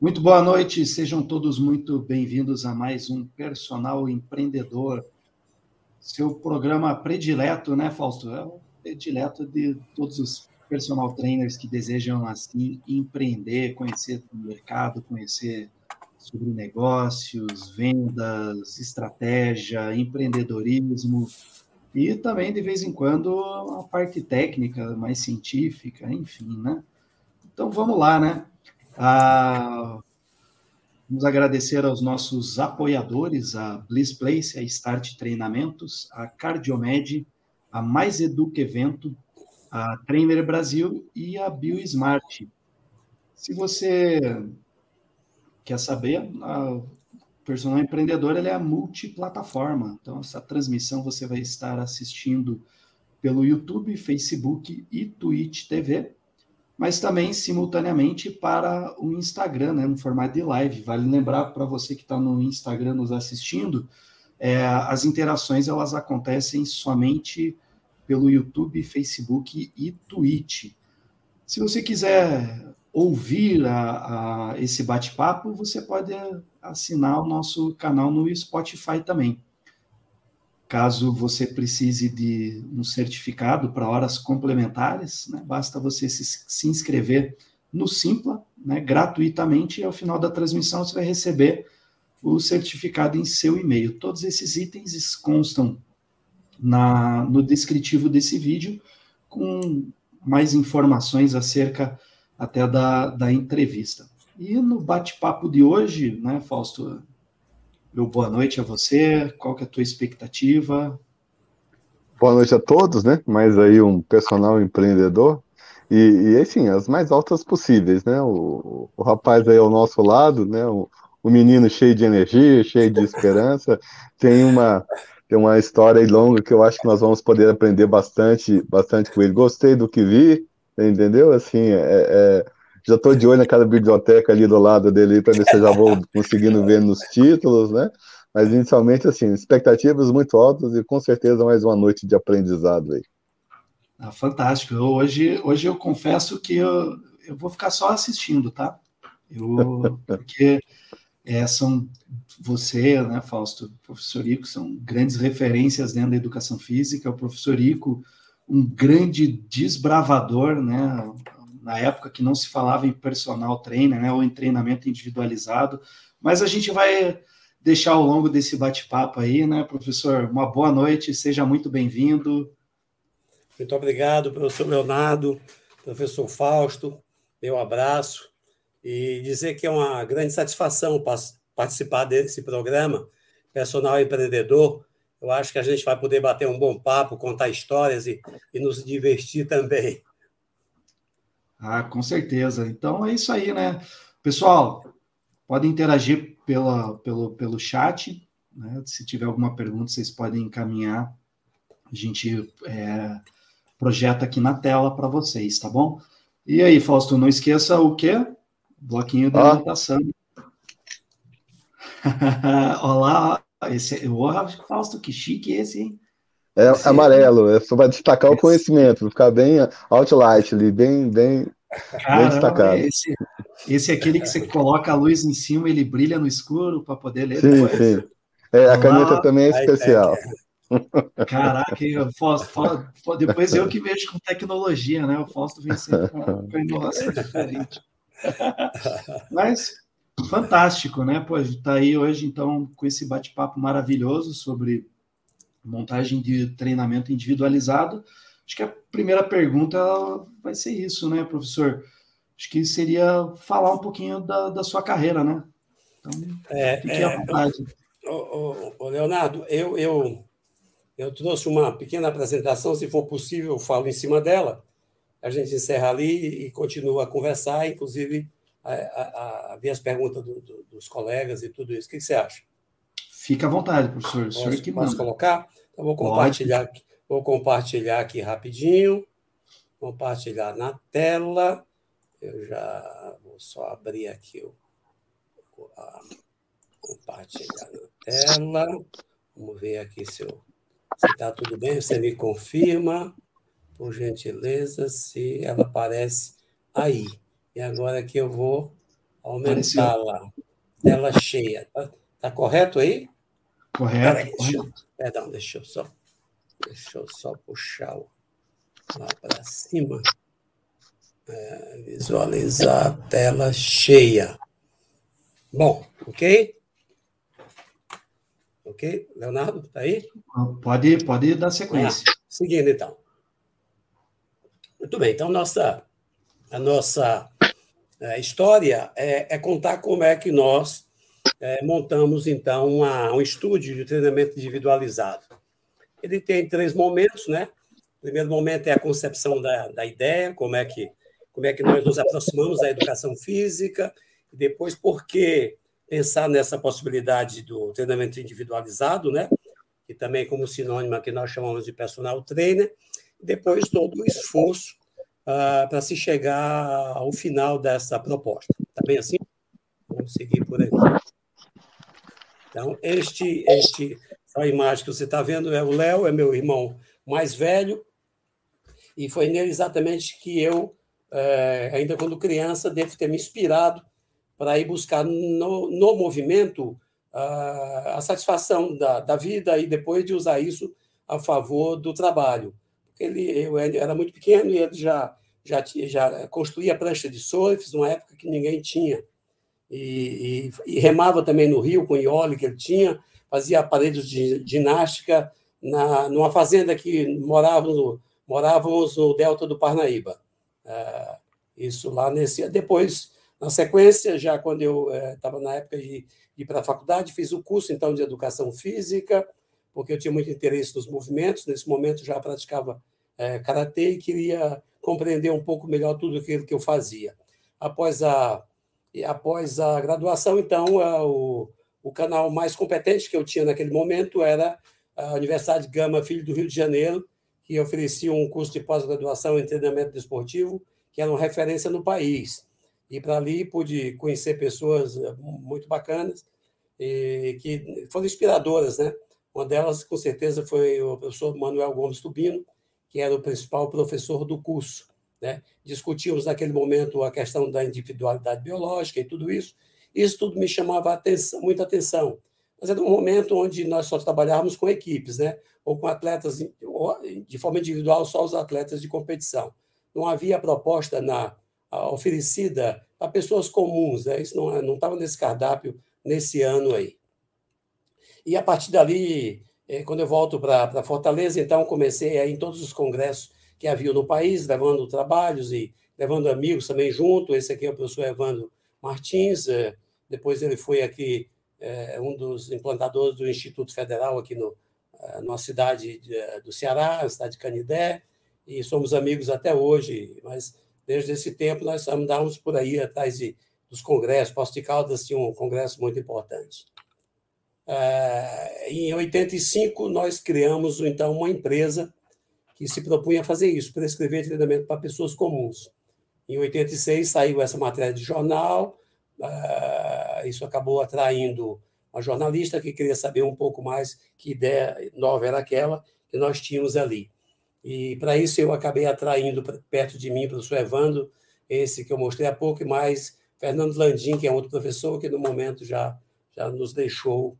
Muito boa noite, sejam todos muito bem-vindos a mais um Personal Empreendedor, seu programa predileto, né, Fausto? É o predileto de todos os personal trainers que desejam, assim, empreender, conhecer o mercado, conhecer sobre negócios, vendas, estratégia, empreendedorismo e também, de vez em quando, a parte técnica, mais científica, enfim, né? Então, vamos lá, né? Vamos agradecer aos nossos apoiadores, a Bliss Place, a Start Treinamentos, a Cardiomed, a Mais Educa Evento, a Trainer Brasil e a BioSmart. Se você quer saber, a Personal Empreendedor ele é multiplataforma. Então, essa transmissão você vai estar assistindo pelo YouTube, Facebook e Twitch TV mas também simultaneamente para o Instagram, né, no formato de live. Vale lembrar para você que está no Instagram nos assistindo, é, as interações elas acontecem somente pelo YouTube, Facebook e Twitch. Se você quiser ouvir a, a esse bate-papo, você pode assinar o nosso canal no Spotify também. Caso você precise de um certificado para horas complementares, né, basta você se, se, inscrever no Simpla, né, gratuitamente, e ao final da transmissão você vai receber o certificado em seu e-mail. Todos esses itens constam na, no descritivo desse vídeo, com mais informações acerca até da, da entrevista. E no bate-papo de hoje, né, Fausto, meu boa noite a você. Qual que é a tua expectativa? Boa noite a todos, né? Mais aí um personal empreendedor. E, e assim, as mais altas possíveis, né? O, o rapaz aí ao nosso lado, né? O, o menino cheio de energia, cheio de esperança. Tem uma, tem uma história longa que eu acho que nós vamos poder aprender bastante, bastante com ele. Gostei do que vi, entendeu? Assim, é, é já estou de olho naquela biblioteca ali do lado dele para ver se eu já vou conseguindo ver nos títulos, né? Mas inicialmente, assim, expectativas muito altas e com certeza mais uma noite de aprendizado aí. Ah, fantástico. hoje, hoje eu confesso que eu, eu vou ficar só assistindo, tá? Eu, porque é, são você, né, Fausto, professor Ico, são grandes referências dentro da educação física. O professor Ico, um grande desbravador, né? Na época que não se falava em personal trainer, né, ou em treinamento individualizado, mas a gente vai deixar ao longo desse bate-papo aí, né, professor? Uma boa noite, seja muito bem-vindo. Muito obrigado, professor Leonardo, professor Fausto, meu abraço, e dizer que é uma grande satisfação participar desse programa, Personal Empreendedor. Eu acho que a gente vai poder bater um bom papo, contar histórias e, e nos divertir também. Ah, com certeza. Então é isso aí, né? Pessoal, podem interagir pela, pelo, pelo chat. Né? Se tiver alguma pergunta, vocês podem encaminhar. A gente é, projeta aqui na tela para vocês, tá bom? E aí, Fausto, não esqueça o quê? Bloquinho de ah. anotação. Olá, esse, oh, Fausto, que chique esse, hein? É Sim. amarelo, é só vai destacar o conhecimento, vai ficar bem outlight ali, bem, bem, Caramba, bem destacado. Esse, esse é aquele que você coloca a luz em cima, ele brilha no escuro para poder ler sim, depois. Sim. É, a caneta também é especial. Caraca, eu, Fausto, depois eu que vejo com tecnologia, né? O Fausto vem sempre com, com inovação diferente. Mas fantástico, né? Pô, tá aí hoje, então, com esse bate-papo maravilhoso sobre montagem de treinamento individualizado. Acho que a primeira pergunta vai ser isso, né, professor? Acho que seria falar um pouquinho da, da sua carreira, né? Então, é, fique é, à vontade. O, o, Leonardo, eu, eu, eu trouxe uma pequena apresentação, se for possível, eu falo em cima dela. A gente encerra ali e continua a conversar, inclusive a, a, a ver as perguntas do, do, dos colegas e tudo isso. O que, que você acha? Fica à vontade, professor. Posso, senhor que posso colocar? Então, vou compartilhar, aqui, vou compartilhar aqui rapidinho. Compartilhar na tela. Eu já vou só abrir aqui o. Compartilhar na tela. Vamos ver aqui se está tudo bem. Você me confirma, por gentileza, se ela aparece aí. E agora que eu vou Aumentar lá. Tela cheia. Tá, tá correto aí? Correto. Peraí, deixa eu, perdão, deixa eu só, deixa eu só puxar lá para cima. É, visualizar a tela cheia. Bom, ok? Ok? Leonardo, está aí? Pode, pode dar sequência. Ah, seguindo, então. Muito bem, então nossa, a nossa a história é, é, contar como é que nós é, montamos, então, uma, um estúdio de treinamento individualizado. Ele tem três momentos, né? O primeiro momento é a concepção da, da ideia, como é, que, como é que nós nos aproximamos da educação física, e depois por que pensar nessa possibilidade do treinamento individualizado, né? que também como sinônimo que nós chamamos de personal trainer, depois todo o esforço uh, para se chegar ao final dessa proposta. Está bem assim? Vamos seguir por aí. Então, este, este, a imagem que você está vendo é o Léo, é meu irmão mais velho, e foi nele exatamente que eu, é, ainda quando criança, devo ter me inspirado para ir buscar no, no movimento a, a satisfação da, da vida e depois de usar isso a favor do trabalho. Ele, eu era muito pequeno e ele já já, já construía prancha de surf, numa época que ninguém tinha. E, e, e, remava também no rio com iole que ele tinha, fazia aparelhos de ginástica na, numa fazenda que morávamos no, morávamos no delta do Parnaíba. É, isso lá nesse. Depois, na sequência, já quando eu estava é, na época de, ir para a faculdade, fiz o curso então de educação física, porque eu tinha muito interesse nos movimentos. Nesse momento já praticava é, karatê e queria compreender um pouco melhor tudo aquilo que eu fazia. Após a, após a graduação, então, o, o canal mais competente que eu tinha naquele momento era a Universidade Gama Filho do Rio de Janeiro, que oferecia um curso de pós-graduação em treinamento desportivo, que era uma referência no país. E para ali pude conhecer pessoas eh, muito bacanas e que foram inspiradoras, né? Uma delas, com certeza, foi o professor Manuel Gomes Tubino, que era o principal professor do curso. Né? Discutíamos naquele momento a questão da individualidade biológica e tudo isso. Isso tudo me chamava atenção, muita atenção. Mas era um momento onde nós só trabalhávamos com equipes, né? ou com atletas, de forma individual, só os atletas de competição. Não havia proposta na oferecida a pessoas comuns, né? isso não não estava nesse cardápio nesse ano aí. E a partir dali é, quando eu volto para Fortaleza, então comecei a em todos os congressos que havia no país, levando trabalhos e levando amigos também junto. Esse aqui é o professor Evandro Martins, é, depois ele foi aqui é, um dos implantadores do Instituto Federal aqui no, numa cidade do Ceará, a cidade de Canidé, e somos amigos até hoje, mas desde esse tempo nós andávamos por aí atrás de, dos congressos. Posto de Caldas tinha um congresso muito importante. É, em 85, nós criamos, então, uma empresa que se propunha a fazer isso, prescrever treinamento para pessoas comuns. Em 86, saiu essa matéria de jornal, é, isso acabou atraindo uma jornalista que queria saber um pouco mais que ideia nova era aquela que nós tínhamos ali. E, para isso, eu acabei atraindo perto de mim o professor Evandro, esse que eu mostrei há pouco, e mais Fernando Landim, que é outro professor que, no momento, já, já nos deixou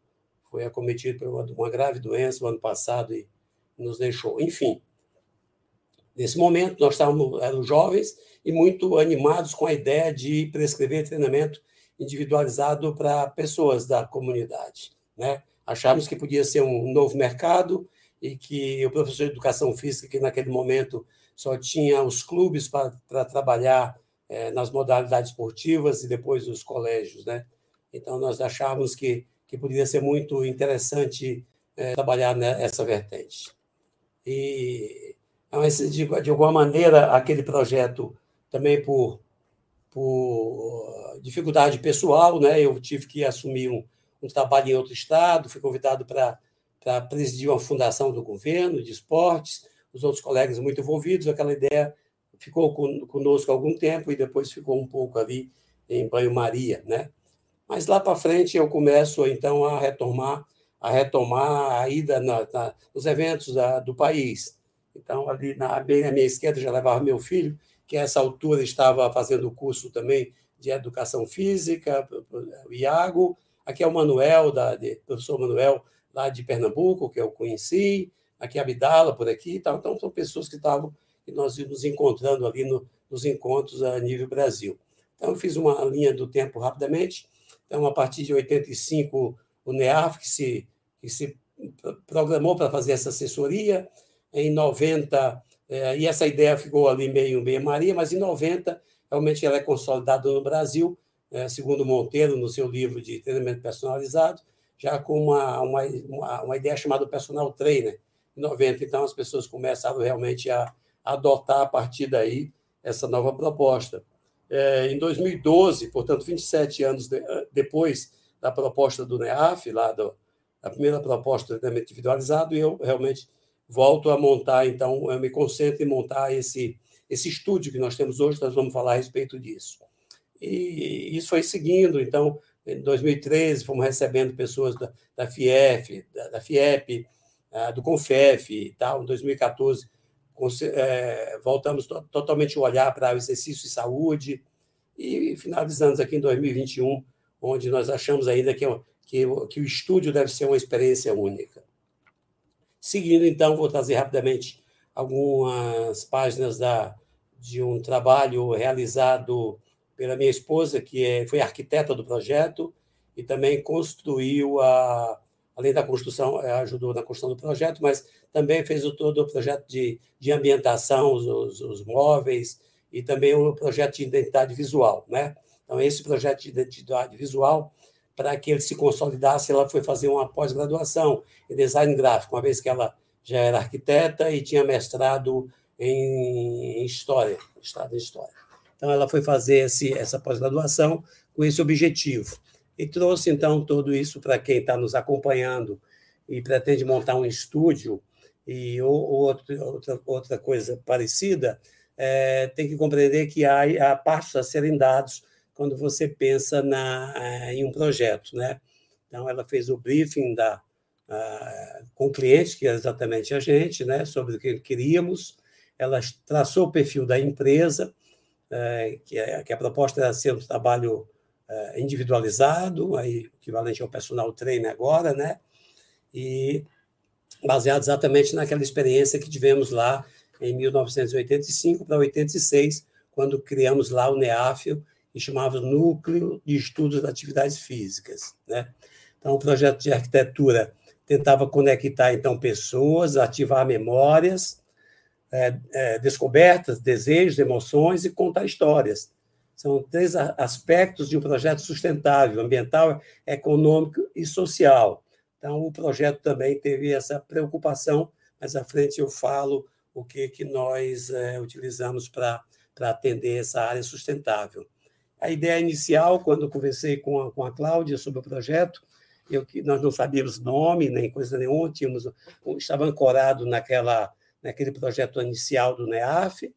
foi acometido por uma grave doença no ano passado e nos deixou. Enfim, nesse momento nós estávamos éramos jovens e muito animados com a ideia de prescrever treinamento individualizado para pessoas da comunidade, né? Achávamos que podia ser um novo mercado e que o professor de educação física, que naquele momento só tinha os clubes para, trabalhar é, nas modalidades esportivas e depois os colégios, né? Então nós achávamos que que poderia ser muito interessante é, trabalhar nessa vertente. E, mas, de, de alguma maneira, aquele projeto, também por, por dificuldade pessoal, né, eu tive que assumir um, um trabalho em outro estado, fui convidado para presidir uma fundação do governo de esportes, os outros colegas muito envolvidos, aquela ideia ficou conosco algum tempo e depois ficou um pouco ali em banho-maria, né? Mas lá para frente eu começo então a retomar a retomar a ida na, na, nos eventos da, do país. Então, ali na, bem à minha esquerda já levava meu filho, que a essa altura estava fazendo o curso também de Educação Física, o Iago. Aqui é o Manuel, da, de, professor Manuel, lá de Pernambuco, que eu conheci. Aqui é a Abdala, por aqui. Então, são pessoas que estavam, que nós nos encontrando ali no, nos encontros a nível Brasil. Então, eu fiz uma linha do tempo rapidamente. Então, a partir de 85, o NEAF, que se, que se programou para fazer essa assessoria. Em 90, é, e essa ideia ficou ali meio meio Maria, mas em 90, realmente ela é consolidada no Brasil, é, segundo Monteiro, no seu livro de treinamento personalizado, já com uma, uma, uma, ideia chamada personal trainer. Em 90, então, as pessoas começaram realmente a, adotar a partir daí essa nova proposta. É, em 2012, portanto, 27 anos de, depois da proposta do NEAF, lá do, a primeira proposta de treinamento individualizado, eu realmente volto a montar, então, eu me concentro em montar esse, esse estúdio que nós temos hoje, nós vamos falar a respeito disso. E isso foi seguindo, então, em 2013, fomos recebendo pessoas da, da FIEF, da, da FIEP, uh, do CONFEF e tal. Em 2014, é, voltamos to, totalmente o olhar para o exercício e saúde, e finalizamos aqui em 2021, onde nós achamos ainda que, é que, que o estúdio deve ser uma experiência única. Seguindo, então, vou trazer rapidamente algumas páginas da, de um trabalho realizado pela minha esposa, que é, foi arquiteta do projeto e também construiu, a, além da construção, é, ajudou na construção do projeto, mas também fez o, todo o projeto de, de ambientação, os, os, os móveis e também o projeto de identidade visual. Né? Então, esse projeto de identidade visual, para que ele se consolidasse, ela foi fazer uma pós-graduação em design gráfico, uma vez que ela já era arquiteta e tinha mestrado em História, Estado de História. Então, ela foi fazer esse, essa pós-graduação com esse objetivo. E trouxe, então, tudo isso para quem está nos acompanhando e pretende montar um estúdio e ou, ou outra, outra coisa parecida, é, tem que compreender que há, passos a serem dados quando você pensa na, é, em um projeto. Né? Então, ela fez o briefing da, uh, com o cliente, que é exatamente a gente, né, sobre o que queríamos, ela traçou o perfil da empresa, uh, que, é, que a proposta era ser um trabalho uh, individualizado, aí, equivalente ao personal trainer agora, né? e baseado exatamente naquela experiência que tivemos lá em 1985 para 86, quando criamos lá o NEAFIO, que chamava Núcleo de Estudos das Atividades Físicas. Né? Então, o projeto de arquitetura tentava conectar, então, pessoas, ativar memórias, é, é, descobertas, desejos, emoções e contar histórias. São três aspectos de um projeto sustentável, ambiental, econômico e social. Então, o projeto também teve essa preocupação, mas à frente eu falo o que, que nós é, utilizamos para atender essa área sustentável. A ideia inicial, quando conversei com a, com a Cláudia sobre o projeto, eu, nós não sabíamos nome, nem coisa nenhuma, tínhamos, estava ancorado naquela, naquele projeto inicial do NEAF,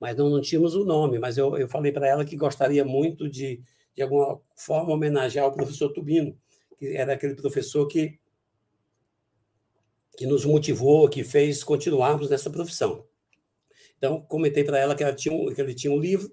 mas não, não tínhamos o nome. Mas eu, eu falei para ela que gostaria muito de, de alguma forma, homenagear o professor Tubino, que era aquele professor que que nos motivou, que fez continuarmos nessa profissão. Então, comentei para ela que, ela tinha que ele tinha um livro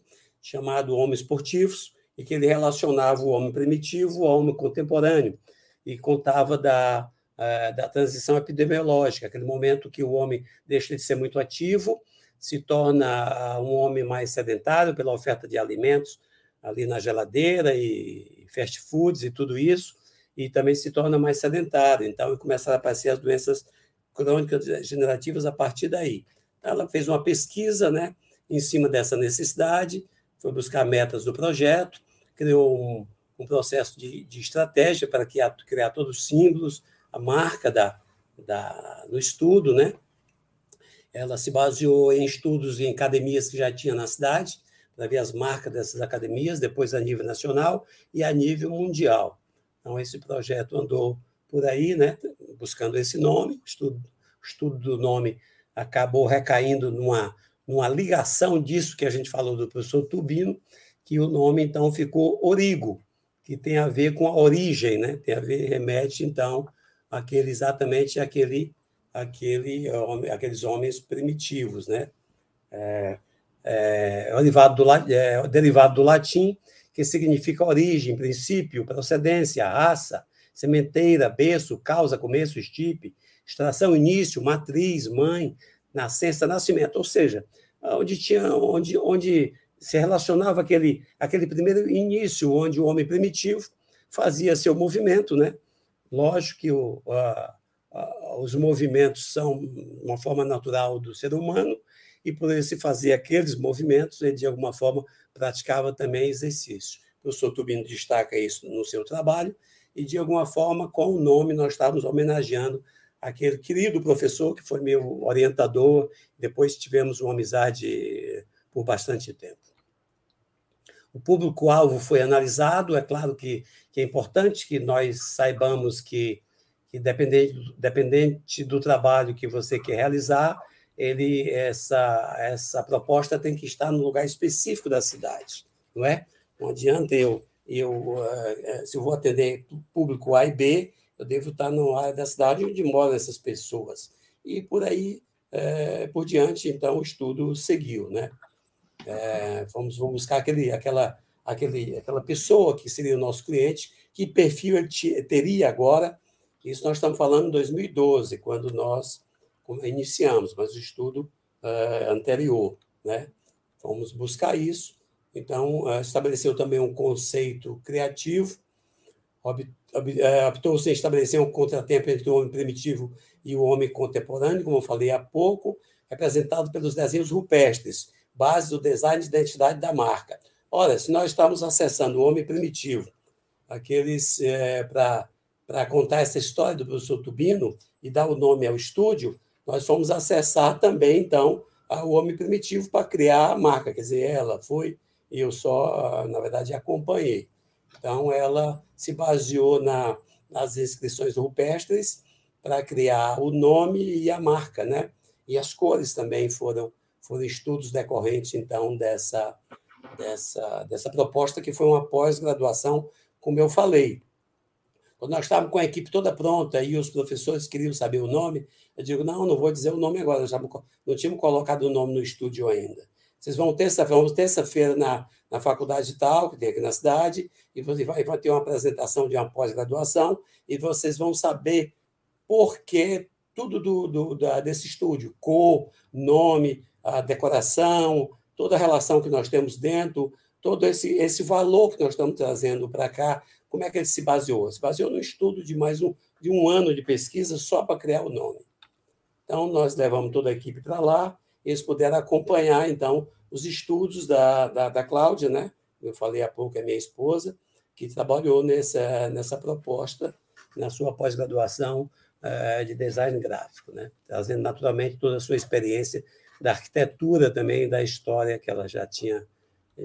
chamado Homens Esportivos, e que ele relacionava o homem primitivo ao homem contemporâneo, e contava da, uh, da transição epidemiológica, aquele momento que o homem deixa de ser muito ativo, se torna um homem mais sedentário pela oferta de alimentos ali na geladeira e fast foods e tudo isso, e também se torna mais sedentário. Então, começaram a aparecer as doenças crônicas degenerativas a partir daí. Ela fez uma pesquisa né, em cima dessa necessidade, foi buscar metas do projeto, criou um, um processo de, de, estratégia para criar, criar todos os símbolos, a marca da, da, no estudo. Né? Ela se baseou em estudos em academias que já tinha na cidade, para ver as marcas dessas academias, depois a nível nacional e a nível mundial. Então, esse projeto andou por aí, né, buscando esse nome, o estudo, estudo do nome acabou recaindo numa, numa ligação disso que a gente falou do professor Tubino, que o nome, então, ficou Origo, que tem a ver com a origem, né? tem a ver, remete, então, aquele, exatamente aquele, aquele, aqueles homens primitivos. Né? É, é, derivado, do, é, derivado do latim, que significa origem, princípio, procedência, raça, sementeira, berço, causa, começo, estipe, extração, início, matriz, mãe, nascença, nascimento. Ou seja, onde tinha, onde, onde se relacionava aquele, aquele primeiro início, onde o homem primitivo fazia seu movimento, né? Lógico que o, a, a, os movimentos são uma forma natural do ser humano, e por ele se fazer aqueles movimentos, ele de alguma forma praticava também exercício. O professor Tubino destaca isso no seu trabalho, e de alguma forma, com o nome, nós estávamos homenageando aquele querido professor que foi meu orientador, depois tivemos uma amizade por bastante tempo. O público-alvo foi analisado, é claro que, que, é importante que nós saibamos que, que dependente, dependente do trabalho que você quer realizar, ele essa essa proposta tem que estar no lugar específico da cidade, não é? Não adianta eu eu eh, se eu vou atender público A e B, eu devo estar na área da cidade onde moram essas pessoas e por aí é, por diante. Então o estudo seguiu, né? É, vamos, vamos buscar aquele aquela aquele aquela pessoa que seria o nosso cliente, que perfil ele teria agora? Isso nós estamos falando em 2012, quando nós iniciamos, mas o estudo uh, anterior, né? Vamos buscar isso. Então, uh, estabeleceu também um conceito criativo, eh, optou-se em estabelecer um contratempo entre o homem primitivo e o homem contemporâneo, como eu falei há pouco, representado pelos desenhos rupestres, base do design de identidade da marca. Ora, se nós estamos acessando o homem primitivo, aqueles é, para contar essa história do professor Tubino e dar o nome ao estúdio, nós fomos acessar também, então, o homem primitivo para criar a marca. Quer dizer, ela foi, e eu só, na verdade, acompanhei. Então, ela se baseou na, nas inscrições rupestres para criar o nome e a marca, né? E as cores também foram, foram estudos decorrentes, então, dessa, dessa, dessa proposta, que foi uma pós-graduação, como eu falei. Quando nós estávamos com a equipe toda pronta e os professores queriam saber o nome, eu digo, não, não vou dizer o nome agora, já não tínhamos colocado o nome no estúdio ainda. Vocês vão terça-feira, vamos terça-feira na, na faculdade tal, que tem aqui na cidade, e você vai, vai ter uma apresentação de uma pós-graduação, e vocês vão saber por que tudo do, do, da, desse estúdio, cor, nome, a decoração, toda a relação que nós temos dentro, todo esse, esse valor que nós estamos trazendo para cá, como é que ele se baseou? Se baseou no estudo de mais um, de um ano de pesquisa só para criar o nome. Então, nós levamos toda a equipe para lá, eles puderam acompanhar, então, os estudos da, da, da Cláudia, né? Eu falei há pouco, é minha esposa, que trabalhou nessa, nessa proposta, na sua pós-graduação uh, de design gráfico, né? Trazendo naturalmente toda a sua experiência da arquitetura também, da história que ela já tinha,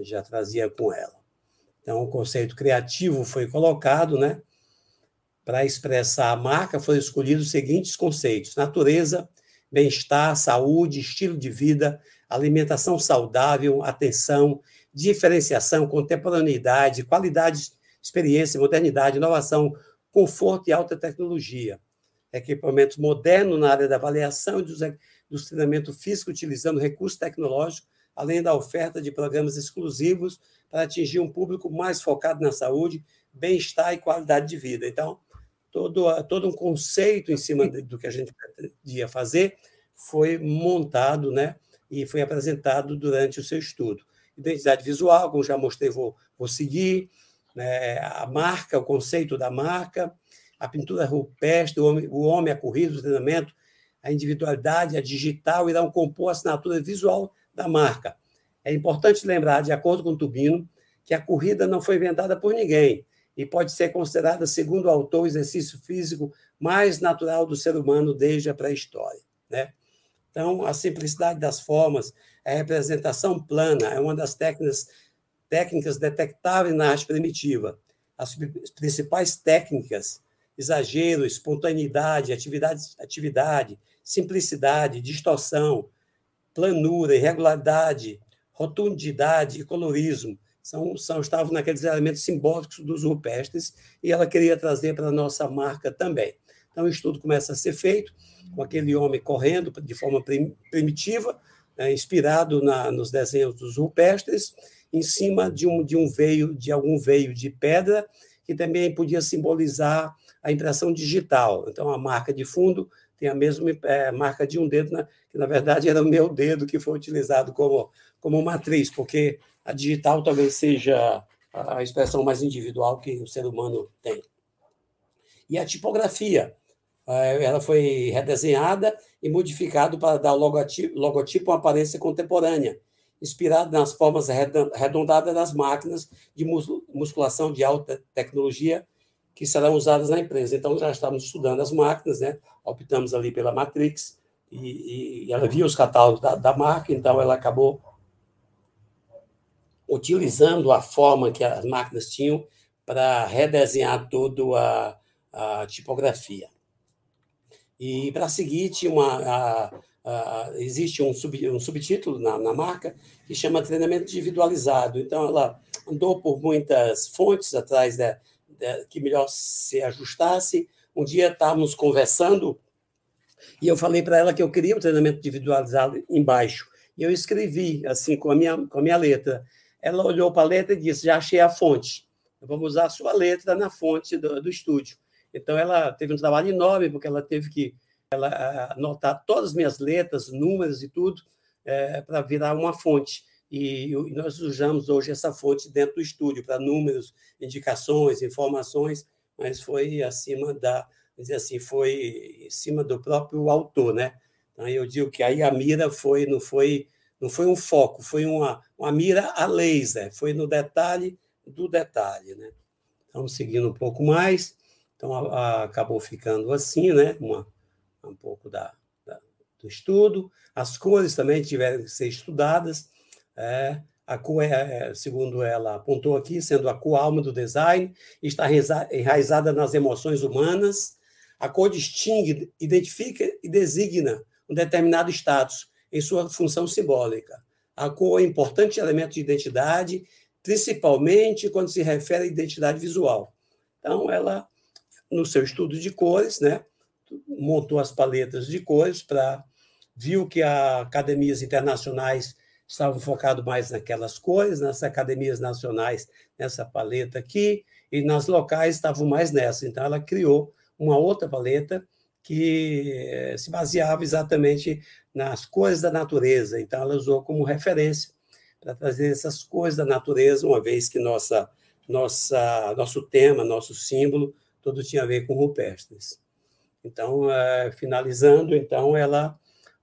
já trazia com ela. Então, o conceito criativo foi colocado, né? Para expressar a marca, foram escolhidos os seguintes conceitos: natureza, bem-estar, saúde, estilo de vida, alimentação saudável, atenção, diferenciação, contemporaneidade, qualidade, experiência, modernidade, inovação, conforto e alta tecnologia. Equipamentos modernos na área da avaliação e do treinamento físico, utilizando recursos tecnológicos, além da oferta de programas exclusivos para atingir um público mais focado na saúde, bem-estar e qualidade de vida. Então, todo, todo um conceito em cima do que a gente pretendia fazer foi montado né, e foi apresentado durante o seu estudo. Identidade visual, como já mostrei, vou, vou seguir, né, a marca, o conceito da marca, a pintura rupestre, o homem, o homem a corrida, o treinamento, a individualidade, a digital, irão compor a assinatura visual da marca. É importante lembrar, de acordo com Tubino, que a corrida não foi inventada por ninguém e pode ser considerada, segundo o autor, o exercício físico mais natural do ser humano desde a pré-história. Né? Então, a simplicidade das formas, a representação plana é uma das técnicas, técnicas detectáveis na arte primitiva. As principais técnicas, exagero, espontaneidade, atividade, atividade simplicidade, distorção, planura, irregularidade, rotundidade e colorismo. São, são, estavam naqueles elementos simbólicos dos rupestres e ela queria trazer para a nossa marca também. Então, o estudo começa a ser feito com aquele homem correndo de forma primitiva, é, inspirado na, nos desenhos dos rupestres, em cima de um, de um veio, de algum veio de pedra, que também podia simbolizar a impressão digital. Então, a marca de fundo tem a mesma é, marca de um dedo, né, que na verdade era o meu dedo que foi utilizado como, como matriz, porque a digital talvez seja a expressão mais individual que o ser humano tem. E a tipografia, ela foi redesenhada e modificada para dar ao logotipo, logotipo uma aparência contemporânea, inspirado nas formas arredondadas das máquinas de musculação de alta tecnologia que serão usadas na empresa. Então, já estávamos estudando as máquinas, né? optamos ali pela Matrix, e, e ela via os catálogos da, da marca, então ela acabou utilizando a forma que as máquinas tinham para redesenhar toda a, a tipografia. E para seguir, tinha uma, a, a, existe um, sub, um subtítulo na, na, marca que chama treinamento individualizado. Então, ela andou por muitas fontes atrás de, de, que melhor se ajustasse. Um dia estávamos conversando e eu falei para ela que eu queria um treinamento individualizado embaixo. E eu escrevi assim com a minha, com a minha letra. Ela olhou para a letra e disse: Já achei a fonte. Vamos usar a sua letra na fonte do, do estúdio. Então, ela teve um trabalho enorme, porque ela teve que ela, anotar todas as minhas letras, números e tudo, é, para virar uma fonte. E, e nós usamos hoje essa fonte dentro do estúdio, para números, indicações, informações, mas foi acima da, dizer assim, foi em cima do próprio autor, né? Então, eu digo que aí a mira foi, não foi, não foi um foco, foi uma, uma mira a laser, foi no detalhe do detalhe, né? Estamos seguindo um pouco mais. Então, a, a, acabou ficando assim, né? Uma, um pouco da, da, do estudo. As cores também tiveram que ser estudadas. É, a cor, é, é segundo ela apontou aqui, sendo a cor alma do design, está enraizada nas emoções humanas. A cor distingue, identifica e designa um determinado status em sua função simbólica. A cor é um importante elemento de identidade, principalmente quando se refere à identidade visual. Então, ela no seu estudo de cores, né, montou as paletas de cores para viu que as academias internacionais estavam focadas mais naquelas cores, nas academias nacionais nessa paleta aqui e nas locais estavam mais nessa. Então ela criou uma outra paleta que eh, se baseava exatamente nas cores da natureza. Então ela usou como referência para trazer essas cores da natureza, uma vez que nossa nossa nosso tema, nosso símbolo tudo tinha a ver com rupestres. Então, é, finalizando, então ela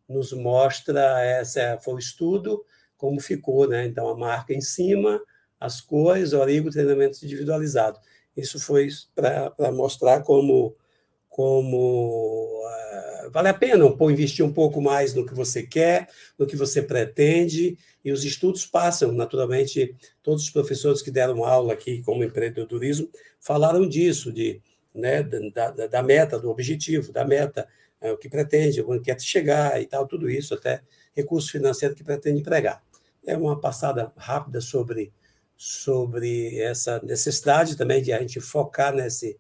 nos mostra essa foi o estudo como ficou, né? Então a marca em cima, as cores, origo, treinamento individualizado. Isso foi para mostrar como como uh, vale a pena pouco, investir um pouco mais no que você quer, no que você pretende, e os estudos passam, naturalmente, todos os professores que deram aula aqui como empreendedorismo falaram disso, de né, da, da, da meta, do objetivo, da meta, é, o que pretende, onde quer chegar e tal, tudo isso, até recurso financeiro que pretende empregar. É uma passada rápida sobre, sobre essa necessidade também de a gente focar nesse,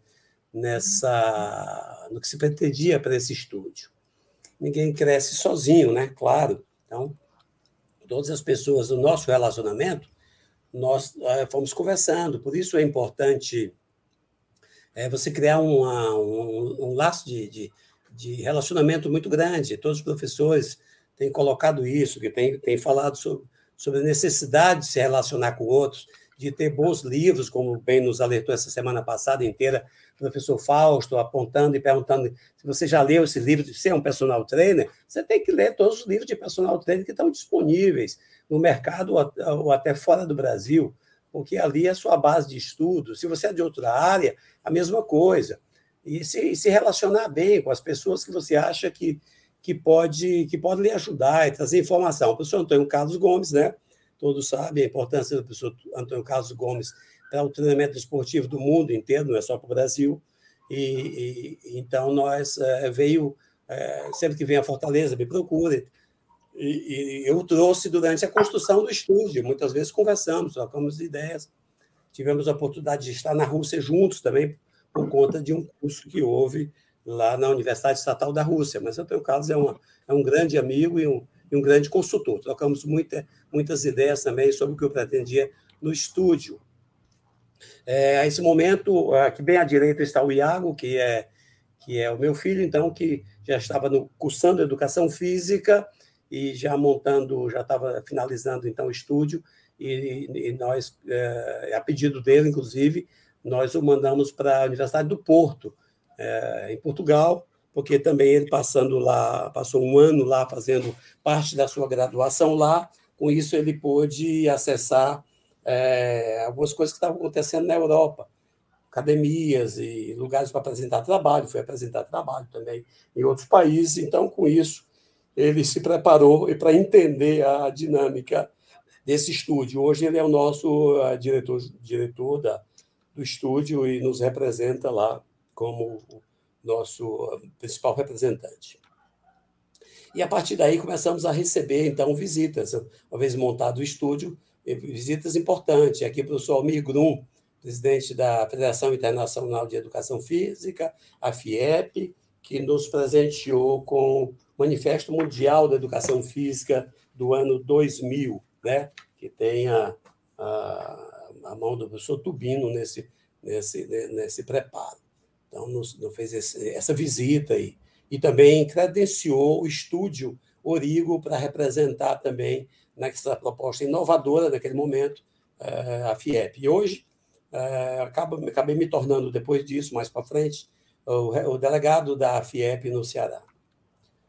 nessa, no que se pretendia para esse estúdio. Ninguém cresce sozinho, né? Claro. Então, todas as pessoas do nosso relacionamento, nós é, fomos conversando. Por isso é importante é você criar uma, um, um, laço de, de, de, relacionamento muito grande. Todos os professores têm colocado isso, que têm, têm falado sobre, sobre a necessidade de se relacionar com outros, de ter bons livros, como bem nos alertou essa semana passada inteira o professor Fausto, apontando e perguntando se você já leu esse livro de ser um personal trainer, você tem que ler todos os livros de personal trainer que estão disponíveis no mercado ou até fora do Brasil porque ali é a sua base de estudo. Se você é de outra área, a mesma coisa. E se, se relacionar bem com as pessoas que você acha que, que, pode, que pode lhe ajudar e trazer informação. O professor Antônio Carlos Gomes, né? todos sabem a importância do professor Antônio Carlos Gomes para o treinamento esportivo do mundo inteiro, não é só para o Brasil. E, e, então, nós é, veio, é, sempre que vem a Fortaleza, me procure, e, e eu trouxe durante a construção do estúdio. Muitas vezes conversamos, trocamos ideias. Tivemos a oportunidade de estar na Rússia juntos também, por conta de um curso que houve lá na Universidade Estatal da Rússia. Mas o Carlos é, uma, é um grande amigo e um, e um grande consultor. Trocamos muita, muitas ideias também sobre o que eu pretendia no estúdio. É, a esse momento, aqui bem à direita está o Iago, que é, que é o meu filho, então, que já estava no, cursando educação física e já montando, já estava finalizando então o estúdio, e, e nós, é, a pedido dele, inclusive, nós o mandamos para a Universidade do Porto, é, em Portugal, porque também ele passando lá, passou um ano lá fazendo parte da sua graduação lá, com isso ele pôde acessar é, algumas coisas que estavam acontecendo na Europa, academias e lugares para apresentar trabalho, foi apresentar trabalho também em outros países, então com isso ele se preparou para entender a dinâmica desse estúdio. Hoje ele é o nosso uh, diretor, diretor da, do estúdio e nos representa lá como nosso principal representante. E a partir daí começamos a receber, então, visitas. Uma vez montado o estúdio, visitas importantes. Aqui o professor Almir Grum, presidente da Federação Internacional de Educação Física, a FIEP, que nos presenteou com o Manifesto Mundial da Educação Física do ano 2000, né? que tem a, a, a mão do professor Tubino nesse, nesse, nesse preparo. Então, nos, nos fez esse, essa visita aí. E também credenciou o estúdio Origo para representar também nessa proposta inovadora naquele momento eh, a FIEP. E hoje, eh, acaba, acabei me tornando, depois disso, mais para frente, o, o delegado da FIEP no Ceará.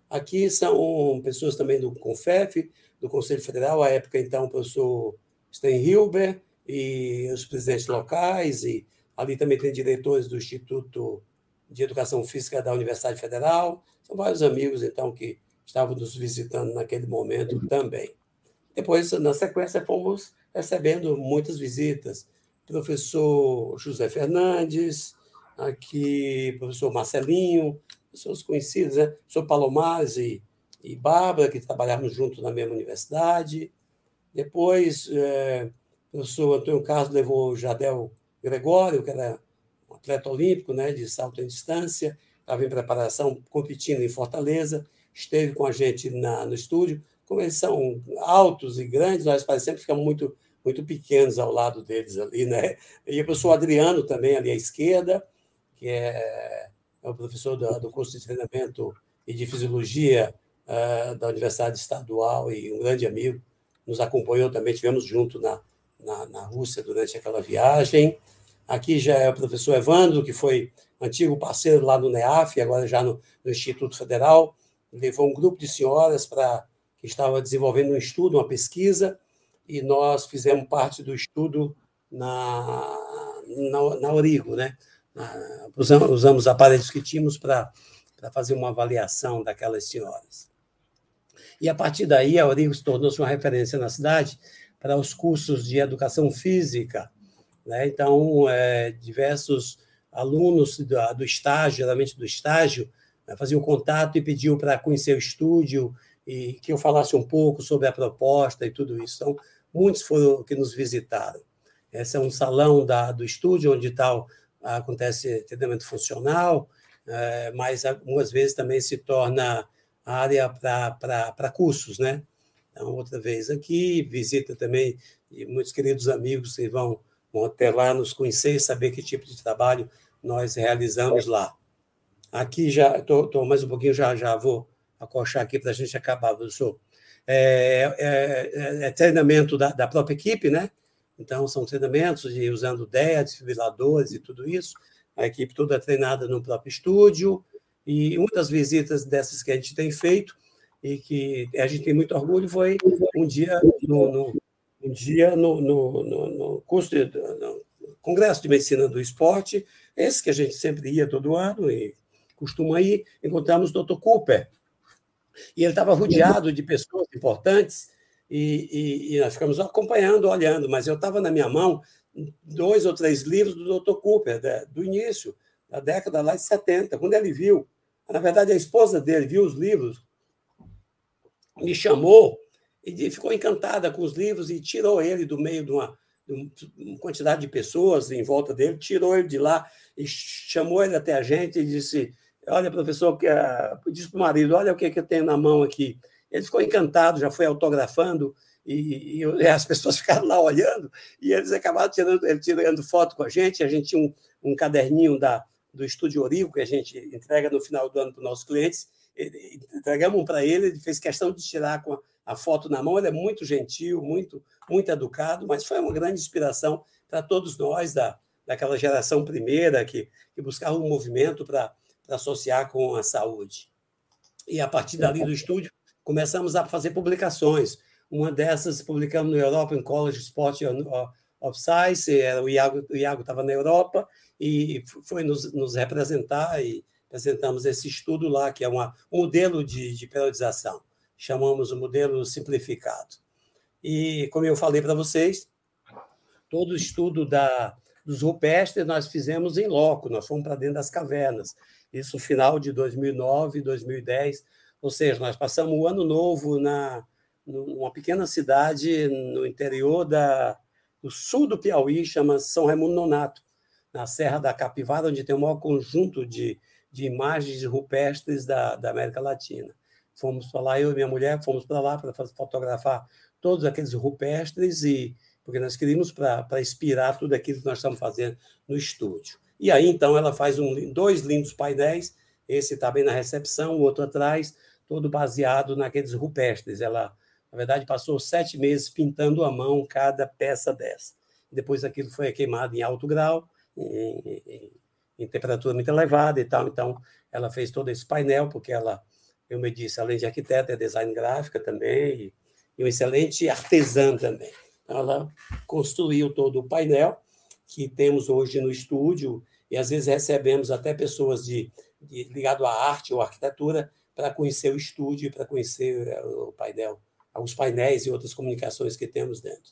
Aqui são pessoas também do CONFEF, do Conselho Federal, à época, então, o professor Sten Hilber e os presidentes locais e Ali também tem diretores do Instituto de Educação Física da Universidade Federal. São vários amigos, então, que estavam nos visitando naquele momento também. Depois, na sequência, fomos recebendo muitas visitas. Professor José Fernandes, aqui, professor Marcelinho, pessoas conhecidas, né? Professor Palomares e, e Bárbara, que trabalhamos juntos na mesma universidade. Depois, é, o professor Antônio Carlos levou o Jadel Gregório, que era um atleta olímpico né, de salto em distância, estava em preparação, competindo em Fortaleza, esteve com a gente na, no estúdio. Como eles são altos e grandes, nós parecemos ficamos muito, muito pequenos ao lado deles ali. Né? E o professor Adriano também, ali à esquerda, que é, é o professor do, do curso de treinamento e de fisiologia uh, da Universidade Estadual e um grande amigo, nos acompanhou também, tivemos junto na, na, na Rússia durante aquela viagem. Aqui já é o professor Evandro, que foi antigo parceiro lá no NEAF, agora já no, no Instituto Federal. Levou um grupo de senhoras para que estava desenvolvendo um estudo, uma pesquisa, e nós fizemos parte do estudo na, na, na Origo, né? Na, usamos, aparelhos que tínhamos para fazer uma avaliação daquelas senhoras. E a partir daí, a Origo se tornou-se uma referência na cidade, para os cursos de educação física. Né? Então, é, diversos alunos do, do, estágio, geralmente do estágio, né, faziam contato e pediam para conhecer o estúdio e que eu falasse um pouco sobre a proposta e tudo isso. Então, muitos foram que nos visitaram. Esse é um salão da, do estúdio, onde tal acontece treinamento funcional, é, mas algumas vezes também se torna área para cursos, né? Então, outra vez aqui, visita também de muitos queridos amigos que vão, vão até lá nos conhecer e saber que tipo de trabalho nós realizamos lá. Aqui já, estou mais um pouquinho, já, já vou acochar aqui para a gente acabar, professor. É, é, é, é treinamento da, da, própria equipe, né? Então, são treinamentos de, usando DEA, desfibriladores e tudo isso. A equipe toda é treinada no próprio estúdio. E uma das visitas dessas que a gente tem feito e que a gente tem muito orgulho foi um dia no, no um dia no, no, no curso de, no Congresso de Medicina do Esporte, esse que a gente sempre ia todo ano e costuma ir, encontramos o Dr. Cooper. E ele estava rodeado de pessoas importantes e, e, e, nós ficamos acompanhando, olhando, mas eu estava na minha mão dois ou três livros do Dr. Cooper, do início, da década lá de 70. Quando ele viu, na verdade, a esposa dele viu os livros, me chamou e ficou encantada com os livros e tirou ele do meio de uma, de uma quantidade de pessoas em volta dele, tirou ele de lá e chamou ele até a gente e disse: Olha, professor, uh, disse para o marido: Olha o que, que eu tenho na mão aqui. Ele ficou encantado, já foi autografando, e, e, as pessoas ficaram lá olhando, e eles acabaram tirando, ele tirando foto com a gente, a gente tinha um, um caderninho da, do Estúdio Origo, que a gente entrega no final do ano para os nossos clientes, entregamos um para ele, ele fez questão de tirar com a, a foto na mão, ele é muito gentil, muito, muito educado, mas foi uma grande inspiração para todos nós da, daquela geração primeira que, que buscava um movimento para associar com a saúde. E a partir dali do estúdio, começamos a fazer publicações. Uma dessas publicamos no European College Sport of Science, o Iago estava na Europa e foi nos, nos, representar e apresentamos esse estudo lá, que é uma, um modelo de, de periodização chamamos o modelo simplificado. E, como eu falei para vocês, todo o estudo da, dos rupestres nós fizemos em loco, nós fomos para dentro das cavernas. Isso final de 2009, 2010, ou seja, nós passamos o ano novo na numa pequena cidade no interior da, do sul do Piauí, chama São Raimundo Nonato, na Serra da Capivara, onde tem o maior conjunto de, de imagens rupestres da, da América Latina fomos para lá, eu e minha mulher fomos para lá para fotografar todos aqueles rupestres e porque nós queríamos para inspirar tudo aquilo que nós estamos fazendo no estúdio. E aí então ela faz um, dois lindos painéis, esse está bem na recepção, o outro atrás, todo baseado naqueles rupestres. Ela, na verdade, passou sete meses pintando à mão cada peça dessa. Depois aquilo foi queimado em alto grau, em, em, em temperatura muito elevada e tal. Então, ela fez todo esse painel, porque ela eu me disse, além de arquiteta, é design gráfica também, e, e um excelente artesã também. Então, ela construiu todo o painel que temos hoje no estúdio, e às vezes recebemos até pessoas de, de ligado à arte ou arquitetura para conhecer o estúdio, para conhecer eh, o painel, os painéis e outras comunicações que temos dentro.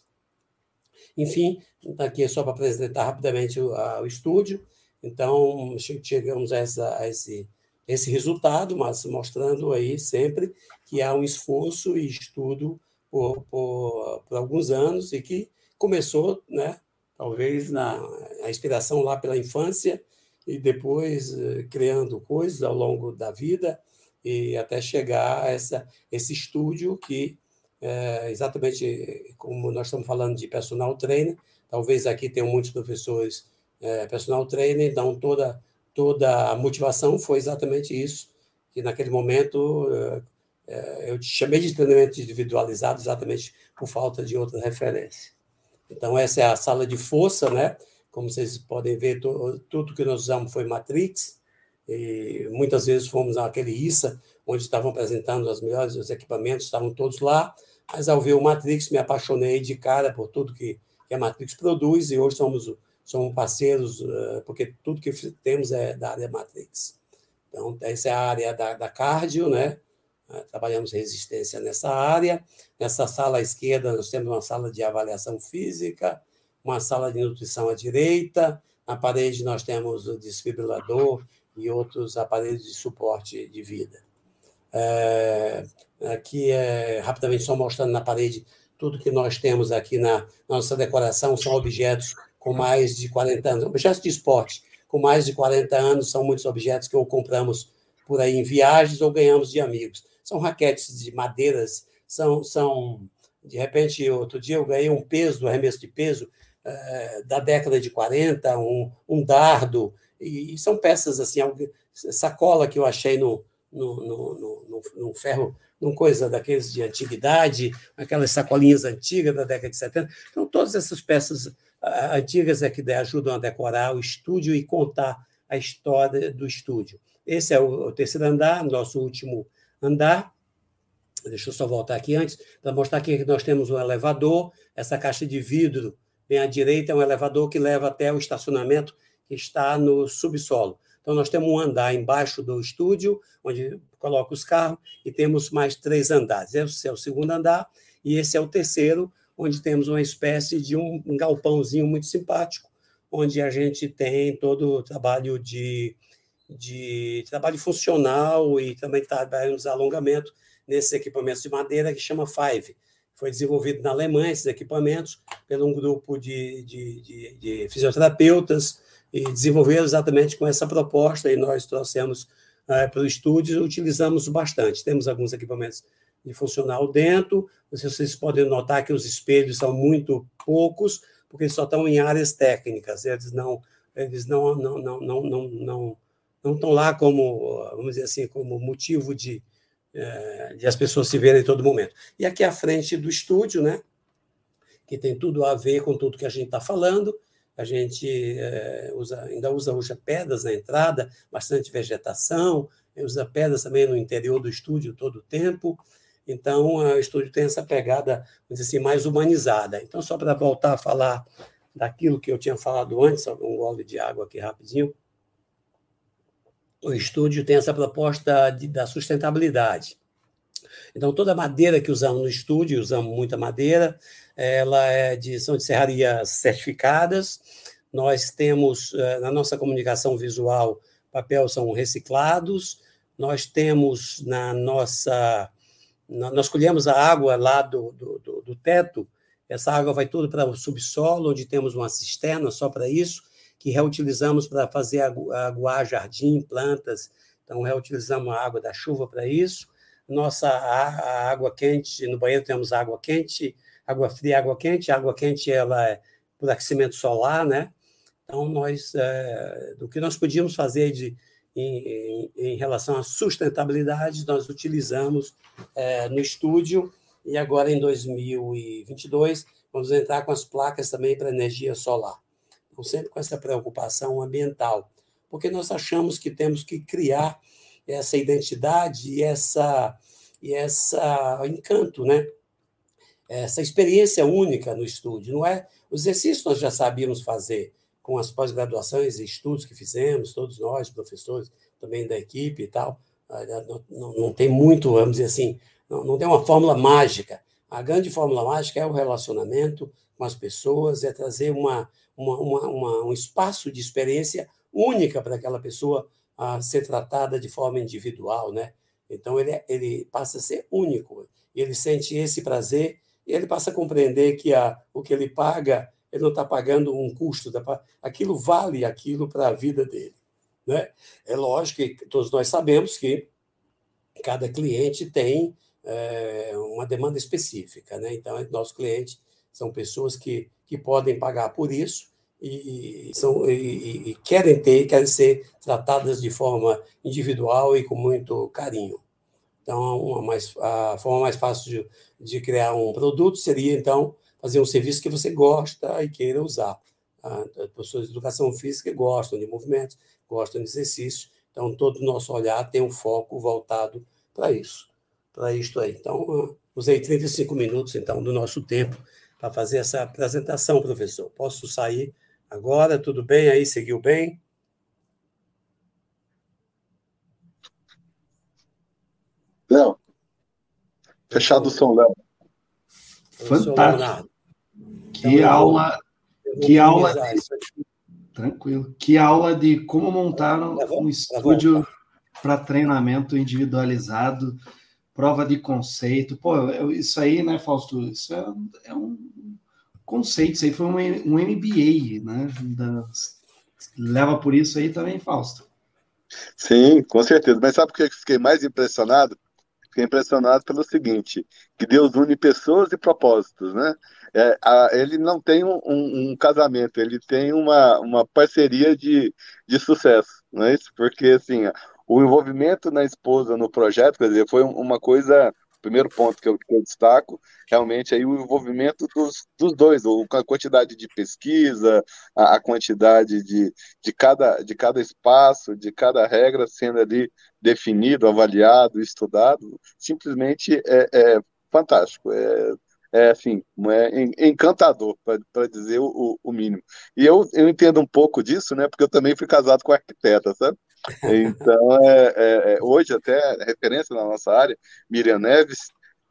Enfim, aqui é só para apresentar rapidamente o, a, o estúdio. Então, chegamos a, essa, a esse esse resultado, mas mostrando aí sempre que há um esforço e estudo por, por, por alguns anos e que começou, né, talvez na a inspiração lá pela infância e depois eh, criando coisas ao longo da vida e até chegar a essa, esse estúdio que, é, exatamente como nós estamos falando de personal trainer, talvez aqui tenham muitos professores é, personal trainer, então toda toda a motivação foi exatamente isso, que naquele momento eh, eh, eu chamei de treinamento individualizado exatamente por falta de outra referência. Então, essa é a sala de força, né? Como vocês podem ver, tudo que nós usamos foi Matrix, e muitas vezes fomos naquele ISA, onde estavam apresentando os melhores os equipamentos, estavam todos lá, mas ao ver o Matrix, me apaixonei de cara por tudo que, que a Matrix produz, e hoje somos somos parceiros, eh, porque tudo que temos é da área Matrix. Então, essa é a área da, da cardio, né? Eh, trabalhamos resistência nessa área. Nessa sala à esquerda, nós temos uma sala de avaliação física, uma sala de nutrição à direita. Na parede, nós temos o desfibrilador e outros aparelhos de suporte de vida. É, aqui, é, rapidamente, só mostrando na parede tudo que nós temos aqui na nossa decoração são objetos com mais de 40 anos, objetos de esporte com mais de 40 anos são muitos objetos que ou compramos por aí em viagens ou ganhamos de amigos. São raquetes de madeiras, são, são de repente, outro dia eu ganhei um peso, do arremesso de peso, é, da década de 40, um, um dardo, e, e, são peças assim, sacola que eu achei no, no, no, no, ferro, numa coisa daqueles de antiguidade, aquelas sacolinhas antigas da década de 70. Então, todas essas peças antigas é que ajudam a decorar o estúdio e contar a história do estúdio. Esse é o terceiro andar, nosso último andar. Deixa eu só voltar aqui antes, para mostrar aqui que nós temos um elevador, essa caixa de vidro bem à direita é um elevador que leva até o estacionamento que está no subsolo. Então, nós temos um andar embaixo do estúdio, onde coloca os carros, e temos mais três andares. Esse é o segundo andar, e esse é o terceiro, onde temos uma espécie de um, galpãozinho muito simpático, onde a gente tem todo o trabalho de, de trabalho funcional e também trabalhamos alongamento nesses equipamentos de madeira que chama Five. Foi desenvolvido na Alemanha esses equipamentos por um grupo de, de, de, de fisioterapeutas e desenvolveram exatamente com essa proposta e nós trouxemos uh, para o estúdio utilizamos bastante. Temos alguns equipamentos de funcional dentro. Vocês podem notar que os espelhos são muito poucos, porque só estão em áreas técnicas. Eles não, eles não, não, não, não, não, não, não estão lá como, vamos dizer assim, como motivo de, é, de as pessoas se verem em todo momento. E aqui à frente do estúdio, né? Que tem tudo a ver com tudo que a gente está falando. A gente é, usa, ainda usa, usa pedras na entrada, bastante vegetação, usa pedras também no interior do estúdio todo o tempo. Então, o estúdio tem essa pegada, vamos dizer assim, mais humanizada. Então, só para voltar a falar daquilo que eu tinha falado antes, um gole de água aqui rapidinho. O estúdio tem essa proposta de, da sustentabilidade. Então, toda a madeira que usamos no estúdio, usamos muita madeira, ela é de, são de serrarias certificadas. Nós temos, eh, na nossa comunicação visual, papel são reciclados. Nós temos na nossa nós colhemos a água lá do, do, do teto, essa água vai tudo para o subsolo, onde temos uma cisterna só para isso, que reutilizamos para fazer aguar jardim, plantas, então reutilizamos a água da chuva para isso. Nossa a, água quente, no banheiro temos água quente, água fria, água quente. A água quente ela é por aquecimento solar, né? Então nós, é, do que nós podíamos fazer de em, em, relação à sustentabilidade, nós utilizamos é, no estúdio e agora em 2022 vamos entrar com as placas também para energia solar. Então, sempre com essa preocupação ambiental, porque nós achamos que temos que criar essa identidade e essa e essa encanto, né? Essa experiência única no estúdio, não é? Os exercícios nós já sabíamos fazer, com as pós-graduações e estudos que fizemos, todos nós, professores também da equipe e tal, ah, não, não, tem muito, vamos dizer assim, não, não tem uma fórmula mágica. A grande fórmula mágica é o relacionamento com as pessoas, é trazer uma, uma, uma, uma um espaço de experiência única para aquela pessoa a ser tratada de forma individual, né? Então ele, ele passa a ser único, ele sente esse prazer ele passa a compreender que a, o que ele paga ele não está pagando um custo, tá, aquilo vale aquilo para a vida dele. Né? É lógico que todos nós sabemos que cada cliente tem é, uma demanda específica. Né? Então, nossos clientes são pessoas que, que podem pagar por isso e, são, e, e querem ter, querem ser tratadas de forma individual e com muito carinho. Então, mais, a forma mais fácil de, de criar um produto seria, então, fazer um serviço que você gosta e queira usar. Ah, as pessoas de educação física gostam de movimentos, gostam de exercício, então todo o nosso olhar tem um foco voltado para isso, para isto aí. Então, ah, usei 35 minutos, então, do nosso tempo para fazer essa apresentação, professor. Posso sair agora? Tudo bem aí? Seguiu bem? Léo, fechado o som, Léo. Fantástico. Que então, aula, que aula de, tranquilo. Que aula de como montar um, um estúdio para treinamento individualizado, prova de conceito. Pô, isso aí, né, Fausto? Isso é, é um conceito, isso aí foi um, um MBA, né? Da, leva por isso aí também, Fausto. Sim, com certeza. Mas sabe por que eu fiquei mais impressionado? Fiquei impressionado pelo seguinte, que Deus une pessoas e propósitos, né? É, a, ele não tem um, um, um, casamento, ele tem uma, uma parceria de, de sucesso, não é isso? Porque, assim, o envolvimento na esposa no projeto, quer dizer, foi uma coisa primeiro ponto que eu, que eu, destaco, realmente aí o envolvimento dos, dos dois, a quantidade de pesquisa, a, a, quantidade de, de, cada, de cada espaço, de cada regra sendo ali definido, avaliado, estudado, simplesmente é, é fantástico. É, é assim, é encantador, para dizer o, o, mínimo. E eu, eu entendo um pouco disso, né? Porque eu também fui casado com arquiteta, sabe? Então, é, é, é, hoje até referência na nossa área, Miriam Neves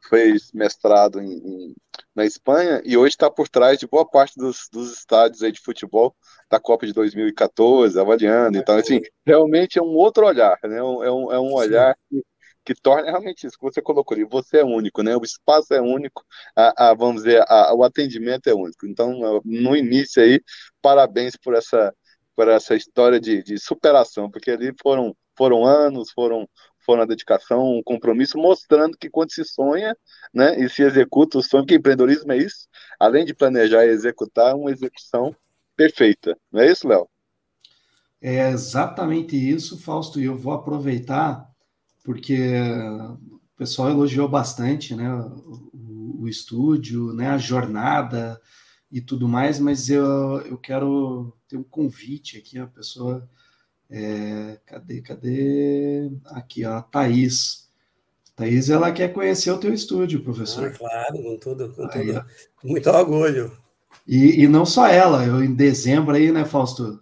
fez mestrado em, em, na Espanha e hoje está por trás de boa parte dos, dos estádios aí de futebol da Copa de 2014, avaliando. Então, assim, realmente é um outro olhar, né? É um, é um olhar que, que, torna realmente isso que você colocou ali. Você é único, né? O espaço é único, a, a vamos dizer, a, o atendimento é único. Então, no início aí, parabéns por essa por essa história de, de superação, porque ali foram, foram anos, foram, for na dedicação, um compromisso, mostrando que quando se sonha, né, e se executa o sonho, que empreendedorismo é isso, além de planejar e executar, uma execução perfeita. Não é isso, Léo? É exatamente isso, Fausto, e eu vou aproveitar, porque o pessoal elogiou bastante, né, o, o estúdio, né, a jornada e tudo mais, mas eu, eu quero ter um convite aqui, a pessoa é, cadê, cadê? Aqui, ó, a Thaís. Thaís, ela quer conhecer o teu estúdio, professor. Ah, claro, com tudo, com aí, tudo. Muito orgulho. E, e não só ela, eu em dezembro aí, né, Fausto?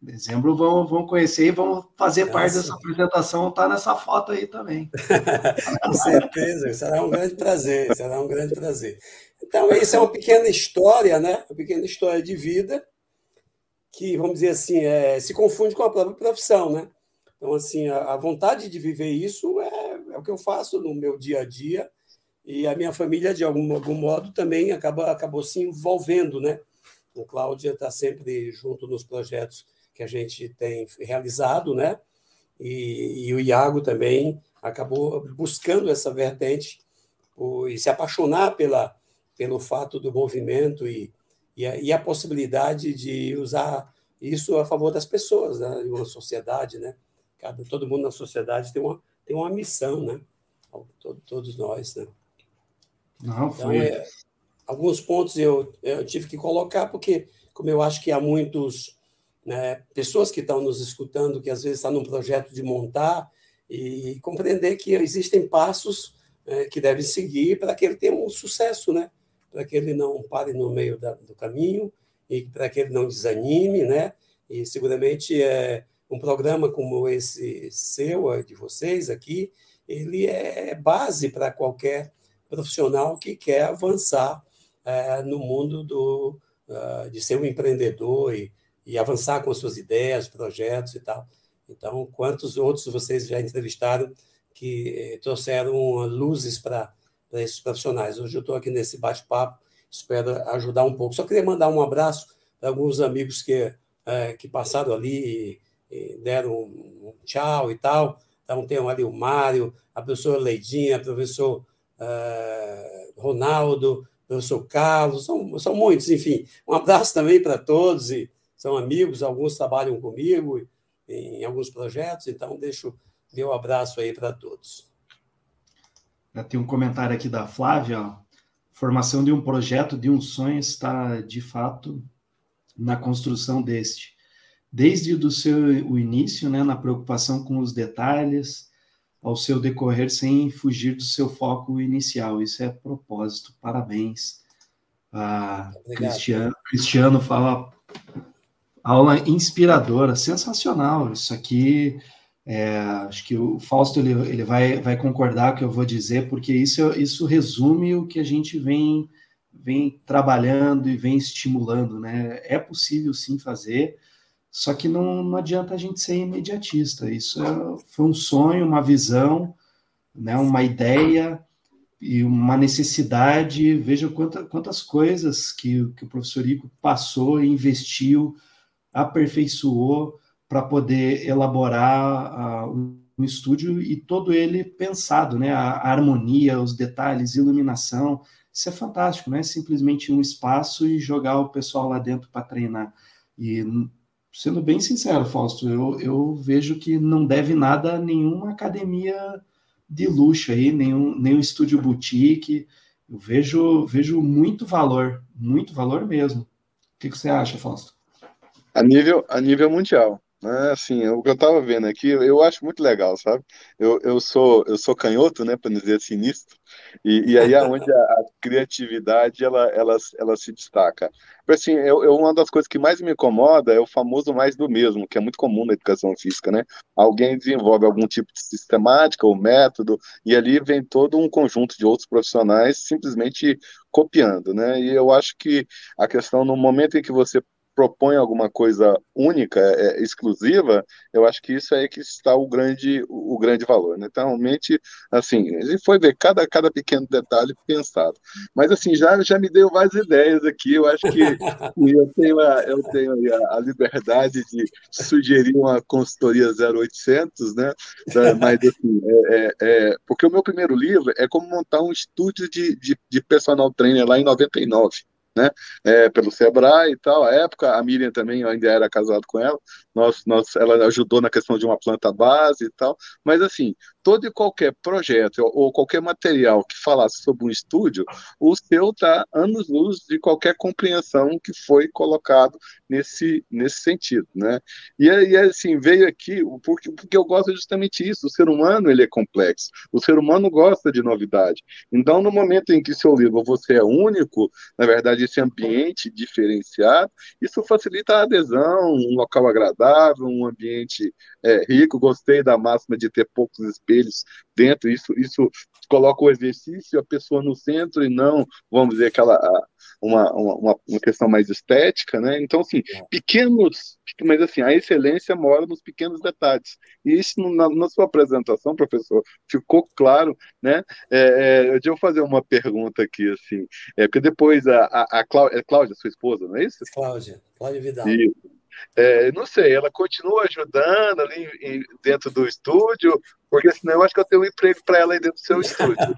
Dezembro vão, vão conhecer e vão fazer Nossa. parte dessa apresentação, tá nessa foto aí também. Com certeza, será um grande prazer, será um grande prazer. Então, isso é uma pequena história, né? Uma pequena história de vida que, vamos dizer assim, é, se confunde com a própria profissão, né? Então, assim, a, a vontade de viver isso é, é, o que eu faço no meu dia a dia e a minha família, de algum, algum modo, também acaba, acabou se envolvendo, né? O Cláudia está sempre junto nos projetos que a gente tem realizado, né? E, e o Iago também acabou buscando essa vertente e se apaixonar pela, pelo fato do movimento e, e a, e a possibilidade de usar isso a favor das pessoas, né? de uma sociedade, né? Cada, todo mundo na sociedade tem uma, tem uma missão, né? Todo, todos nós, né? Não, então, foi. Então, é, alguns pontos eu, eu tive que colocar, porque, como eu acho que há muitos né, pessoas que estão nos escutando, que às vezes estão num projeto de montar, e compreender que existem passos é, que devem seguir para que ele tenha um sucesso, né? Para que ele não pare no meio da, do caminho e para que ele não desanime, né? E seguramente é um programa como esse seu, de vocês aqui, ele é base para qualquer profissional que quer avançar é, no mundo do, uh, de ser um empreendedor e, e avançar com suas ideias, projetos e tal. Então, quantos outros vocês já entrevistaram que eh, trouxeram luzes para para esses profissionais. Hoje eu estou aqui nesse bate-papo, espero ajudar um pouco. Só queria mandar um abraço para alguns amigos que, é, que passaram ali e, deram um, tchau e tal. Então, tem ali o Mário, a professora Leidinha, o professor é, Ronaldo, o professor Carlos, são, são muitos, enfim. Um abraço também para todos, e são amigos, alguns trabalham comigo em alguns projetos, então deixo meu abraço aí para todos. Tem um comentário aqui da Flávia. Ó. Formação de um projeto, de um sonho, está de fato na construção deste. Desde o seu o início, né, na preocupação com os detalhes, ao seu decorrer sem fugir do seu foco inicial. Isso é propósito. Parabéns. Ah, Cristiano, Cristiano fala aula inspiradora, sensacional. Isso aqui é, acho que o Fausto ele, ele vai, vai concordar com o que eu vou dizer, porque isso, isso resume o que a gente vem, vem trabalhando e vem estimulando. Né? É possível sim fazer, só que não, não adianta a gente ser imediatista. Isso é, foi um sonho, uma visão, né? uma ideia e uma necessidade. Veja quanta, quantas coisas que, que o professor Ico passou, investiu, aperfeiçoou para poder elaborar uh, um estúdio e todo ele pensado, né? A, a, harmonia, os detalhes, iluminação, isso é fantástico, não é simplesmente um espaço e jogar o pessoal lá dentro para treinar. E sendo bem sincero, Fausto, eu, eu vejo que não deve nada a nenhuma academia de luxo aí, nenhum, nenhum estúdio boutique. Eu vejo, vejo muito valor, muito valor mesmo. O que, que você acha, Fausto? A nível, a nível mundial. Né? Assim, o que eu estava vendo aqui, eu acho muito legal, sabe? Eu, eu sou eu sou canhoto, né, para dizer sinistro, e, e aí é onde a, a, criatividade ela, ela, ela se destaca. Assim, eu, eu, uma das coisas que mais me incomoda é o famoso mais do mesmo, que é muito comum na educação física, né? Alguém desenvolve algum tipo de sistemática ou método, e ali vem todo um conjunto de outros profissionais simplesmente copiando, né? E eu acho que a questão, no momento em que você propõe alguma coisa única, é, exclusiva, eu acho que isso é que está o grande, o, grande valor. Né? Então, realmente, assim, a gente foi ver cada, cada pequeno detalhe pensado. Mas, assim, já, já me deu várias ideias aqui, eu acho que eu tenho, a, eu tenho a, a liberdade de sugerir uma consultoria 0800, né? Mas, assim, é, é, é, porque o meu primeiro livro é como montar um estúdio de, de, de personal trainer lá em 99 né, é, pelo Sebrae e tal. A época, a Miriam também, ainda era casado com ela, nós, nós, ela ajudou na questão de uma planta base e tal, mas assim, todo e qualquer projeto ou qualquer material que falasse sobre um estúdio, o seu está anos-luz de qualquer compreensão que foi colocado nesse, nesse sentido, né? E, e assim, veio aqui, porque, porque eu gosto justamente isso, o ser humano ele é complexo, o ser humano gosta de novidade. Então, no momento em que seu livro você é único, na verdade, esse ambiente diferenciado, isso facilita a adesão, um local agradável, um ambiente é, rico, gostei da máxima de ter poucos espelhos dentro, isso, isso coloca o exercício, a pessoa no centro e não, vamos dizer, aquela uma, uma, uma questão mais estética, né? Então, assim, é. pequenos, mas assim, a excelência mora nos pequenos detalhes. E isso, na, na sua apresentação, professor, ficou claro, né? É, é, eu devo fazer uma pergunta aqui, assim, é, porque depois a, a, a Cláudia, é Cláudia, sua esposa, não é isso? Cláudia, Cláudia Vidal. Isso. É, não sei, ela continua ajudando ali dentro do estúdio, porque senão eu acho que eu tenho um emprego para ela aí dentro do seu estúdio.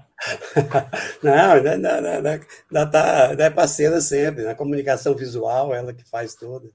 não, ainda, ainda, ainda, tá, ainda é parceira sempre, na comunicação visual, ela que faz toda.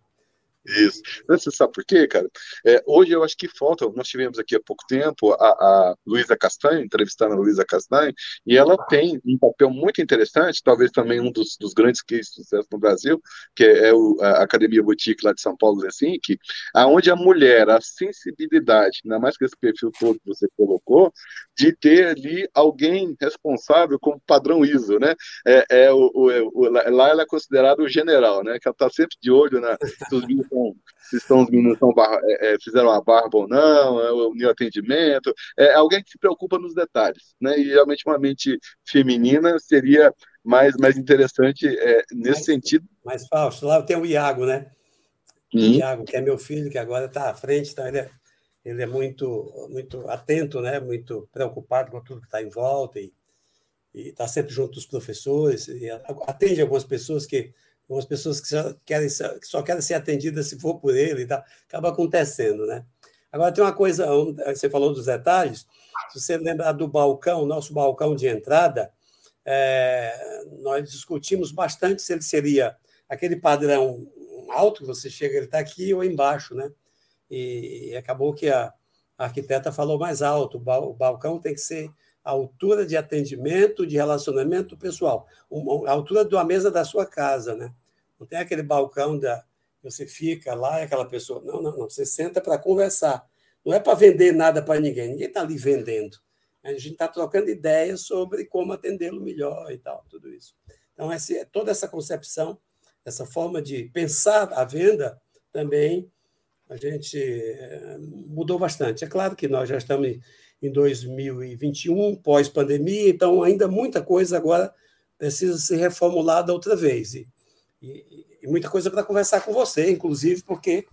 Isso. Você sabe por quê, cara? É, hoje eu acho que falta. Nós tivemos aqui há pouco tempo a, a Luísa Castanho, entrevistando a Luísa Castanho, e ela tem um papel muito interessante, talvez também um dos, dos grandes cases de sucesso no Brasil, que é o, a Academia Boutique lá de São Paulo, assim, que aonde a mulher, a sensibilidade, ainda mais que esse perfil todo que você colocou, de ter ali alguém responsável como padrão ISO, né? É, é o, o, o, lá ela é considerada o general, né? Que ela está sempre de olho na, estão, se estão os meninos estão é, é, fizeram a barba ou não, é, o meu atendimento, é alguém que se preocupa nos detalhes, né? E realmente uma mente feminina seria mais, mais interessante é, nesse mas, sentido. Mas, Fausto, lá tem o Iago, né? O hum. Iago, que é meu filho, que agora está à frente, tá? ele, é, ele é muito, muito atento, né? muito preocupado com tudo que está em volta e está sempre junto dos professores, atende algumas pessoas que algumas pessoas que só querem, que só querem ser atendidas se for por ele, tá? acaba acontecendo, né? Agora, tem uma coisa, você falou dos detalhes, se você lembrar do balcão, nosso balcão de entrada, é, nós discutimos bastante se ele seria aquele padrão alto que você chega, ele está aqui ou embaixo, né? E, acabou que a, a arquiteta falou mais alto, o balcão tem que ser a altura de atendimento, de relacionamento pessoal, a altura da mesa da sua casa, né? Não tem aquele balcão da você fica lá e aquela pessoa. Não, não, não. Você senta para conversar. Não é para vender nada para ninguém. Ninguém está ali vendendo. A gente está trocando ideias sobre como atendê-lo melhor e tal, tudo isso. Então, essa, toda essa concepção, essa forma de pensar a venda também a gente eh, mudou bastante. É claro que nós já estamos em 2021, pós-pandemia, então ainda muita coisa agora precisa ser reformulada outra vez. E, e, e muita coisa para conversar com você, inclusive porque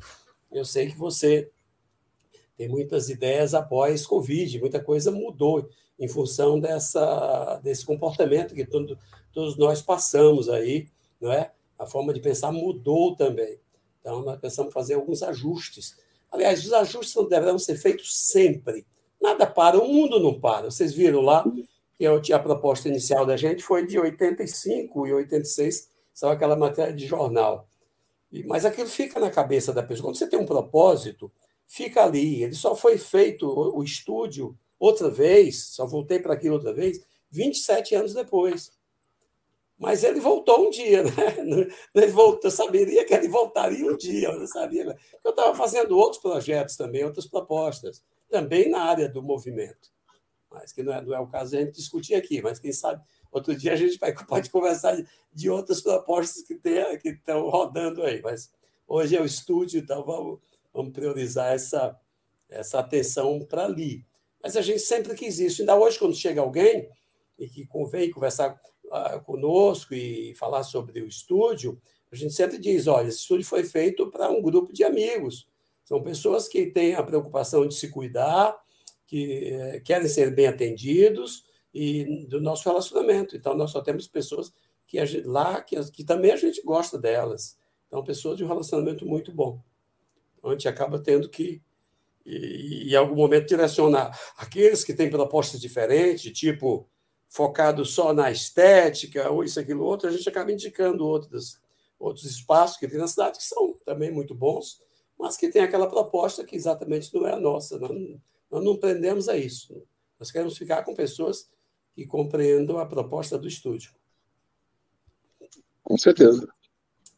eu sei que você tem muitas ideias após Covid, muita coisa mudou em função dessa, desse comportamento que todo, todos nós passamos aí, não é? A forma de pensar mudou também. Então, nós pensamos fazer alguns ajustes. Aliás, os ajustes deverão ser feitos sempre. Nada para, o mundo não para. Vocês viram lá que eu, a proposta inicial da gente foi de 85 e 86, são aquela matéria de jornal. Mas aquilo fica na cabeça da pessoa. Quando você tem um propósito, fica ali. Ele só foi feito, o estúdio, outra vez, só voltei para aquilo outra vez, 27 anos depois. Mas ele voltou um dia, né? Ele voltou, eu saberia que ele voltaria um dia, eu não sabia. Eu estava fazendo outros projetos também, outras propostas também na área do movimento. Mas que não é, não é o caso de a gente discutir aqui, mas quem sabe outro dia a gente vai, pode conversar de outras propostas que, tem, que estão rodando aí. Mas hoje é o estúdio, então vamos, vamos priorizar essa, essa atenção para ali. Mas a gente sempre quis isso. Ainda hoje, quando chega alguém e que convém conversar uh, conosco e falar sobre o estúdio, A gente sempre diz: olha, esse estúdio foi feito para um grupo de amigos. São pessoas que têm a preocupação de se cuidar, que é, querem ser bem atendidos e do nosso relacionamento. Então, nós só temos pessoas que gente, lá que, que também a gente gosta delas. Então, pessoas de um relacionamento muito bom. Então, a gente acaba tendo que, em algum momento, direcionar aqueles que têm propostas diferentes, tipo focado só na estética ou isso, aquilo, outro, a gente acaba indicando outros, outros espaços que tem na cidade que são também muito bons, mas que tem aquela proposta que exatamente não é a nossa. Nós, nós não prendemos a isso. Nós queremos ficar com pessoas que compreendam a proposta do estúdio. Com certeza.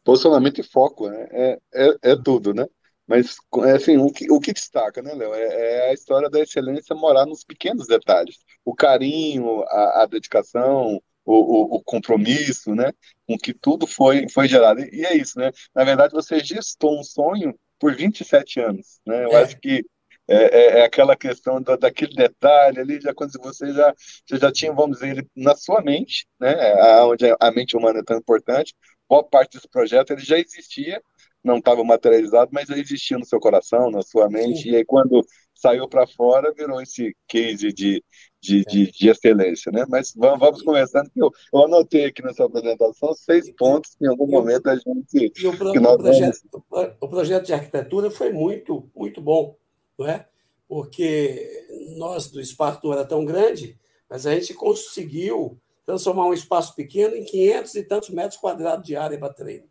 Posicionamento e foco né? é, é, é tudo, né? Mas, assim, o que, o que destaca, né, Léo? É, é, a história da excelência morar nos pequenos detalhes. O carinho, a, a dedicação, o, o, o, compromisso, né? Com que tudo foi, foi gerado. E, e, é isso, né? Na verdade, você gestou um sonho por 27 anos, né? Eu é. acho que é, é, é, aquela questão daquele detalhe ali, já quando você já, você já tinha, vamos dizer, ele na sua mente, né? Onde a mente humana é tão importante, boa parte desse projeto ele já existia, não estava materializado, mas já existia no seu coração, na sua mente, Sim. e aí quando saiu para fora, virou esse case de, de, é. de, de, excelência, né? Mas vamos, vamos começando, eu, eu anotei aqui nessa apresentação seis pontos que em algum momento a gente... E o, pro, o, projeto, vamos... o projeto de arquitetura foi muito, muito bom, não é? Porque nós do espaço não era tão grande, mas a gente conseguiu transformar um espaço pequeno em 500 e tantos metros quadrados de área para treino.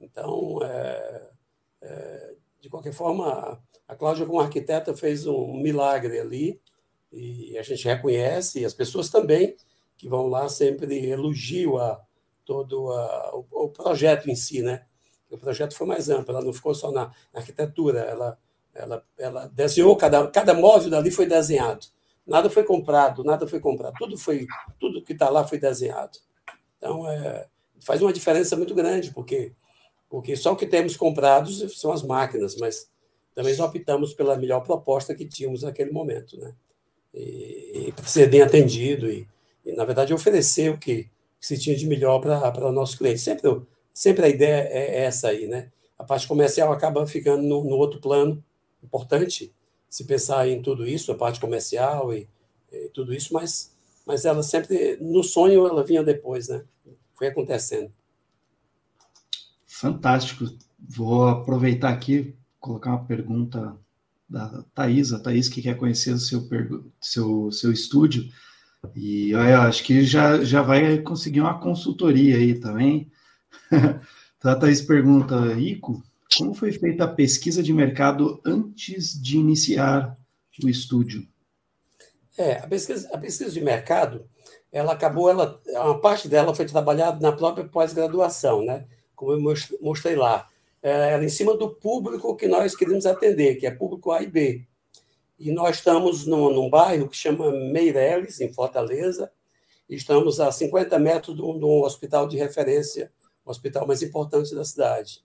Então, é, é, de qualquer forma, a Cláudia, como arquiteta, fez um milagre ali, e a gente reconhece, e as pessoas também, que vão lá sempre elogiam a, todo a, o, o, projeto em si, né? O projeto foi mais amplo, ela não ficou só na, na arquitetura, ela, ela, ela desenhou, cada, cada móvel dali foi desenhado. Nada foi comprado, nada foi comprado, tudo foi, tudo que está lá foi desenhado. Então, é, faz uma diferença muito grande, porque porque só o que temos comprados são as máquinas, mas também optamos pela melhor proposta que tínhamos naquele momento, né? E, e ser bem atendido e, e, na verdade, oferecer o que, que se tinha de melhor para o nosso cliente. Sempre, sempre a ideia é essa aí, né? A parte comercial acaba ficando no, no outro plano, importante se pensar em tudo isso, a parte comercial e, e tudo isso, mas, mas ela sempre, no sonho, ela vinha depois, né? Foi acontecendo. Fantástico. Vou aproveitar aqui, colocar uma pergunta da Thaís, a Thaís que quer conhecer o seu, seu, seu estúdio. E eu acho que já, já vai conseguir uma consultoria aí também. a Thaís pergunta, Ico, como foi feita a pesquisa de mercado antes de iniciar o estúdio? É, a pesquisa, a pesquisa de mercado, ela acabou, ela, uma parte dela foi trabalhada na própria pós-graduação, né? como eu mostrei lá, é, era em cima do público que nós queríamos atender, que é público A e B. E nós estamos num, num bairro que chama Meireles, em Fortaleza, e estamos a 50 metros de um, de um hospital de referência, o hospital mais importante da cidade.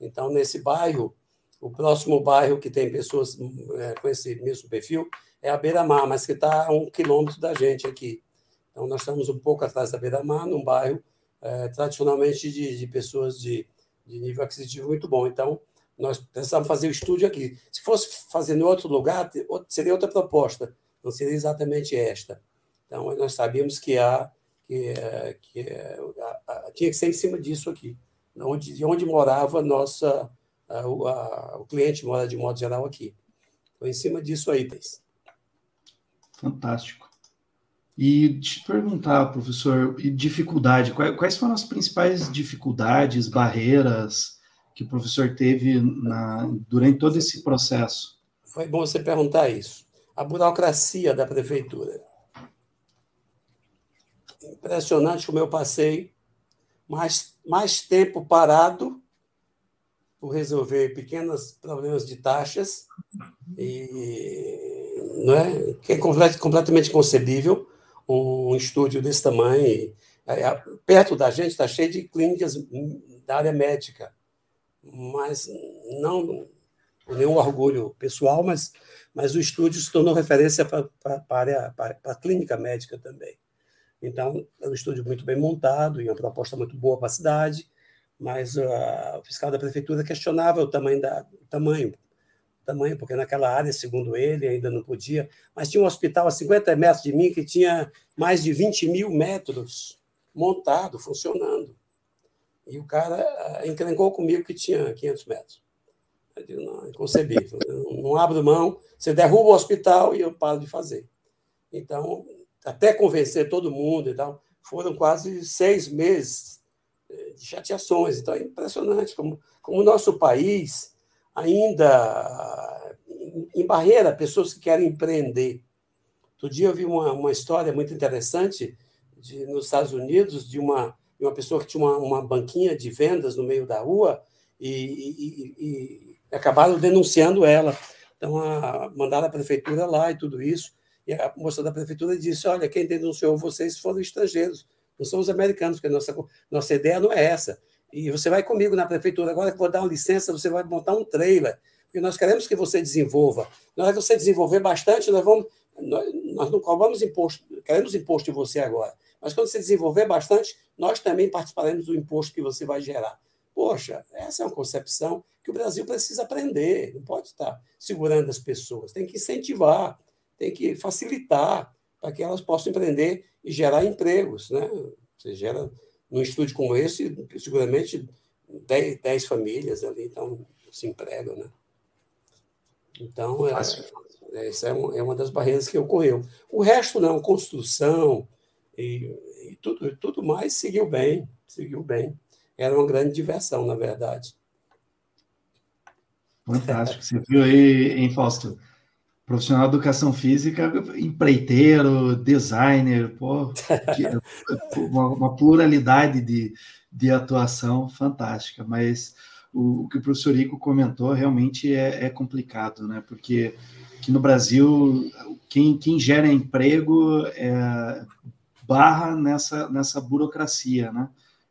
Então, nesse bairro, o próximo bairro que tem pessoas é, com esse mesmo perfil é a Beira-Mar, mas que está a um quilômetro da gente aqui. Então, nós estamos um pouco atrás da Beira-Mar, num bairro é, tradicionalmente de, de pessoas de, de, nível aquisitivo muito bom. Então, nós precisamos fazer o estúdio aqui. Se fosse fazer em outro lugar, seria outra proposta, não seria exatamente esta. Então, nós sabíamos que, há, que, é, que é, a, a, tinha que ser em cima disso aqui, onde, de onde morava nossa, a, o cliente mora de modo geral aqui. Então, em cima disso aí, Thais. Fantástico. E te perguntar, professor, dificuldade, quais foram as principais dificuldades, barreiras que o professor teve na, durante todo esse processo? Foi bom você perguntar isso. A burocracia da prefeitura. Impressionante como eu passei mais, mais tempo parado por resolver pequenos problemas de taxas, e, não é? que é completamente concebível um estúdio desse tamanho. Perto da gente está cheio de clínicas da área médica, mas não por nenhum orgulho pessoal, mas, mas o estúdio se tornou referência para a clínica médica também. Então, é um estúdio muito bem montado e uma proposta muito boa para a cidade, mas uh, o fiscal da prefeitura questionava o tamanho da o tamanho, tamanho, porque naquela área, segundo ele, ainda não podia. Mas tinha um hospital a 50 metros de mim que tinha mais de 20 mil metros montado, funcionando. E o cara uh, encrencou comigo que tinha 500 metros. Eu digo, não, é inconcebível. Não, não abro mão, você derruba o hospital e eu paro de fazer. Então, até convencer todo mundo e tal, foram quase seis meses eh, de chateações. Então, é impressionante como, como o nosso país ainda em barreira pessoas que querem empreender. Outro dia eu vi uma, uma história muito interessante de, nos Estados Unidos de uma, de uma pessoa que tinha uma, uma banquinha de vendas no meio da rua e, e, e, acabaram denunciando ela. Então, a, mandaram a prefeitura lá e tudo isso. E a moça da prefeitura disse: Olha, quem denunciou vocês foram estrangeiros, não são os americanos, porque nossa, nossa ideia não é essa. E você vai comigo na prefeitura, agora que vou dar uma licença, você vai montar um trailer, porque nós queremos que você desenvolva. Na hora que você desenvolver bastante, nós vamos. Nós, nós não cobramos imposto, queremos imposto de você agora. Mas quando você desenvolver bastante, nós também participaremos do imposto que você vai gerar. Poxa, essa é uma concepção que o Brasil precisa aprender, não pode estar segurando as pessoas, tem que incentivar, tem que facilitar para que elas possam empreender e gerar empregos. Né? Você gera, num estúdio como esse, seguramente 10, 10 famílias ali então, se empregam. Né? Então, é, é, essa é uma, é uma das barreiras que ocorreu. O resto não, construção e, e tudo, tudo mais seguiu bem, seguiu bem era uma grande diversão, na verdade. Fantástico. Você viu aí, hein, Fausto? Profissional de educação física, empreiteiro, designer, pô, uma, uma, pluralidade de, de atuação fantástica. Mas o, o, que o professor Ico comentou realmente é, é complicado, né? Porque aqui no Brasil, quem, quem gera emprego é, barra nessa, nessa burocracia, né?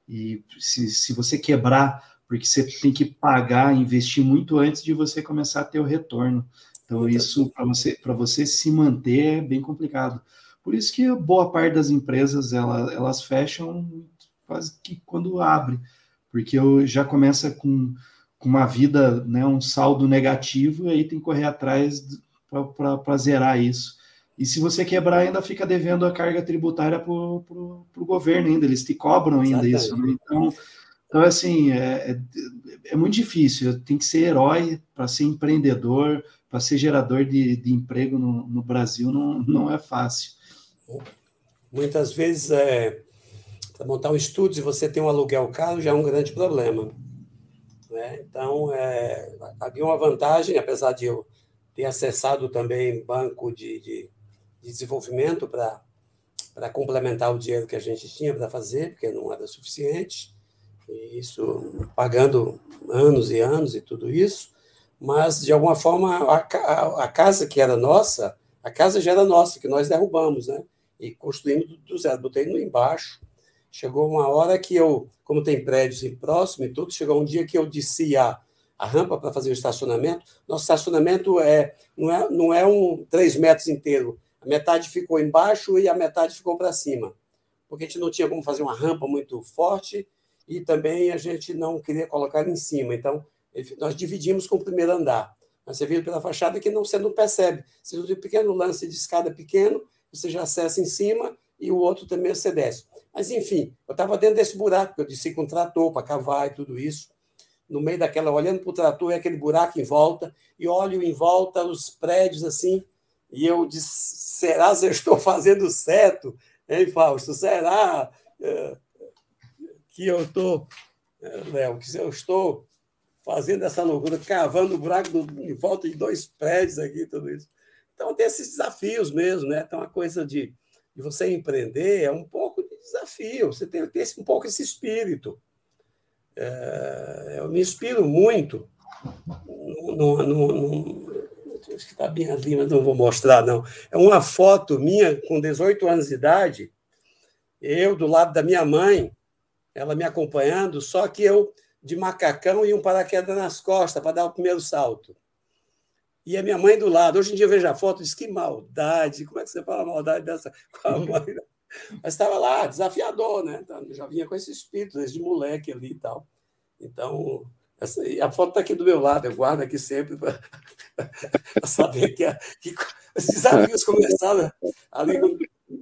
E se, se você quebrar, porque você tem que pagar, investir muito antes de você começar a ter o retorno. Então, isso para você, você se manter é bem complicado. Por isso que boa parte das empresas elas, elas fecham quase que quando abre, porque eu já começa com, com uma vida, né, um saldo negativo, e aí tem que correr atrás para zerar isso. E se você quebrar, ainda fica devendo a carga tributária para o governo ainda, eles te cobram ainda Exatamente. isso. Né? Então, então, assim, é, é, é, muito difícil. Tem que ser herói para ser empreendedor, para ser gerador de, de emprego no, no, Brasil, não, não é fácil. Muitas vezes, é, para montar um estúdio, se você tem um aluguel caro, já é um grande problema. Né? Então, é, havia uma vantagem, apesar de eu ter acessado também banco de, de de desenvolvimento para complementar o dinheiro que a gente tinha para fazer, porque não era suficiente, e isso pagando anos e anos e tudo isso, mas de alguma forma a, a, casa que era nossa, a casa já era nossa, que nós derrubamos, né? E construímos do, zero, botei no embaixo. Chegou uma hora que eu, como tem prédios em próximo e tudo, chegou um dia que eu desci a, a rampa para fazer o estacionamento. Nosso estacionamento é não é, não é um três metros inteiro, a metade ficou embaixo e a metade ficou para cima, porque a gente não tinha como fazer uma rampa muito forte e também a gente não queria colocar em cima. Então, nós dividimos com o primeiro andar. Você vira pela fachada que não, você não percebe. Você tem um pequeno lance de escada pequeno, você já acessa em cima e o outro também você desce. Mas, enfim, eu estava dentro desse buraco, eu disse com trator para cavar e tudo isso. No meio daquela, olhando para o trator, é aquele buraco em volta, e olho em volta os prédios assim, e eu disse: será que eu estou fazendo certo, hein, Fausto? Será é, que eu estou, é, Léo, que eu estou fazendo essa loucura, cavando o buraco do, em volta de dois prédios aqui, tudo isso. Então, tem esses desafios mesmo, né? Então, a coisa de, de você empreender é um pouco de desafio, você tem que ter um pouco esse espírito. É, eu me inspiro muito no, no, no, acho que está bem ali, mas não vou mostrar, não. É uma foto minha com 18 anos de idade, eu do lado da minha mãe, ela me acompanhando, só que eu de macacão e um paraquedas nas costas para dar o primeiro salto. E a minha mãe do lado. Hoje em dia eu vejo a foto e diz que maldade, como é que você fala maldade dessa com a mãe? Mas estava lá, desafiador, né? Então, já vinha com esse espírito desde moleque ali e tal. Então, essa, a foto está aqui do meu lado, eu guardo aqui sempre para saber que, a, que os desafios começaram ali com,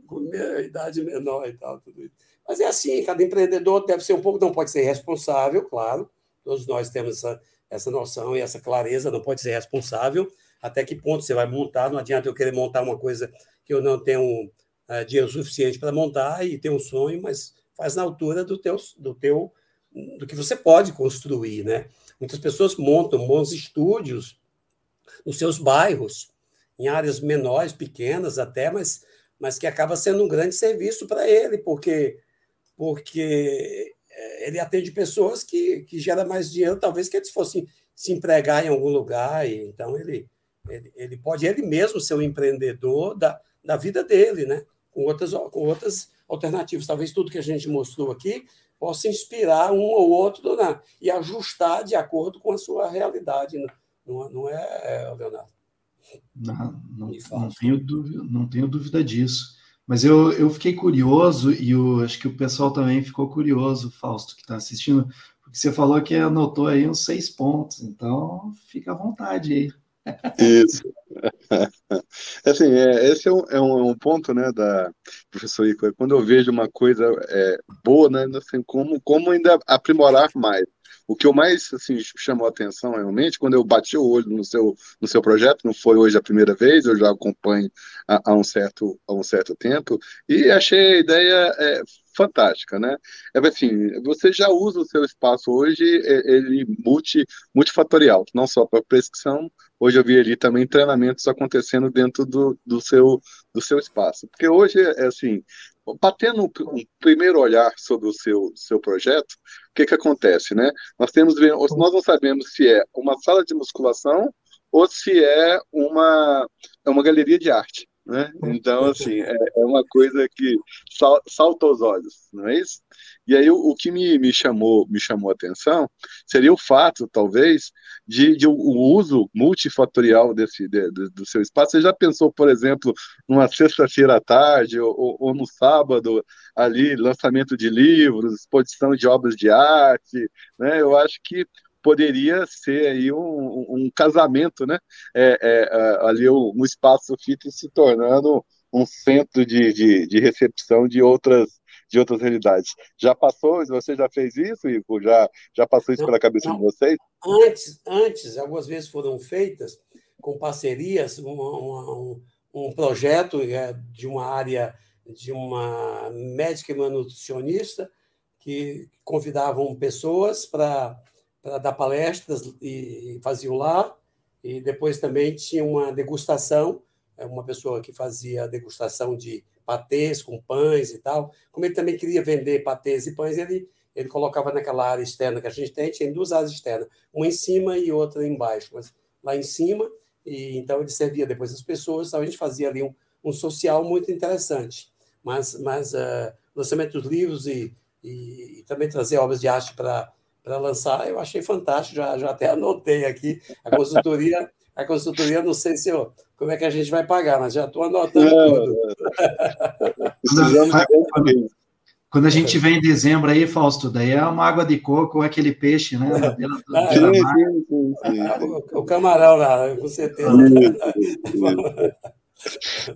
com minha idade menor e tal. Tudo isso. Mas é assim, cada empreendedor deve ser um pouco, não pode ser responsável, claro, todos nós temos essa, essa noção e essa clareza, não pode ser responsável. Até que ponto você vai montar? Não adianta eu querer montar uma coisa que eu não tenho uh, dinheiro suficiente para montar e ter um sonho, mas faz na altura do teu, do teu do que você pode construir, né? Muitas pessoas montam bons estúdios nos seus bairros, em áreas menores, pequenas até, mas, mas que acaba sendo um grande serviço para ele, porque porque eh, ele atende pessoas que, que geram mais dinheiro, talvez que eles fossem se empregar em algum lugar, e então ele, ele, ele pode ele mesmo ser um empreendedor da, da vida dele, né? com, outras, com outras alternativas. Talvez tudo que a gente mostrou aqui possa inspirar um ou outro né? e ajustar de acordo com a sua realidade. Não, não é, é Leonardo? Não, não, não, tenho dúvida, não tenho dúvida disso. Mas eu, eu fiquei curioso, e eu, acho que o pessoal também ficou curioso, Fausto, que está assistindo, porque você falou que anotou aí uns seis pontos, então fica à vontade aí. Isso. Assim, é, esse é um, é, um, é um, ponto, né, da professor Ico, quando eu vejo uma coisa é, boa, né, assim, como, como ainda aprimorar mais. O que eu mais assim, chamou a atenção realmente, quando eu bati o olho no seu, no seu projeto, não foi hoje a primeira vez, eu já acompanho há, há um, certo, há um certo tempo, e achei a ideia é, fantástica, né? É assim, você já usa o seu espaço hoje, é, ele multi, multifatorial, não só para prescrição, hoje eu vi ali também treinamentos acontecendo dentro do, do, seu, do seu espaço. Porque hoje, é assim, batendo um primeiro olhar sobre o seu, seu projeto, o que, que acontece, né? Nós temos nós não sabemos se é uma sala de musculação ou se é uma, é uma galeria de arte. Né? Então, assim, é, é, uma coisa que sal, salta aos olhos, não é isso? E aí o, o, que me, me chamou me chamou a atenção seria o fato, talvez, de, de o uso multifatorial desse de, de, do seu espaço. Você já pensou, por exemplo, numa sexta-feira à tarde ou, ou, ou, no sábado ali lançamento de livros, exposição de obras de arte, né? Eu acho que poderia ser aí um, um casamento, né? É, é, ali um, um espaço fitness se tornando um centro de, de, de, recepção de outras de outras realidades. Já passou? Você já fez isso, Ivo? Já, já passou isso não, pela cabeça não. de vocês? Antes, antes, algumas vezes foram feitas com parcerias, um, um, um projeto é, de uma área de uma médica e uma nutricionista que convidavam pessoas para para dar palestras e faziam lá. E depois também tinha uma degustação, é uma pessoa que fazia degustação de patês com pães e tal. Como ele também queria vender patês e pães, ele, ele colocava naquela área externa que a gente tem, tinha duas áreas externas, uma em cima e outra embaixo. Mas lá em cima, e então ele servia depois as pessoas, então a gente fazia ali um, um social muito interessante. Mas, mas uh, lançamento dos livros e, e, e também trazer obras de arte para para lançar, eu achei fantástico, já, já até anotei aqui. A consultoria, a consultoria, não sei se eu, como é que a gente vai pagar, mas já estou anotando tudo. Quando, quando a gente vem em dezembro aí, Fausto, daí é uma água de coco ou aquele peixe, né? Ah, sim, sim, sim, o, o, camarão lá, com certeza.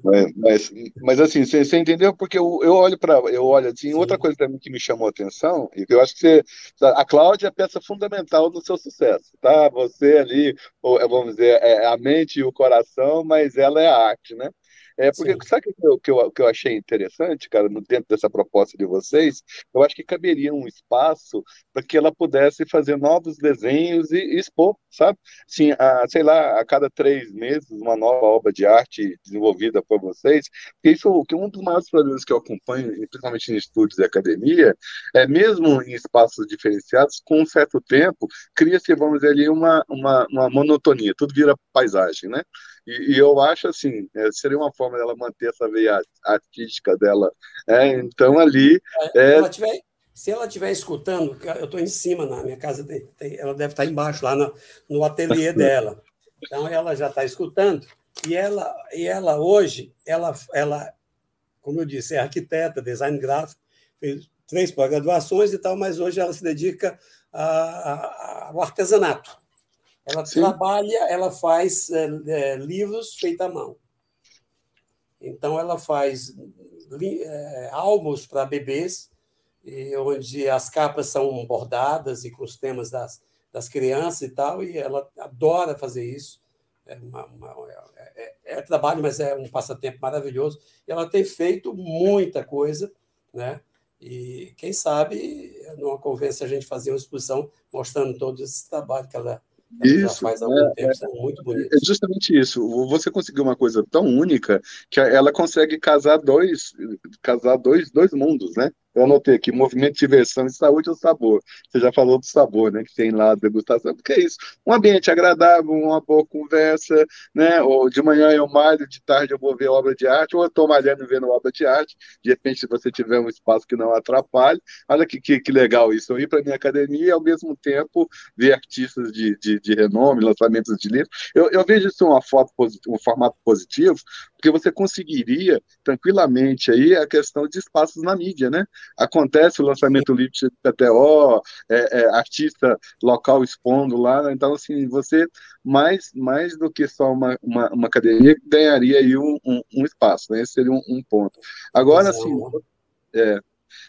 mas, mas, mas, assim, você, você entendeu? Porque eu, eu olho para eu olho assim, Sim. outra coisa também que me chamou a atenção, e que eu acho que você, a Cláudia é a peça fundamental do seu sucesso, tá? Você ali, vamos dizer, é a mente e o coração, mas ela é a arte, né? É porque Sim. sabe o que eu, que, eu, que eu achei interessante, cara, no, dentro dessa proposta de vocês? Eu acho que caberia um espaço para que ela pudesse fazer novos desenhos e, e expor, sabe? Assim, a, sei lá, a cada três meses, uma nova obra de arte desenvolvida por vocês. Porque isso que um dos maiores problemas que eu acompanho, principalmente em estúdios e academia, é mesmo em espaços diferenciados, com um certo tempo, cria-se, vamos dizer ali, uma, uma, uma monotonia, tudo vira paisagem, né? E, e, eu acho assim, é, seria uma forma dela manter essa veia artística dela. É, então ali. É... Ela tiver, se ela estiver escutando, eu estou em cima na minha casa, ela deve estar embaixo, lá no, no ateliê dela. Então ela já está escutando. E ela, e ela hoje, ela, ela, como eu disse, é arquiteta, design gráfico, fez três pós-graduações e tal, mas hoje ela se dedica a, a, o artesanato. Ela Sim. trabalha, ela faz é, é, livros feitos à mão. Então, ela faz é, álbuns para bebês, onde as capas são bordadas e com os temas das, das crianças e tal, e ela adora fazer isso. É, uma, uma, é, é, é, trabalho, mas é um passatempo maravilhoso. E ela tem feito muita coisa, né? E quem sabe, numa conversa, a gente fazer uma exposição mostrando todo esse trabalho que ela, isso, faz há algum é, tempo, é, muito bonito. É justamente isso. Você conseguiu uma coisa tão única que ela consegue casar dois, casar dois, dois mundos, né? Eu anotei aqui, movimento diversão e saúde ou sabor. Você já falou do sabor, né? Que tem lá a degustação, porque é isso. Um ambiente agradável, uma boa conversa, né? Ou de manhã eu malho, de tarde eu vou ver obra de arte, ou eu estou malhando e vendo obra de arte. De repente, se você tiver um espaço que não atrapalhe, olha que, que, que legal isso. Eu ir para minha academia e, ao mesmo tempo, ver artistas de, de, de renome, lançamentos de livros. Eu, eu vejo isso uma foto, um formato positivo, porque você conseguiria tranquilamente aí a questão de espaços na mídia, né? Acontece o lançamento livre de PTO, é, é, artista local expondo lá, né? então assim, você mais, mais do que só uma, uma, uma academia ganharia aí um, um, um espaço, né? Esse seria um, um ponto. Agora, assim, é,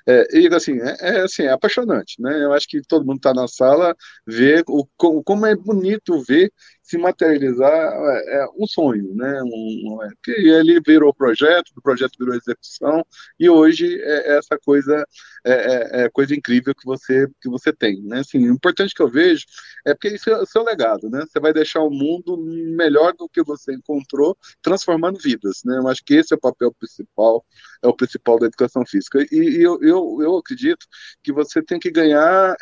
é, e assim, é, é, assim, é apaixonante, né? Eu acho que todo mundo está na sala, vê o, como é bonito ver se materializar é, é um sonho, né? Um, é, que ele virou projeto, o projeto virou execução e hoje é, é essa coisa é, é, coisa incrível que você que você tem, né? Assim, o importante que eu vejo é porque isso é o seu legado, né? Você vai deixar o mundo melhor do que você encontrou, transformando vidas, né? Eu acho que esse é o papel principal, é o principal da educação física e, e eu, eu, eu acredito que você tem que ganhar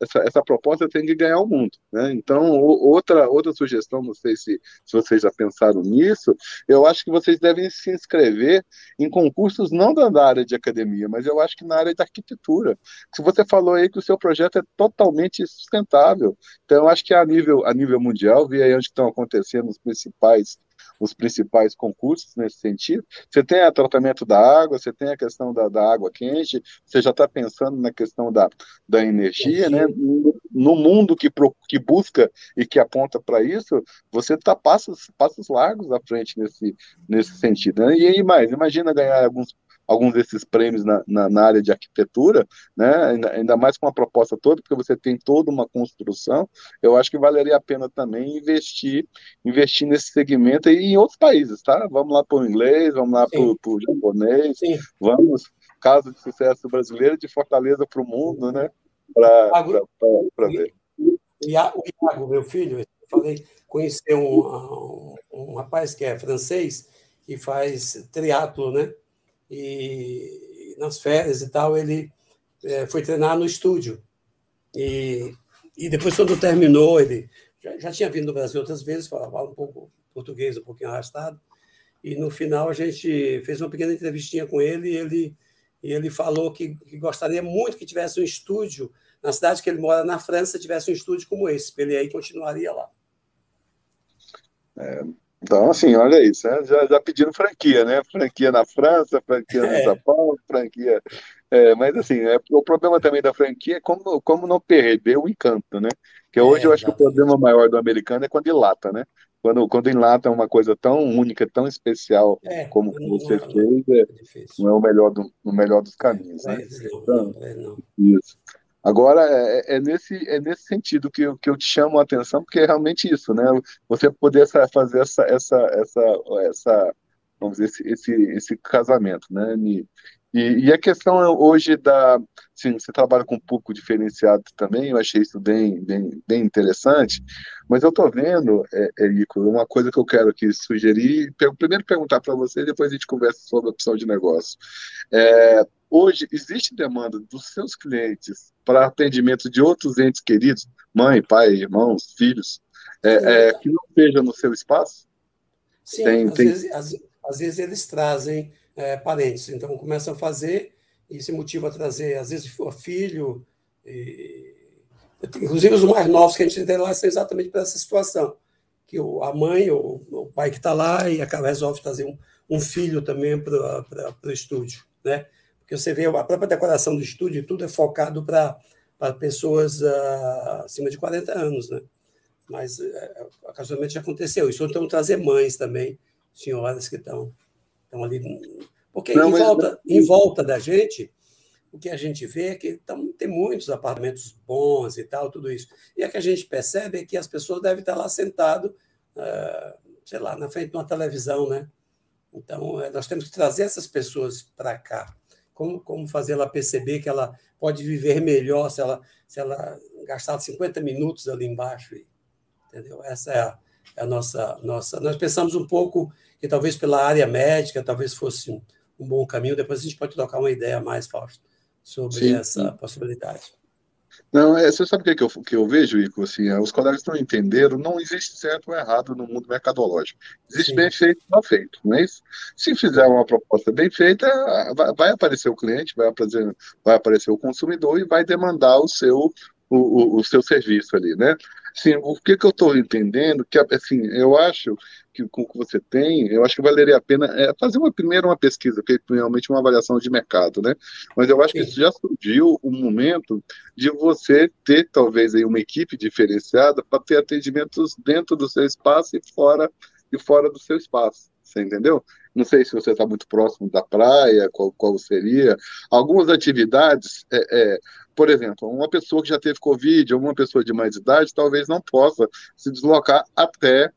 essa, essa proposta tem que ganhar o mundo. Né? Então, outra, outra sugestão, não sei se, se vocês já pensaram nisso, eu acho que vocês devem se inscrever em concursos não da área de academia, mas eu acho que na área da arquitetura. Se você falou aí que o seu projeto é totalmente sustentável, então eu acho que a nível, a nível mundial, vi aí onde estão acontecendo os principais os principais concursos nesse sentido. Você tem o tratamento da água, você tem a questão da, da água quente, você já está pensando na questão da, da energia, né? No mundo que, que busca e que aponta para isso, você está passos, passos largos à frente nesse, nesse sentido. Né? E aí mais, imagina ganhar alguns alguns desses prêmios na, na, na, área de arquitetura, né, ainda, ainda, mais com a proposta toda, porque você tem toda uma construção, eu acho que valeria a pena também investir, investir nesse segmento e em outros países, tá? Vamos lá para o inglês, vamos lá para o japonês, Sim. vamos, caso de sucesso brasileiro, de Fortaleza para o mundo, né? Para ver. O Iago, meu filho, eu falei, conheci um, um, um rapaz que é francês, que faz triatlo, né? E nas férias e tal, ele é, foi treinar no estúdio. E, e depois, quando terminou, ele já, já tinha vindo do Brasil outras vezes, falava um pouco português, um pouquinho arrastado. E no final a gente fez uma pequena entrevistinha com ele e ele, e ele falou que, que gostaria muito que tivesse um estúdio na cidade que ele mora, na França, tivesse um estúdio como esse. Ele aí continuaria lá. É, então, assim, olha isso, né? já, já pediram franquia, né? Franquia na França, franquia no é. Japão, franquia. É, mas, assim, é, o problema também da franquia é como, como não perder o encanto, né? Que hoje é, eu acho que o problema maior do americano é quando lata, né? Quando, quando enlata uma coisa tão única, tão especial é, como você fez, é, não é o melhor, do, o melhor dos caminhos, né? Então, isso. Agora, é, é, é, nesse, é nesse sentido que eu, que eu te chamo a atenção, porque é realmente isso, né? Você poder fazer essa, essa, essa, essa vamos dizer, esse, esse, esse casamento, né? E, e, a questão hoje da. Sim, você trabalha com um público diferenciado também, eu achei isso bem, bem, bem interessante, mas eu estou vendo, é, Érico, uma coisa que eu quero aqui sugerir, primeiro perguntar para você, depois a gente conversa sobre a opção de negócio. É, Hoje, existe demanda dos seus clientes para atendimento de outros entes queridos, mãe, pai, irmãos, filhos, é, é, que não seja no seu espaço? Sim, tem, às, tem... Vezes, às, às, vezes eles trazem é, parentes, então começam a fazer e se motiva a trazer, às vezes, o filho. E... Inclusive, os mais novos que a gente tem lá são exatamente para essa situação, que o, a mãe ou o pai que está lá e acaba, resolve trazer um, um filho também para o estúdio, né? Porque você vê a própria decoração do estúdio, tudo é focado para pessoas uh, acima de 40 anos, né? Mas uh, ocasionalmente já aconteceu isso. Então, trazer mães também, senhoras que estão, estão ali. Porque Não, em, mas... volta, em volta da gente, o que a gente vê é que tão, tem muitos apartamentos bons e tal, tudo isso. E o que a gente percebe é que as pessoas devem estar lá sentado, uh, sei lá, na frente de uma televisão, né? Então, nós temos que trazer essas pessoas para cá como, como fazer ela perceber que ela pode viver melhor se ela, se ela gastar 50 minutos ali embaixo. Entendeu? Essa é a, é a nossa, nossa. Nós pensamos um pouco que talvez pela área médica talvez fosse um, um bom caminho. Depois a gente pode trocar uma ideia mais, Fausto, sobre sim, essa sim. possibilidade. Não, é, você sabe o que, é que, eu, que eu vejo, Ico? Assim, é, os colegas não entenderam, não existe certo ou errado no mundo mercadológico. Existe Sim. bem feito e mal feito, não é isso? Se fizer uma proposta bem feita, vai, vai aparecer o cliente, vai aparecer, vai aparecer o consumidor e vai demandar o seu, o, o, o seu serviço ali, né? Sim, o que, que eu estou entendendo, que assim, eu acho que com o que você tem, eu acho que valeria a pena é, fazer uma primeira uma pesquisa, que é realmente uma avaliação de mercado, né? Mas eu acho Sim. que já surgiu o momento de você ter talvez aí uma equipe diferenciada para ter atendimentos dentro do seu espaço e fora e fora do seu espaço. Você entendeu? Não sei se você está muito próximo da praia, qual, qual seria. Algumas atividades, é, é, por exemplo, uma pessoa que já teve Covid ou uma pessoa de mais idade talvez não possa se deslocar até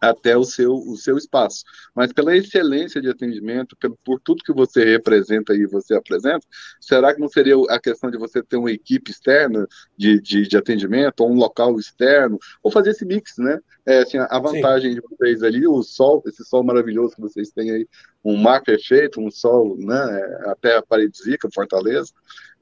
até o seu, o seu espaço. Mas pela excelência de atendimento, por, por tudo que você representa e você apresenta, será que não seria a questão de você ter uma equipe externa de, de, de atendimento, ou um local externo, ou fazer esse mix, né? É, assim, a vantagem Sim. de vocês ali, o sol, esse sol maravilhoso que vocês têm aí, um mar perfeito, um sol, né, a terra paradisíaca, Fortaleza,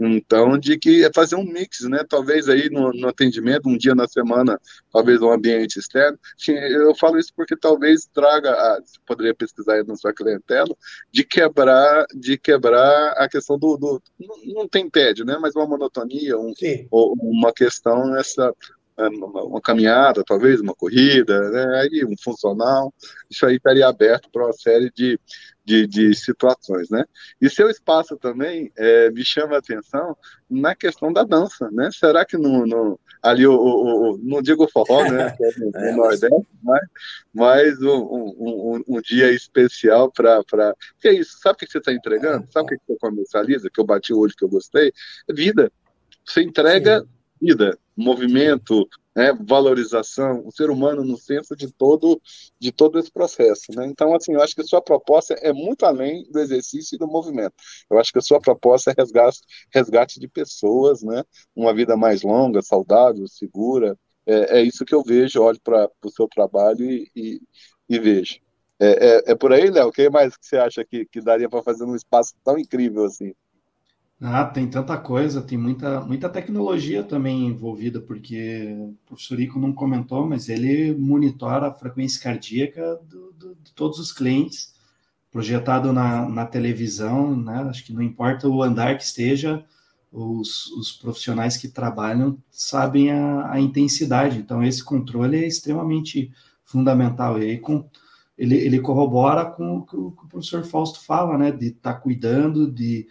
então, de que é fazer um mix, né, talvez aí no, no atendimento, um dia na semana, talvez um ambiente externo, eu falo isso porque talvez traga, a, você poderia pesquisar aí na sua clientela, de quebrar, de quebrar a questão do, do não, não tem tédio, né, mas uma monotonia, um, ou, uma questão nessa uma, uma, caminhada, talvez, uma corrida, né? aí um funcional, isso aí estaria aberto para uma série de, de, de, situações, né? E seu espaço também é, me chama a atenção na questão da dança, né? Será que no, no ali o, o, o, não digo forró, né? Que é no, no é, Nordeste, mas, mas um, um, um, dia especial para para que é isso? Sabe o que você está entregando? Sabe o que você comercializa? Que eu bati o olho que eu gostei? É vida. Você entrega Sim vida, movimento, né, valorização, o ser humano no centro de todo, de todo esse processo. Né? Então, assim, eu acho que a sua proposta é muito além do exercício e do movimento. Eu acho que a sua proposta é resgate, resgate de pessoas, né? uma vida mais longa, saudável, segura. É, é isso que eu vejo, olho para o seu trabalho e, e, e vejo. É, é, é, por aí, Léo? O que mais você acha que, que daria para fazer um espaço tão incrível assim? Ah, tem tanta coisa, tem muita, muita tecnologia também envolvida, porque o professor Ico não comentou, mas ele monitora a frequência cardíaca do, do, de todos os clientes, projetado na, na televisão, né? Acho que não importa o andar que esteja, os, os profissionais que trabalham sabem a, a intensidade, então esse controle é extremamente fundamental. E aí, com, ele, ele corrobora com o que o professor Fausto fala, né? De estar tá cuidando, de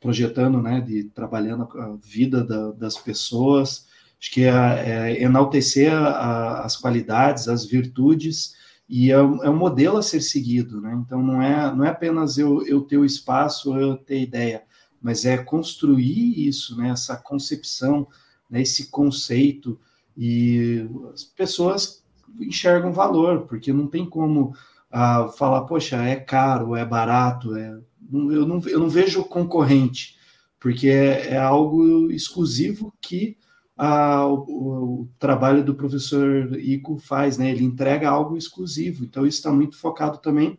projetando, né, de trabalhando a vida da, das pessoas. Acho que é, é enaltecer a, as qualidades, as virtudes e é, é, um modelo a ser seguido, né? Então não é não é apenas eu, eu ter o espaço, eu ter ideia, mas é construir isso, né? Essa concepção, né? Esse conceito e as pessoas enxergam valor, porque não tem como ah, falar, poxa, é caro, é barato, é eu não, eu não vejo concorrente, porque é, é algo exclusivo que a, o, o, trabalho do professor Ico faz, né? Ele entrega algo exclusivo. Então, isso está muito focado também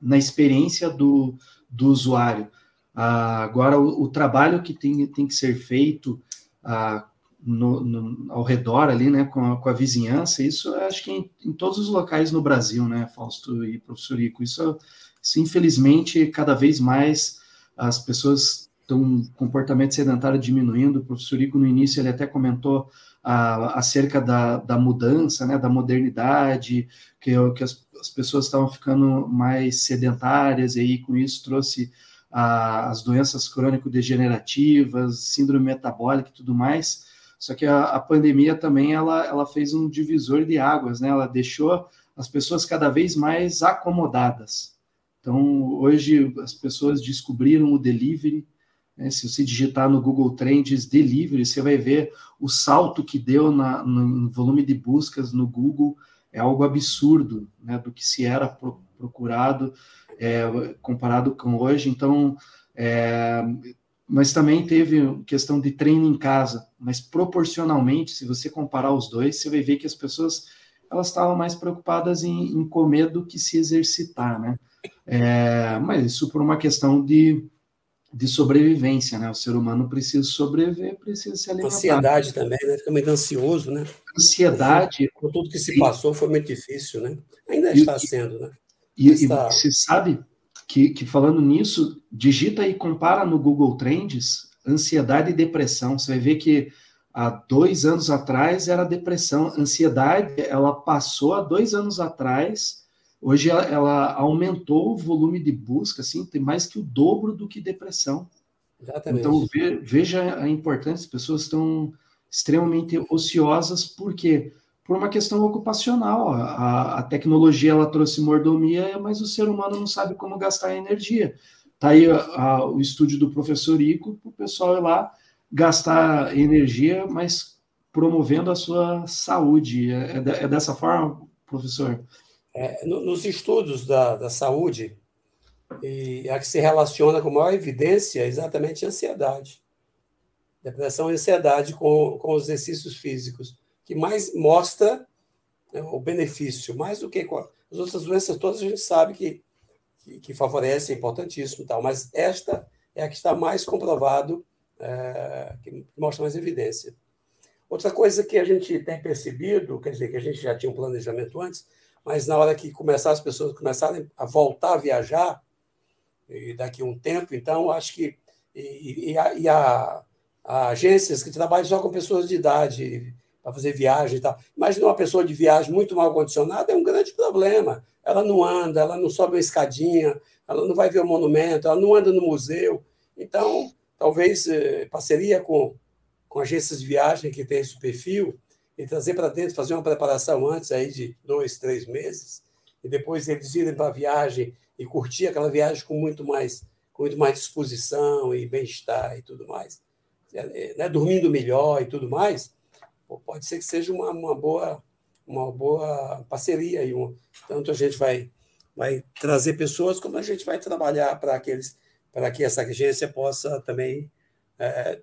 na experiência do, do usuário. Ah, agora, o, o, trabalho que tem, tem que ser feito ah, no, no, ao redor ali, né, com a, com a vizinhança, isso acho que em, em, todos os locais no Brasil, né, Fausto e professor Ico, isso isso, infelizmente, cada vez mais as pessoas estão comportamento sedentário diminuindo. O professor Ico, no início, ele até comentou a, acerca da, da mudança, né, da modernidade, que, que as, as pessoas estavam ficando mais sedentárias, e aí com isso trouxe a, as doenças crônico-degenerativas, síndrome metabólica e tudo mais. Só que a, a, pandemia também ela, ela fez um divisor de águas, né? Ela deixou as pessoas cada vez mais acomodadas. Então, hoje as pessoas descobriram o delivery. Né? Se você digitar no Google Trends delivery, você vai ver o salto que deu na, no volume de buscas no Google. É algo absurdo né? do que se era pro, procurado é, comparado com hoje. Então, é, mas também teve questão de treino em casa, mas proporcionalmente, se você comparar os dois, você vai ver que as pessoas elas estavam mais preocupadas em, em comer do que se exercitar, né? É, mas isso por uma questão de, de sobrevivência, né? O ser humano precisa sobreviver, precisa se alimentar. Ansiedade também, né? Fica muito ansioso, né? Ansiedade. Por tudo que se passou foi muito difícil, né? Ainda está e, sendo, né? E, e você sabe que, que, falando nisso, digita e compara no Google Trends ansiedade e depressão. Você vai ver que há dois anos atrás era depressão. Ansiedade, ela passou há dois anos atrás. Hoje ela, ela aumentou o volume de busca, assim, tem mais que o dobro do que depressão. Exatamente. Então ve, veja a importância. As pessoas estão extremamente ociosas, por quê? Por uma questão ocupacional. A, a, tecnologia ela trouxe mordomia, mas o ser humano não sabe como gastar energia. Tá aí a, a, o estúdio do professor Ico, para o pessoal ir lá gastar energia, mas promovendo a sua saúde. É, é, é dessa forma, professor? É, nos estudos da, da saúde, e a que se relaciona com maior evidência é exatamente a ansiedade. Depressão e ansiedade com, com os exercícios físicos que mais mostra né, o benefício, mais do que as outras doenças todas a gente sabe que, que, que favorece, é importantíssimo, tal, mas esta é a que está mais comprovado, é, que mostra mais evidência. Outra coisa que a gente tem percebido, quer dizer, que a gente já tinha um planejamento antes, mas na hora que começar as pessoas começarem a voltar a viajar, e daqui a um tempo, então, acho que. E, e, a, e a, a agências que trabalham só com pessoas de idade para fazer viagem e tal. Imagina uma pessoa de viagem muito mal condicionada, é um grande problema. Ela não anda, ela não sobe uma escadinha, ela não vai ver o monumento, ela não anda no museu. Então, talvez eh, parceria com, com agências de viagem que têm esse perfil e trazer para dentro, fazer uma preparação antes aí de dois, três meses, e depois eles irem para a viagem e curtir aquela viagem com muito mais, com muito mais disposição e bem-estar e tudo mais. É, é, né? Dormindo melhor e tudo mais pode ser que seja uma, uma boa uma boa parceria e um, tanto a gente vai vai trazer pessoas como a gente vai trabalhar para aqueles para que essa agência possa também é,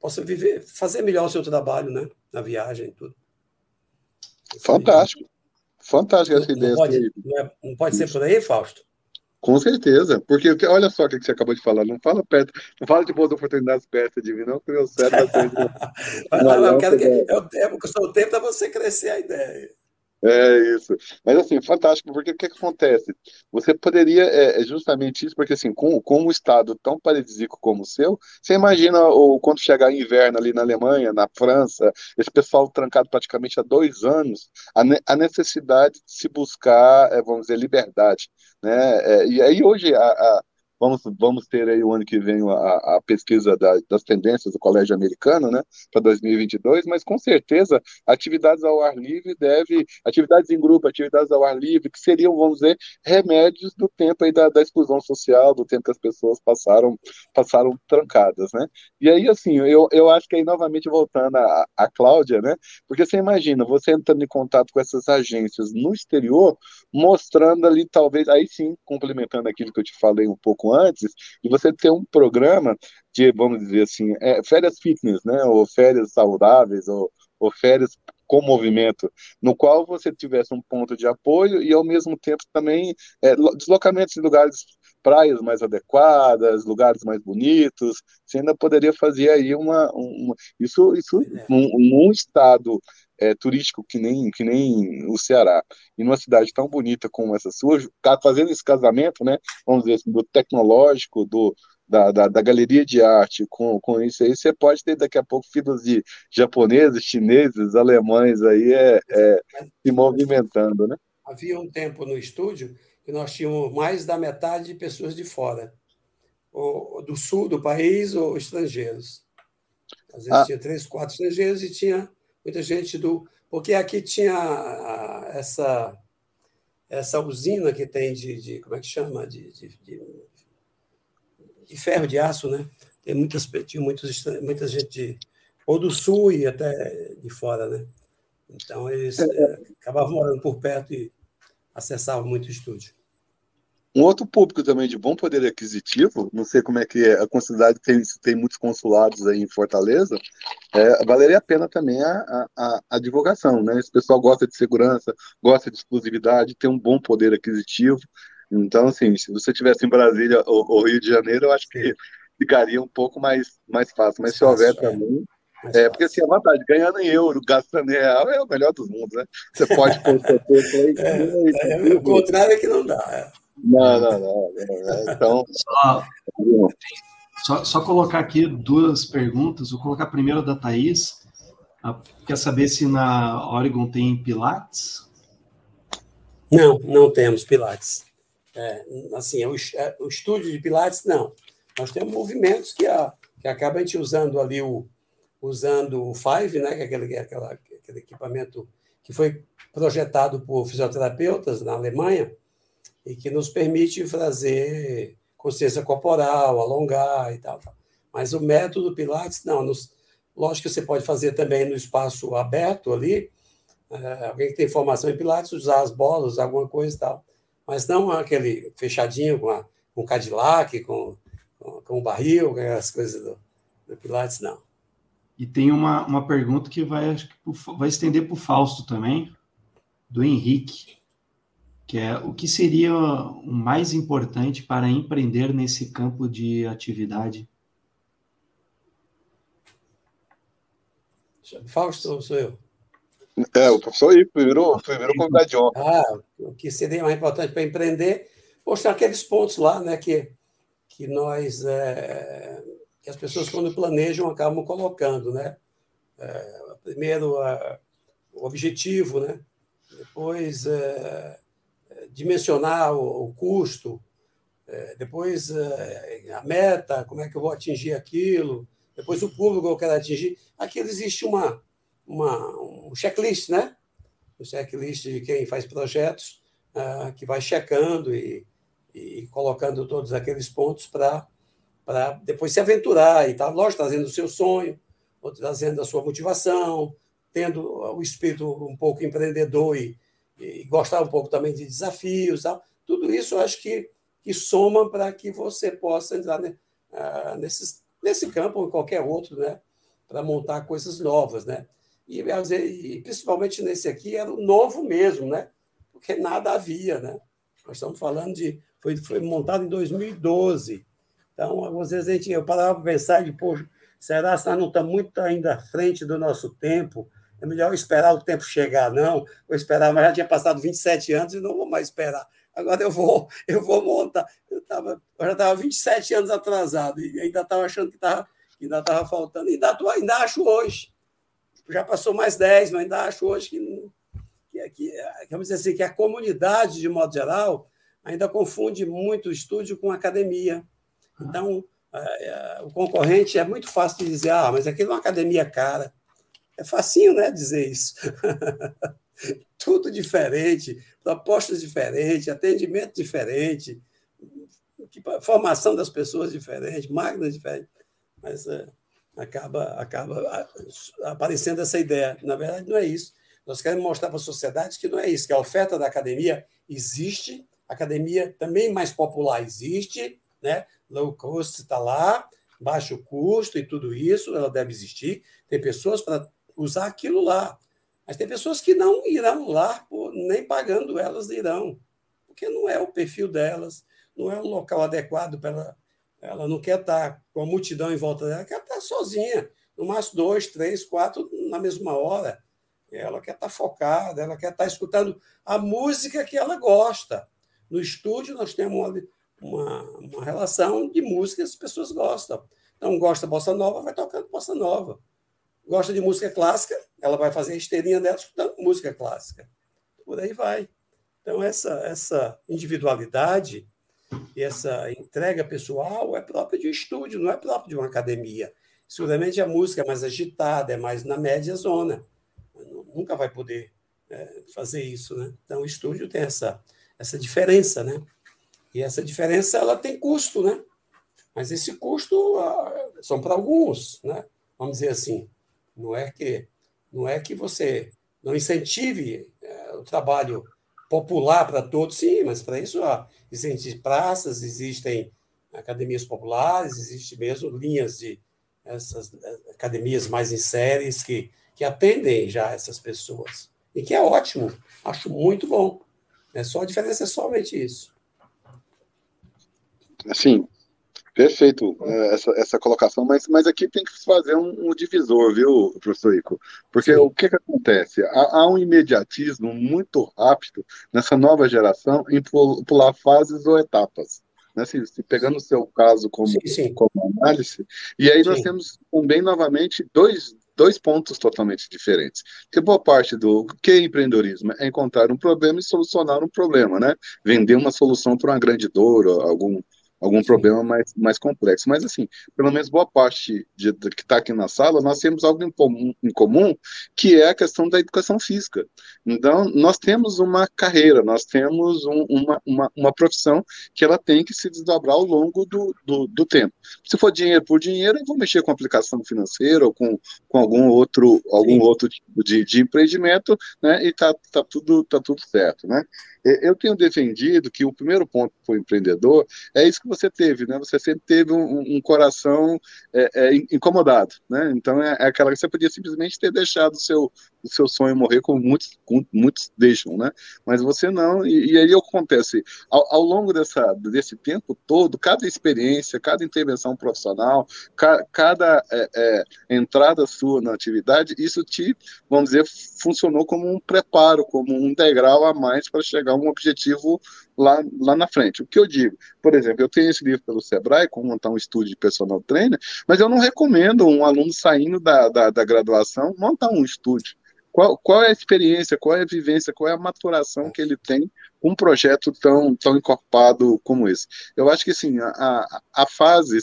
possa viver fazer melhor o seu trabalho né na viagem tudo. Fantástico. Fantástico essa ideia não pode, não, é, não pode ser por aí Fausto com certeza, porque olha só o que você acabou de falar, não fala perto, não fala de boas oportunidades perto de mim, não, porque eu sei bastante. não, eu quero que eu, o tempo para você crescer a ideia. É isso. Mas assim, fantástico, porque o que, que acontece? Você poderia, é, é, justamente isso, porque assim, com, com um estado tão paradisíaco como o seu, você imagina o, quando chegar inverno ali na Alemanha, na França, esse pessoal trancado praticamente há dois anos, a, ne, a necessidade de se buscar, é, vamos dizer, liberdade. Né? É, e aí hoje a, a Vamos, vamos ter aí o ano que vem a, a pesquisa da, das tendências do Colégio Americano, né, para 2022, mas com certeza atividades ao ar livre deve, atividades em grupo, atividades ao ar livre, que seriam, vamos dizer, remédios do tempo aí da, da exclusão social, do tempo que as pessoas passaram, passaram trancadas, né? E aí, assim, eu, eu acho que aí, novamente, voltando a, a Cláudia, né, porque você imagina, você entrando em contato com essas agências no exterior, mostrando ali, talvez, aí sim, complementando aquilo que eu te falei um pouco antes, e você ter um programa de, vamos dizer assim, é, férias fitness, né, ou férias saudáveis, ou, ou férias com movimento, no qual você tivesse um ponto de apoio e, ao mesmo tempo, também é, deslocamentos em lugares, praias mais adequadas, lugares mais bonitos, você ainda poderia fazer aí uma... uma isso isso é. num, num estado é, turístico que nem, que nem o Ceará, e numa cidade tão bonita como essa sua, fazendo esse casamento, né, vamos dizer assim, do tecnológico, do, da, da, da, galeria de arte com, com isso aí, você pode ter daqui a pouco filhos de japoneses, chineses, alemães aí é, é, se movimentando, né? Havia um tempo no estúdio que nós tínhamos mais da metade de pessoas de fora. ou, do sul do país ou estrangeiros. Às vezes ah. tinha três, quatro estrangeiros e tinha muita gente do. Porque aqui tinha essa, essa usina que tem de, de como é que chama? De, de, de, ferro de aço, né? Tem muitas, tinha muitos, muita gente de, ou do sul e até de fora, né? Então eles é, é. acabavam morando por perto e acessavam muito o estúdio. Um outro público também de bom poder aquisitivo, não sei como é que é, a consideração tem, tem muitos consulados aí em Fortaleza, é, valeria a pena também a, a, a, divulgação, né? Esse pessoal gosta de segurança, gosta de exclusividade, tem um bom poder aquisitivo. Então, assim, se você tivesse em Brasília ou, ou Rio de Janeiro, eu acho que ficaria um pouco mais, mais fácil. Mas se houver é. também, é, porque assim, a vantagem, ganhando em euro, gastando em real, é o melhor dos mundos, né? Você pode pôr o seu tempo aí. É, é, o contrário é que não dá. É. Não, não, não. não então. Só, só, só, colocar aqui duas perguntas. Vou colocar primeiro da Thaís. Ah, quer saber se na Oregon tem Pilates? Não, não temos Pilates. É, assim, o, é, o estúdio de Pilates, não. Nós temos movimentos que, a, que acaba a gente usando ali o, usando o Five, né, que é aquele, aquela, aquele equipamento que foi projetado por fisioterapeutas na Alemanha e que nos permite fazer consciência corporal, alongar e tal. Mas o método Pilates, não. Nos, lógico que você pode fazer também no espaço aberto ali, é, alguém que tem formação em Pilates, usar as bolas, alguma coisa e tal. Mas não aquele fechadinho com, a, com Cadillac, com, com, com o barril, com as coisas do, do Pilates, não. E tem uma, uma pergunta que vai, vai estender para o Fausto também, do Henrique, que é o que seria o mais importante para empreender nesse campo de atividade? Fausto ou sou eu? É, o professor Ivo, primeiro, primeiro convidado de ontem. Ah, o que seria mais importante para empreender, mostrar aqueles pontos lá, né, que, que nós é, que as pessoas, quando planejam, acabam colocando, né? É, primeiro, a, o objetivo, né? Depois, é, dimensionar o, custo, é, depois é, a meta, como é que eu vou atingir aquilo, depois o público que eu quero atingir. Aqui existe uma, uma, um checklist, né? Um checklist de quem faz projetos, uh, que vai checando e, e colocando todos aqueles pontos para para depois se aventurar e tal. Lógico, trazendo o seu sonho, ou trazendo a sua motivação, tendo o espírito um pouco empreendedor e, e gostar um pouco também de desafios. Tal. Tudo isso eu acho que, que soma para que você possa entrar né, uh, nesse, nesse campo ou em qualquer outro, né, para montar coisas novas. Né? E, e, principalmente nesse aqui era o novo mesmo, né? porque nada havia. Né? Nós estamos falando de. Foi, foi montado em 2012. Então, às vezes a gente, eu parava para pensar de, poxa, será que nós não estamos muito ainda à frente do nosso tempo? É melhor esperar o tempo chegar, não. Vou esperar, mas já tinha passado 27 anos e não vou mais esperar. Agora eu vou, eu vou montar. Eu, tava, eu já estava 27 anos atrasado e ainda estava achando que, tava, ainda estava faltando. E ainda, ainda acho hoje. Já passou mais 10, mas ainda acho hoje que, que, que, vamos dizer assim, que a comunidade, de modo geral, ainda confunde muito o estúdio com academia. Então, o concorrente é muito fácil de dizer, ah, mas aquilo é uma academia cara. É facinho, né, dizer isso. Tudo diferente, propostas diferentes, atendimento diferente, formação das pessoas diferente, máquinas diferentes. Mas é, acaba, acaba aparecendo essa ideia. Na verdade, não é isso. Nós queremos mostrar para a sociedade que não é isso, que a oferta da academia existe, a academia também mais popular existe, né? low cost está lá, baixo custo e tudo isso, ela deve existir. Tem pessoas para usar aquilo lá. Mas tem pessoas que não irão lá, nem pagando elas irão, porque não é o perfil delas, não é o local adequado para ela. Ela não quer estar com a multidão em volta dela, quer estar sozinha, no máximo dois, três, quatro na mesma hora. Ela quer estar focada, ela quer estar escutando a música que ela gosta. No estúdio, nós temos uma, uma relação de música que as pessoas gostam. Então, gosta bossa nova, vai tocando bossa nova. Gosta de música clássica, ela vai fazer a esteirinha dela escutando música clássica. Por aí vai. Então, essa, essa individualidade e essa entrega pessoal é própria de um estúdio, não é própria de uma academia. Seguramente a música é mais agitada, é mais na média zona. Nunca vai poder é, fazer isso, né? Então o estúdio tem essa, essa diferença, né? E essa diferença ela tem custo, né? Mas esse custo ah, são para alguns, né? Vamos dizer assim, não é que não é que você não incentive é, o trabalho popular para todos, sim, mas para isso ó, existem praças, existem academias populares, existem mesmo linhas de essas é, academias mais em séries que, que atendem já essas pessoas. E que é ótimo, acho muito bom. É só a diferença é somente isso. Assim, Perfeito é, essa, essa colocação, mas, mas aqui tem que fazer um, um divisor, viu, professor Ico? Porque Sim. o que, que acontece? Há, há, um imediatismo muito rápido nessa nova geração em pular fases ou etapas. Né? Se, se pegando o seu caso como, sim, sim. como análise, e aí nós temos também, novamente, dois, dois pontos totalmente diferentes. Porque boa parte do que é empreendedorismo é encontrar um problema e solucionar um problema, né? Vender uma solução para uma grande dor, algum, algum Sim. problema mais, mais complexo. Mas, assim, pelo menos boa parte de, de que está aqui na sala, nós temos algo em comum, em comum, que é a questão da educação física. Então, nós temos uma carreira, nós temos um, uma, uma, uma profissão que ela tem que se desdobrar ao longo do, do, do, tempo. Se for dinheiro por dinheiro, eu vou mexer com aplicação financeira ou com, com algum outro, algum outro tipo de, de empreendimento, né, e tá, tá, tudo, tá tudo certo, né? Eu tenho defendido que o primeiro ponto para o empreendedor é isso que você teve, né? Você sempre teve um, um coração é, é, incomodado, né? Então é, é, aquela que você podia simplesmente ter deixado o seu, o seu sonho morrer, como muitos, muitos deixam, né? Mas você não, e, e aí acontece, ao, ao, longo dessa, desse tempo todo, cada experiência, cada intervenção profissional, ca, cada é, é, entrada sua na atividade, isso te, vamos dizer, funcionou como um preparo, como um degrau a mais para chegar um objetivo lá, lá na frente. O que eu digo? Por exemplo, eu tenho esse livro pelo Sebrae, como montar um estúdio de personal trainer, mas eu não recomendo um aluno saindo da, da, da graduação montar um estúdio. Qual, qual é a experiência, qual é a vivência, qual é a maturação que ele tem com um projeto tão, tão encorpado como esse? Eu acho que, assim, a, a, fase,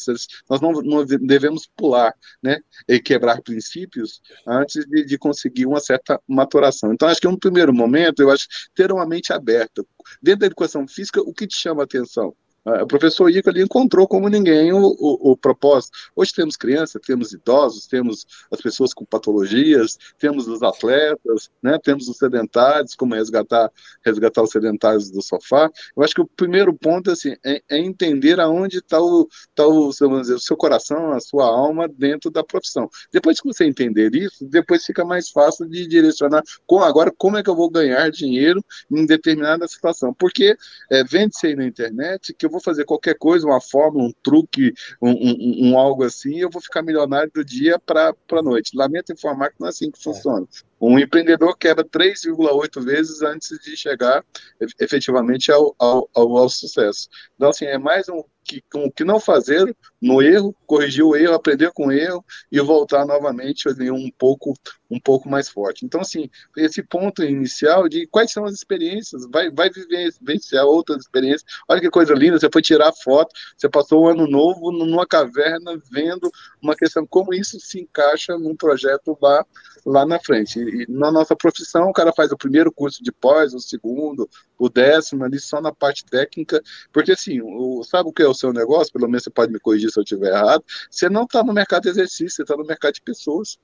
nós não, não, devemos pular, né, e quebrar princípios antes de, de, conseguir uma certa maturação. Então, acho que, no primeiro momento, eu acho ter uma mente aberta. Dentro da educação física, o que te chama a atenção? Ah, o professor Ico ali encontrou como ninguém o, o, o, propósito. Hoje temos crianças, temos idosos, temos as pessoas com patologias, temos os atletas, né, temos os sedentários, como resgatar, resgatar os sedentários do sofá. Eu acho que o primeiro ponto assim, é, é entender aonde está o, tá o, dizer, o seu coração, a sua alma dentro da profissão. Depois que você entender isso, depois fica mais fácil de direcionar com agora como é que eu vou ganhar dinheiro em determinada situação. Porque é, vende-se aí na internet que vou fazer qualquer coisa, uma fórmula, um truque, um, um, um algo assim, eu vou ficar milionário do dia para a noite. Lamento informar que não é assim que funciona. Um empreendedor quebra 3,8 vezes antes de chegar efetivamente ao, ao, ao, ao sucesso. Então, assim, é mais um que, o que não fazer no erro, corrigir o erro, aprender com o erro e voltar novamente um pouco um pouco mais forte. Então, assim, esse ponto inicial de quais são as experiências, vai, vai vivenciar outras experiências. Olha que coisa linda, você foi tirar foto, você passou o um ano novo numa caverna vendo uma questão, como isso se encaixa num projeto lá, lá na frente. E, na nossa profissão, o cara faz o primeiro curso de pós, o segundo, o décimo ali só na parte técnica, porque assim, o, sabe o que é o seu negócio? Pelo menos você pode me corrigir se eu estiver errado. Você não está no mercado de exercício, você está no mercado de pessoas.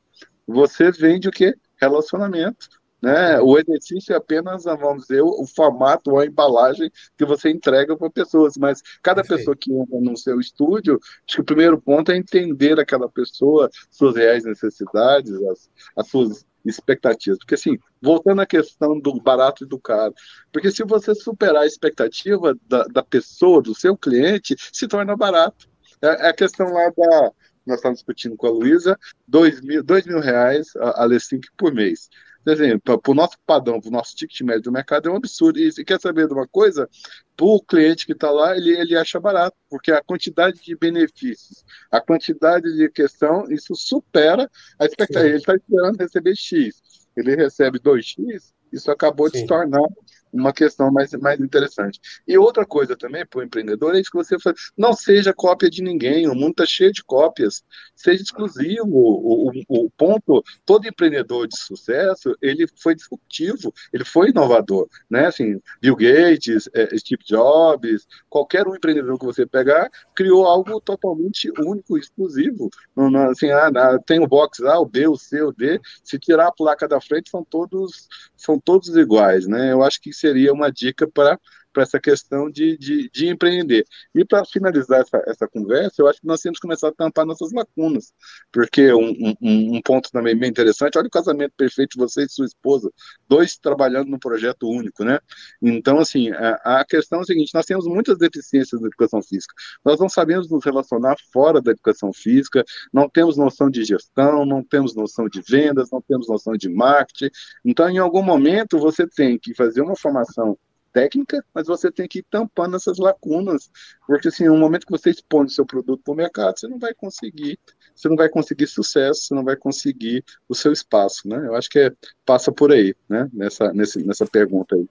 Você vende o que? Relacionamento. Né? O exercício é apenas, vamos dizer, o, formato a embalagem que você entrega para pessoas, mas cada pessoa que entra no seu estúdio, acho que o primeiro ponto é entender aquela pessoa, suas reais necessidades, as, as suas expectativas. Porque, assim, voltando à questão do barato e do caro, porque se você superar a expectativa da, da pessoa, do seu cliente, se torna barato. É, é a questão lá da. Nós estamos discutindo com a Luísa, dois mil, dois mil reais a, a Lessink por mês. Por exemplo, para o nosso padrão, para o nosso ticket médio do mercado, é um absurdo. E você quer saber de uma coisa? Para o cliente que está lá, ele, ele acha barato, porque a quantidade de benefícios, a quantidade de questão, isso supera a expectativa. Ele está esperando receber X, ele recebe 2X, isso acabou Sim. de se tornar uma questão mais, mais interessante. E outra coisa também para o empreendedor é isso que você faz. Não seja cópia de ninguém, o mundo está cheio de cópias. Seja exclusivo. O, o, o, ponto, todo empreendedor de sucesso, ele foi disruptivo, ele foi inovador. Né? Assim, Bill Gates, é, Steve Jobs, qualquer um empreendedor que você pegar, criou algo totalmente único, exclusivo. Não, assim, ah, tem o box A, o B, o C, o D. Se tirar a placa da frente, são todos, são todos iguais. Né? Eu acho que seria uma dica para para essa questão de, de, de empreender. E para finalizar essa, essa conversa, eu acho que nós temos que começar a tampar nossas lacunas, porque um, um, um ponto também bem interessante, olha o casamento perfeito de você e sua esposa, dois trabalhando num projeto único, né? Então, assim, a, a questão é a seguinte, nós temos muitas deficiências na educação física, nós não sabemos nos relacionar fora da educação física, não temos noção de gestão, não temos noção de vendas, não temos noção de marketing, então, em algum momento, você tem que fazer uma formação técnica, mas você tem que ir tampando essas lacunas, porque assim, no momento que você expõe o seu produto para o mercado, você não vai conseguir, você não vai conseguir sucesso, você não vai conseguir o seu espaço, né? Eu acho que é, passa por aí, né? Nessa, nesse, nessa pergunta aí.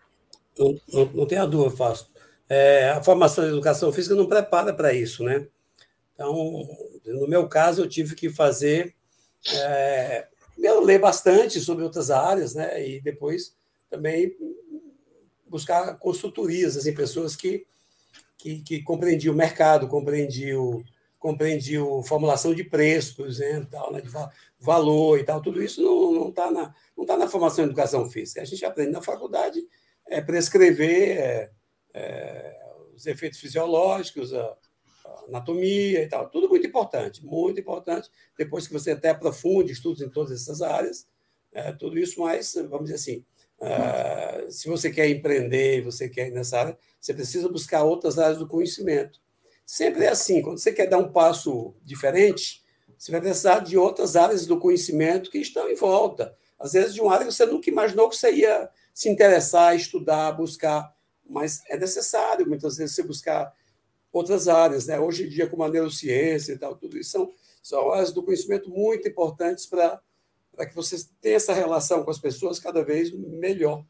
Não, não, não tenha dúvida, Fausto. É, a formação de educação física não prepara para isso, né? Então, no meu caso, eu tive que fazer, é, eu ler bastante sobre outras áreas, né? E depois também buscar consultorias, assim, pessoas que, que, que compreendiam o mercado, compreendiam, compreendiam formulação de preço, por exemplo, tal, né, de valor e tal. Tudo isso não está na, tá na formação de educação física. A gente aprende na faculdade é, prescrever é, é, os efeitos fisiológicos, a, a anatomia e tal. Tudo muito importante, muito importante. Depois que você até aprofunde estudos em todas essas áreas, é, tudo isso mais, vamos dizer assim, Uh, se você quer empreender, você quer ir nessa área, você precisa buscar outras áreas do conhecimento. Sempre é assim, quando você quer dar um passo diferente, você vai precisar de outras áreas do conhecimento que estão em volta. Às vezes, de uma área que você nunca imaginou que você ia se interessar, estudar, buscar, mas é necessário muitas vezes você buscar outras áreas. Né? Hoje em dia, como a neurociência e tal, tudo isso são, são áreas do conhecimento muito importantes para para que você tenha essa relação com as pessoas cada vez melhor.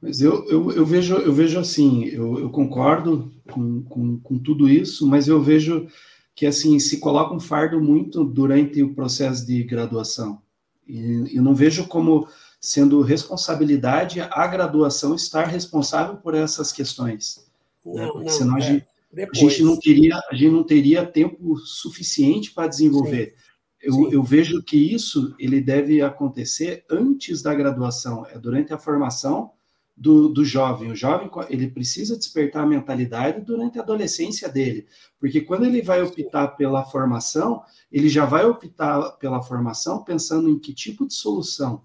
Mas eu, eu, eu vejo, eu vejo assim, eu, eu concordo com, com, com, tudo isso, mas eu vejo que assim se coloca um fardo muito durante o processo de graduação. E eu não vejo como sendo responsabilidade a graduação estar responsável por essas questões. Né? Não, né? Porque não, senão é, a, gente, a, gente, não teria, a gente não teria tempo suficiente para desenvolver. Sim. Eu, eu, vejo que isso ele deve acontecer antes da graduação, é durante a formação do, do jovem. O jovem ele precisa despertar a mentalidade durante a adolescência dele, porque quando ele vai optar pela formação, ele já vai optar pela formação pensando em que tipo de solução.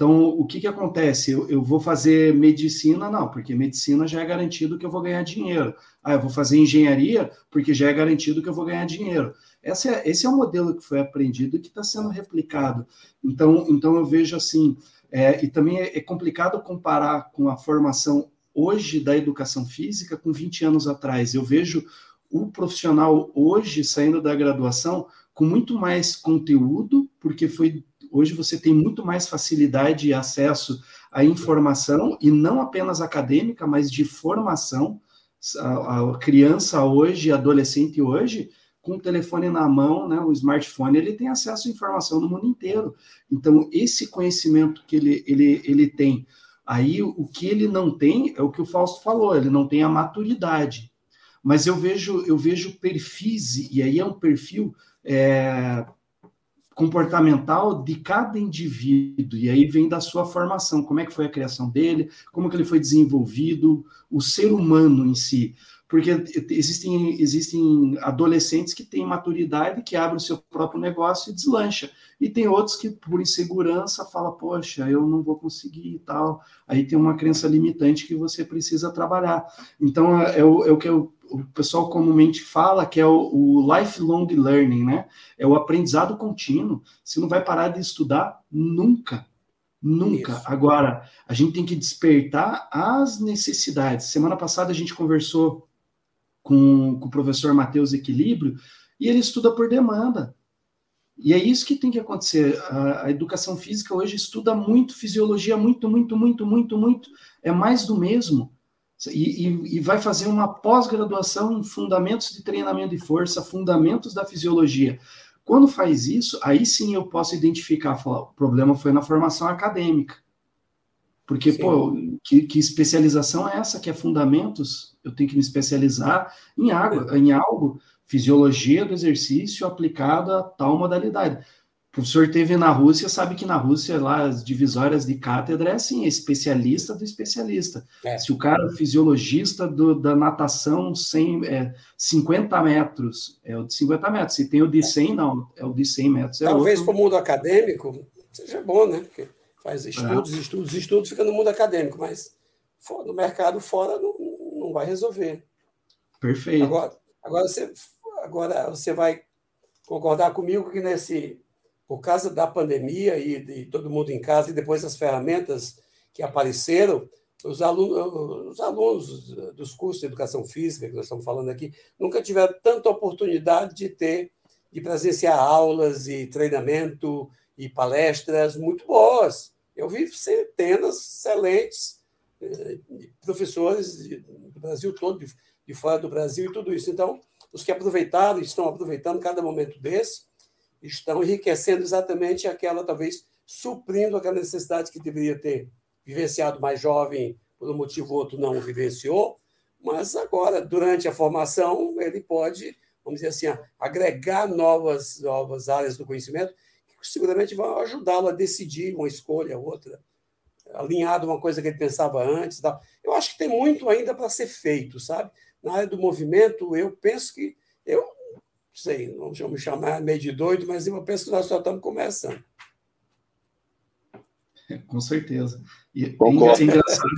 Então, o que, que acontece? Eu, eu vou fazer medicina? Não, porque medicina já é garantido que eu vou ganhar dinheiro. Ah, eu vou fazer engenharia, porque já é garantido que eu vou ganhar dinheiro. Esse é, esse é o modelo que foi aprendido e que está sendo replicado. Então, então eu vejo assim, é, e também é, é complicado comparar com a formação hoje da educação física com 20 anos atrás. Eu vejo o profissional hoje saindo da graduação com muito mais conteúdo, porque foi hoje você tem muito mais facilidade e acesso à informação, e não apenas acadêmica, mas de formação. A, a criança hoje, adolescente hoje, com o telefone na mão, né, o smartphone, ele tem acesso à informação no mundo inteiro. Então, esse conhecimento que ele, ele, ele tem, aí o que ele não tem é o que o Fausto falou, ele não tem a maturidade. Mas eu vejo, eu vejo perfis, e aí é um perfil é, comportamental de cada indivíduo, e aí vem da sua formação, como é que foi a criação dele, como que ele foi desenvolvido, o ser humano em si porque existem, existem adolescentes que têm maturidade, que abrem o seu próprio negócio e deslancha. E tem outros que, por insegurança, fala, poxa, eu não vou conseguir e tal. Aí tem uma crença limitante que você precisa trabalhar. Então, é, é o, é o que eu, o pessoal comumente fala, que é o, o lifelong learning, né? É o aprendizado contínuo. Você não vai parar de estudar nunca. Nunca. Isso. Agora, a gente tem que despertar as necessidades. Semana passada a gente conversou com, com o professor Matheus Equilíbrio, e ele estuda por demanda. E é isso que tem que acontecer. A, a, educação física hoje estuda muito fisiologia, muito, muito, muito, muito, muito. É mais do mesmo. E, e, e vai fazer uma pós-graduação em fundamentos de treinamento de força, fundamentos da fisiologia. Quando faz isso, aí sim eu posso identificar, falar, o problema foi na formação acadêmica. Porque, sim. pô, que, que, especialização é essa que é fundamentos? Eu tenho que me especializar em, água, em algo fisiologia do exercício aplicado a tal modalidade. O professor teve na Rússia, sabe que na Rússia, lá, as divisórias de cátedra é assim, é especialista do especialista. É. Se o cara é fisiologista do, da natação 100, é, 50 metros, é o de 50 metros. Se tem o de 100, não, é o de 100 metros. É Talvez para o mundo acadêmico seja bom, né? Porque faz estudos, é. estudos, estudos, fica no mundo acadêmico, mas no mercado fora não, não vai resolver. Perfeito. Agora, agora você Agora, você vai concordar comigo que nesse, por causa da pandemia e de todo mundo em casa e depois as ferramentas que apareceram, os alunos, os alunos dos cursos de educação física que nós estamos falando aqui nunca tiveram tanta oportunidade de ter de presenciar aulas e treinamento e palestras muito boas. Eu vi centenas excelentes eh, professores do Brasil todo, de fora do Brasil e tudo isso. Então, os que aproveitaram, estão aproveitando cada momento desse, estão enriquecendo exatamente aquela, talvez, suprindo aquela necessidade que deveria ter vivenciado mais jovem, por um motivo ou outro não vivenciou, mas agora, durante a formação, ele pode, vamos dizer assim, agregar novas, novas áreas do conhecimento seguramente vão ajudá-lo a decidir uma escolha, outra, alinhado a uma coisa que ele pensava antes. Tal. Eu acho que tem muito ainda para ser feito, sabe? na área do movimento, eu penso que, eu não sei, não vou me chamar meio de doido, mas eu penso que nós só estamos começando. Com certeza. E, é engraçado.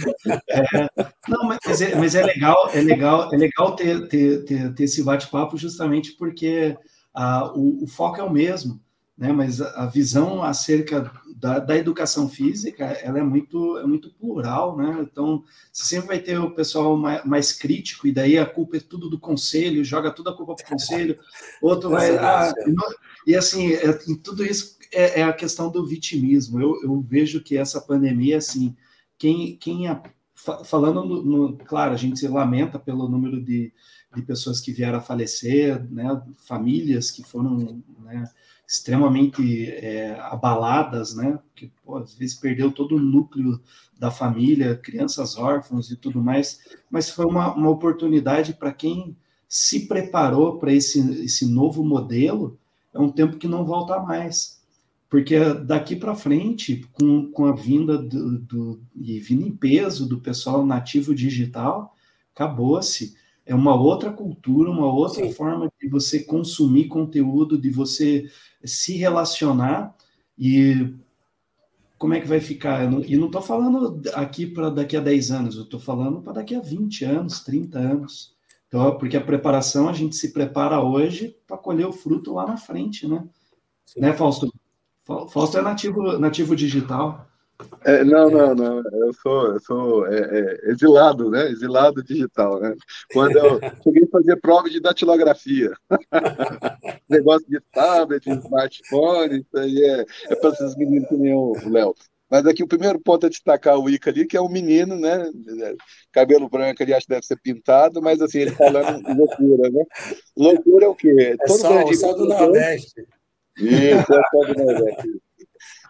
É, não, mas é, mas é legal, é legal, é legal ter, ter, ter, ter esse bate-papo justamente porque ah, o, o, foco é o mesmo, né? Mas a, visão acerca da, da, educação física, ela é muito, é muito plural, né? Então, você sempre vai ter o pessoal mais, mais crítico, e daí a culpa é tudo do conselho, joga toda a culpa para o conselho, outro vai... Ah, e assim, é, em tudo isso é, é, a questão do vitimismo. Eu, eu, vejo que essa pandemia, assim, quem, quem a, falando no, no, Claro, a gente se lamenta pelo número de, de pessoas que vieram a falecer, né? Famílias que foram... Né, extremamente é, abaladas, né? Pô, às vezes perdeu todo o núcleo da família, crianças órfãos e tudo mais, mas foi uma, uma oportunidade para quem se preparou para esse, esse novo modelo, é um tempo que não volta mais. Porque daqui para frente, com, com a vinda do, do, e vinda em peso do pessoal nativo digital, acabou-se é uma outra cultura, uma outra Sim. forma de você consumir conteúdo, de você se relacionar e como é que vai ficar? e não estou falando aqui para daqui a 10 anos, eu estou falando para daqui a 20 anos, 30 anos. Então, porque a preparação, a gente se prepara hoje para colher o fruto lá na frente, né? Sim. Né, Fausto? Fausto é nativo, nativo digital. É, não, não, não. Eu sou, eu sou é, é, exilado, né? Exilado digital, né? Quando eu cheguei a fazer prova de datilografia, negócio de tablet, de smartphone, isso aí é, é para esses meninos que nem o Léo. Mas aqui o primeiro ponto é destacar o Ica ali, que é um menino, né? Cabelo branco ali, acho que deve ser pintado, mas assim, ele falando loucura, né? Loucura é o quê? É Todo só, só do Nordeste. Isso, é só do Nordeste.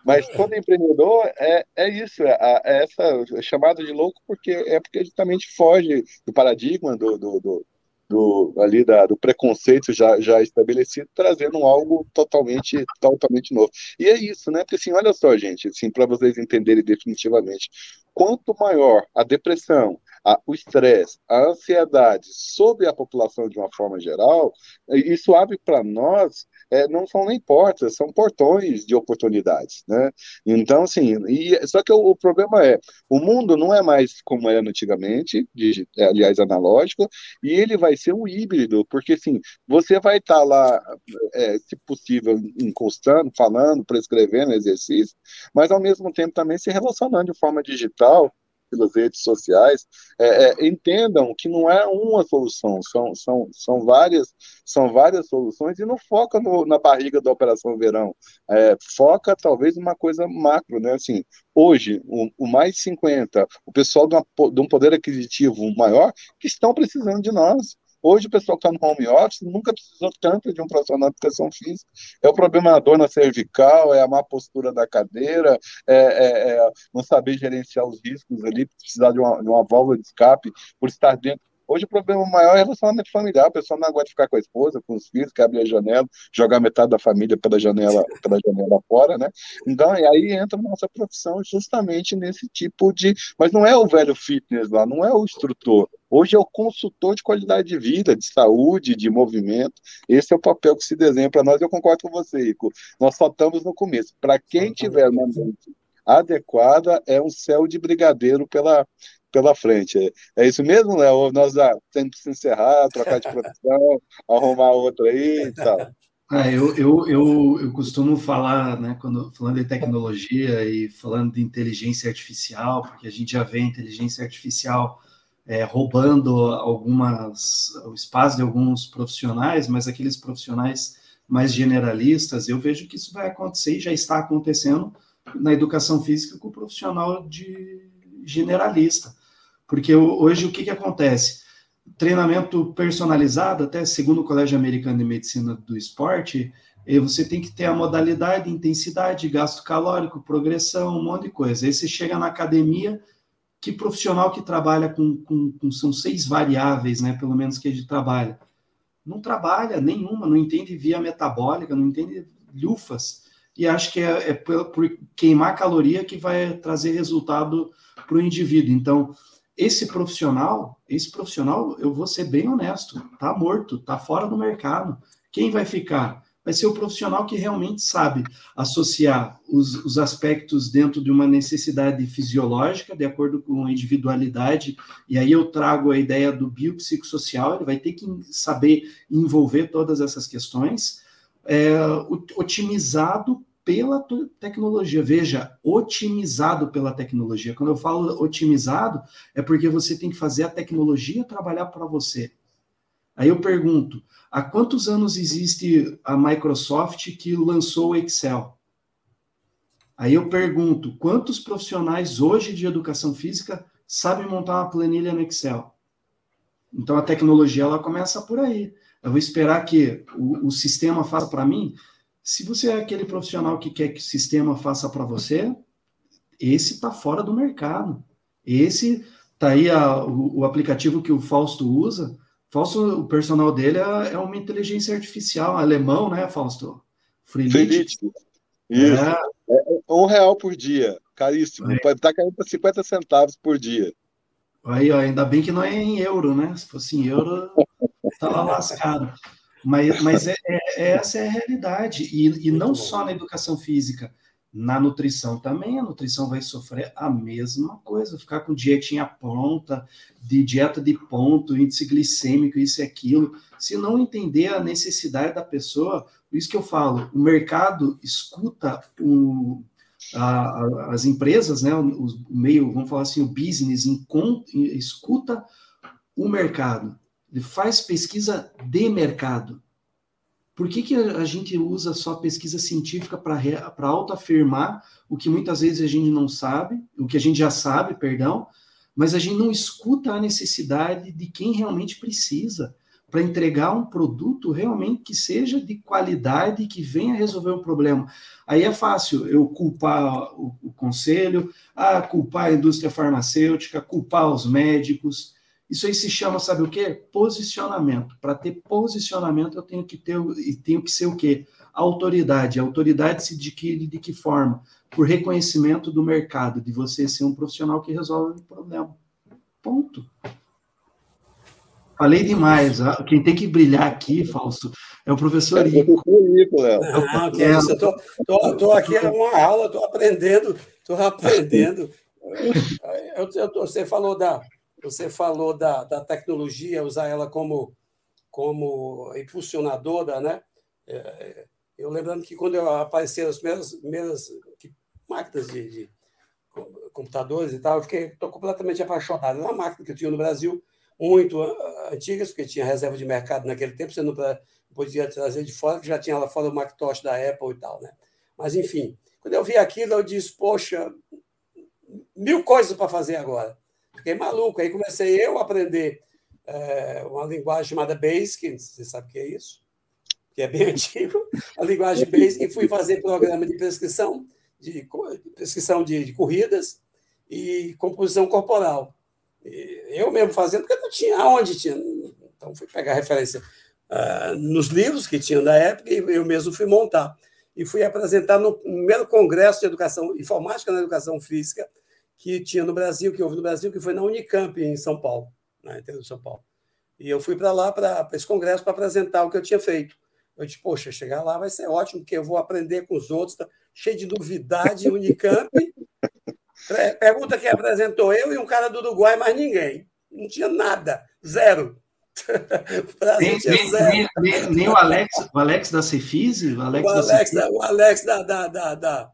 Mas todo empreendedor é, é isso, é, é essa chamada de louco, porque é porque justamente foge do paradigma do, do, do, do ali da, do preconceito já, já estabelecido, trazendo algo totalmente, totalmente novo. E é isso, né? Porque assim, olha só, gente, assim, para vocês entenderem definitivamente, quanto maior a depressão, a, o estresse, a ansiedade sobre a população de uma forma geral, isso abre para nós é, não são nem portas, são portões de oportunidades, né? Então, assim, e, só que o, o, problema é, o mundo não é mais como era antigamente, de, é, aliás, analógico, e ele vai ser um híbrido, porque, assim, você vai estar tá lá, é, se possível, encostando, falando, prescrevendo exercício, mas, ao mesmo tempo, também se relacionando de forma digital, pelas redes sociais, é, é, entendam que não é uma solução, são, são, são, várias, são várias soluções e não foca no, na barriga da Operação Verão, é, foca talvez numa coisa macro, né? Assim, hoje, o, o mais 50, o pessoal de, uma, de um poder aquisitivo maior, que estão precisando de nós. Hoje, o pessoal que está no home office nunca precisou tanto de um profissional de educação física. É o problema da dor na cervical, é a má postura da cadeira, é, é, é não saber gerenciar os riscos ali, precisar de uma, de uma válvula de escape, por estar dentro Hoje o problema maior é relacionamento familiar. O pessoal não aguenta ficar com a esposa, com os filhos, quer abrir a janela, jogar metade da família pela janela, pela janela fora, né? Então, e aí entra a nossa profissão justamente nesse tipo de. Mas não é o velho fitness lá, não é o instrutor. Hoje é o consultor de qualidade de vida, de saúde, de movimento. Esse é o papel que se desenha para nós. Eu concordo com você, Ico. Nós só estamos no começo. Para quem tiver uma mente adequada, é um céu de brigadeiro pela, pela frente. É, é isso mesmo, Léo? Nós já temos que encerrar, trocar de profissão, arrumar outra aí e tal. É, eu, eu, eu, eu costumo falar, né, quando falando de tecnologia e falando de inteligência artificial, porque a gente já vê inteligência artificial é, roubando algumas o espaço de alguns profissionais, mas aqueles profissionais mais generalistas, eu vejo que isso vai acontecer e já está acontecendo na educação física com o profissional de generalista. Porque hoje o que, que acontece? Treinamento personalizado, até segundo o Colégio Americano de Medicina do Esporte, eh, você tem que ter a modalidade, intensidade, gasto calórico, progressão, um monte de coisa. Aí você chega na academia, que profissional que trabalha com, com, com são seis variáveis, né? Pelo menos que ele trabalha. Não trabalha nenhuma, não entende via metabólica, não entende lufas. E acho que é, é por, por queimar caloria que vai trazer resultado para o indivíduo. Então, esse profissional, esse profissional, eu vou ser bem honesto, tá morto, tá fora do mercado. Quem vai ficar? Vai ser o profissional que realmente sabe associar os, os aspectos dentro de uma necessidade fisiológica, de acordo com a individualidade, e aí eu trago a ideia do biopsicossocial, ele vai ter que saber envolver todas essas questões, é, otimizado pela tecnologia. Veja, otimizado pela tecnologia. Quando eu falo otimizado, é porque você tem que fazer a tecnologia trabalhar para você. Aí eu pergunto: há quantos anos existe a Microsoft que lançou o Excel? Aí eu pergunto: quantos profissionais hoje de educação física sabem montar uma planilha no Excel? Então a tecnologia ela começa por aí. Eu vou esperar que o, o sistema faça para mim. Se você é aquele profissional que quer que o sistema faça para você, esse está fora do mercado. Esse tá aí a, o, o, aplicativo que o Fausto usa. Fausto, o personal dele é, é uma inteligência artificial, alemão, né, Fausto? Freelite. Isso. É. é. um real por dia, caríssimo. É. Pode estar caindo para 50 centavos por dia. Aí, ó, ainda bem que não é em euro, né? Se fosse em euro, estava lascado. Mas, mas é, é, essa é a realidade. E, e não só na educação física, na nutrição também. A nutrição vai sofrer a mesma coisa, ficar com dietinha pronta, de dieta de ponto, índice glicêmico, isso e aquilo. Se não entender a necessidade da pessoa, por isso que eu falo, o mercado escuta o, a, as empresas, né, o, o, meio, vamos falar assim, o business, escuta o mercado ele faz pesquisa de mercado. Por que, que a gente usa só pesquisa científica para autoafirmar o que muitas vezes a gente não sabe, o que a gente já sabe, perdão, mas a gente não escuta a necessidade de quem realmente precisa para entregar um produto realmente que seja de qualidade, que venha resolver um problema. Aí é fácil eu culpar o, o conselho, ah, culpar a indústria farmacêutica, culpar os médicos, isso aí se chama, sabe o quê? Posicionamento. Para ter posicionamento, eu tenho que ter e tenho que ser o quê? Autoridade. A autoridade se adquire de que forma? Por reconhecimento do mercado, de você ser um profissional que resolve o problema. Ponto. Falei demais. Quem tem que brilhar aqui, Fausto, é o professor Ico. Não, que é isso. Estou aqui numa aula, estou aprendendo, estou aprendendo. Eu, eu, você falou da, você falou da, da tecnologia, usar ela como, como impulsionadora, né? É, eu lembrando que quando apareceram as primeiras, máquinas de, de computadores e tal, eu fiquei tô completamente apaixonado. Era uma máquina que eu tinha no Brasil, muito antigas, porque tinha reserva de mercado naquele tempo, você não podia trazer de fora, que já tinha lá fora o Macintosh da Apple e tal, né? Mas, enfim, quando eu vi aquilo, eu disse, poxa, mil coisas para fazer agora. Fiquei maluco. Aí comecei eu a aprender é, uma linguagem chamada Basic, você sabe o que é isso? Que é bem antigo, a linguagem Basic, e fui fazer programa de prescrição, de prescrição de, de corridas e composição corporal. E eu mesmo fazendo, porque não tinha aonde tinha. Então fui pegar referência uh, nos livros que tinham da época e eu mesmo fui montar. E fui apresentar no primeiro congresso de educação informática na educação física que tinha no Brasil, que houve no Brasil, que foi na Unicamp, em São Paulo, na interior de São Paulo. E eu fui para lá, para esse congresso, para apresentar o que eu tinha feito. Eu disse, poxa, chegar lá vai ser ótimo, porque eu vou aprender com os outros, tá cheio de novidade, Unicamp. Pergunta quem apresentou, eu e um cara do Uruguai, mais ninguém. Não tinha nada, zero. nem, nem, nem, nem, o Alex, o Alex da Cefise? O Alex, o Alex, da, o Alex da, da, da, da,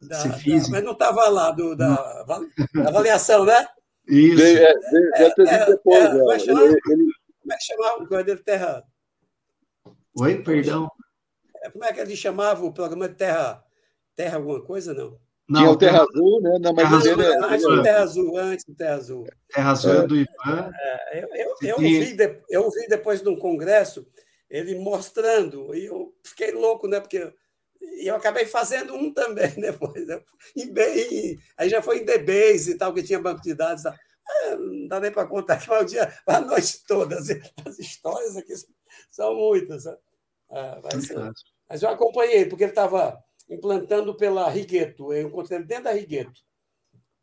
da mas não estava lá, do, da, da, avaliação, né? Isso. É, é, é, depois, é, como, é que ele, ele... como é que chamava o corredor de terra? Oi, perdão. Como é que ele chamava o programa de terra? Terra alguma coisa, não? Não, Tinha o Terra Azul, né? Não, mas Terra Azul, é... Antes do Terra Azul, antes do Terra Azul. Terra Azul é, do Ivan. É, eu, eu, eu, vi de, eu vi depois de um congresso ele mostrando, e eu fiquei louco, né? Porque eu acabei fazendo um também depois. Né? E bem, aí já foi em DBase e tal, que tinha banco de dados. É, não dá nem para contar que o dia, a noite toda. As histórias aqui são muitas. Né? É, mas eu acompanhei, porque ele estava implantando pela Rigueto. Eu encontrei ele dentro da Rigueto.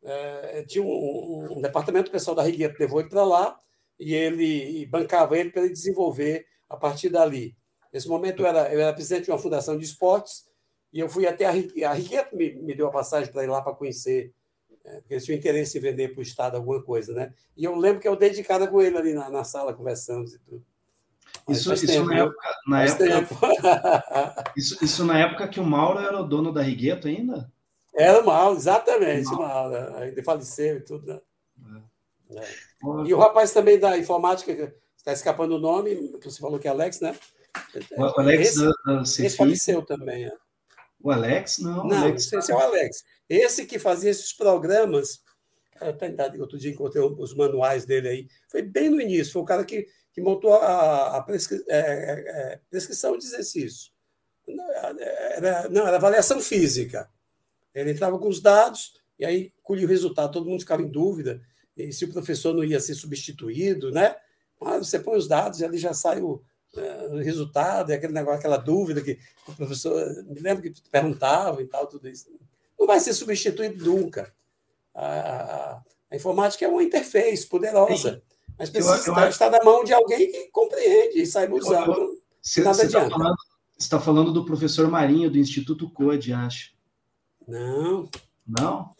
É, tinha um, um, departamento pessoal da Rigueto levou ele para lá e ele bancava ele para ele desenvolver a partir dali. Nesse momento eu era, eu era presidente de uma fundação de esportes e eu fui até a, a Rigueto me, me deu a passagem para ir lá para conhecer, é, porque eles tinham interesse em vender para o Estado alguma coisa, né? E eu lembro que eu dei de cara com ele ali na, na sala, conversando e tudo. Isso, isso tempo, na época. Na época isso, isso na época que o Mauro era o dono da Rigueto ainda? Era o Mauro, exatamente, o Mauro. Ainda faleceu e tudo, né? É. É. E o rapaz também da informática, está escapando o nome, que você falou que é Alex, né? O Alex esse, da, esse faleceu também. É. O Alex? Não, não Alex... esse é o Alex. Esse que fazia esses programas. Cara, tá outro dia encontrei os manuais dele aí. Foi bem no início, foi o cara que que montou a, a prescri, é, é, é prescrição de exercício. Não era, não, era avaliação física. Ele entrava com os dados e aí colhia o resultado, todo mundo ficava em dúvida e se o professor não ia ser substituído, né? Mas você põe os dados e ali já sai o, é, o resultado, e aquele negócio, aquela dúvida que o professor, me lembro que perguntava e tal, tudo isso. Não vai ser substituído nunca. A, a, a informática é uma interface poderosa. Mas precisa eu, eu, estar, na mão de alguém que compreende e saiba usar. Você está falando, tá falando do professor Marinho, do Instituto Code, acho. Não. Não?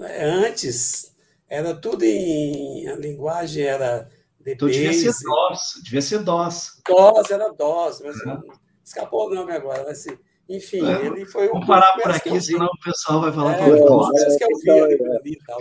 É, antes, era tudo em. A linguagem era. Então devia ser DOS. Devia ser DOS. DOS, era DOS. Mas é. escapou o nome agora. Vai ser. Enfim, é, ele foi o. Vamos parar por aqui, senão o pessoal vai falar é, para é, que eu vi ali e tal.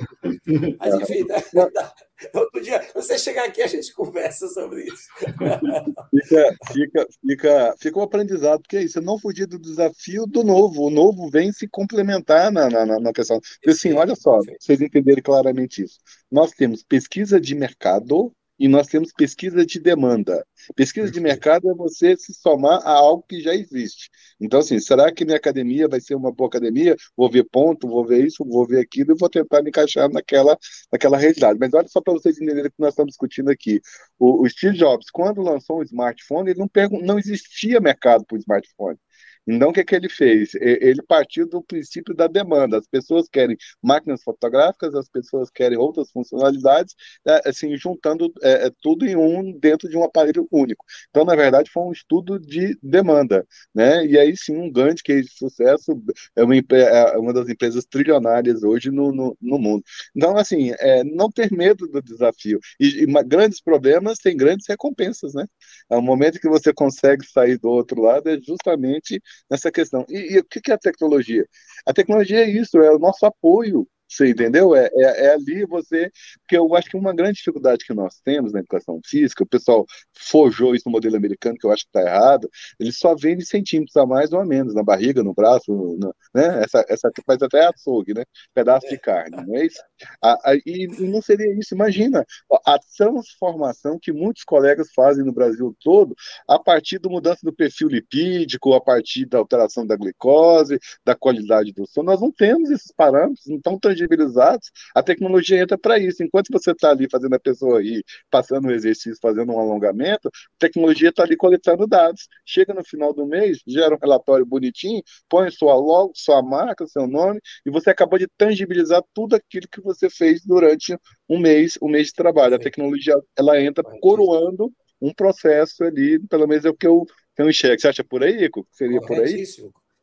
Mas, enfim, né? outro dia, você chegar aqui, a gente conversa sobre isso. Fica, fica, fica, fica um aprendizado, porque é isso, não fugir do desafio do novo. O novo vem se complementar na, na, na questão. Porque, assim, olha só, vocês entenderem claramente isso. Nós temos pesquisa de mercado e nós temos pesquisa de demanda. Pesquisa de mercado é você se somar a algo que já existe. Então, assim, será que minha academia vai ser uma boa academia? Vou ver ponto, vou ver isso, vou ver aquilo e vou tentar me encaixar naquela, naquela realidade. Mas olha só para vocês entenderem o que nós estamos discutindo aqui. O, o Steve Jobs, quando lançou o smartphone, ele não, não existia mercado para o smartphone. Então, o que, que ele fez? Ele partiu do princípio da demanda. As pessoas querem máquinas fotográficas, as pessoas querem outras funcionalidades, é, assim, juntando é, é, tudo em um dentro de um aparelho único. Então, na verdade, foi um estudo de demanda, né? E aí sim, um grande case de sucesso, é uma, é uma das empresas trilionárias hoje no, no, no mundo. Então, assim, é, não ter medo do desafio. E, e grandes problemas têm grandes recompensas, né? É o momento que você consegue sair do outro lado é justamente nessa questão. E, e o que é a tecnologia? A tecnologia é isso, é o nosso apoio Você entendeu? É, é, é, ali você. Porque eu acho que uma grande dificuldade que nós temos na educação física, o pessoal forjou isso no modelo americano, que eu acho que está errado, ele só vende centímetros a mais ou a menos, na barriga, no braço, no, né? Essa, essa faz até açougue, né? Pedaço de carne, não é isso? A, a, e, não seria isso. Imagina a transformação que muitos colegas fazem no Brasil todo a partir da mudança do perfil lipídico, a partir da alteração da glicose, da qualidade do sono. Nós não temos esses parâmetros, então tangibilizados, a tecnologia entra para isso. Enquanto você está ali fazendo a pessoa ir, passando um exercício, fazendo um alongamento, a tecnologia está ali coletando dados. Chega no final do mês, gera um relatório bonitinho, põe sua logo, sua marca, seu nome, e você acabou de tangibilizar tudo aquilo que você fez durante um mês, um mês de trabalho. A tecnologia ela entra coroando um processo ali, pelo menos é o que eu, eu enxergo. Você acha por aí, Ico? Seria por aí?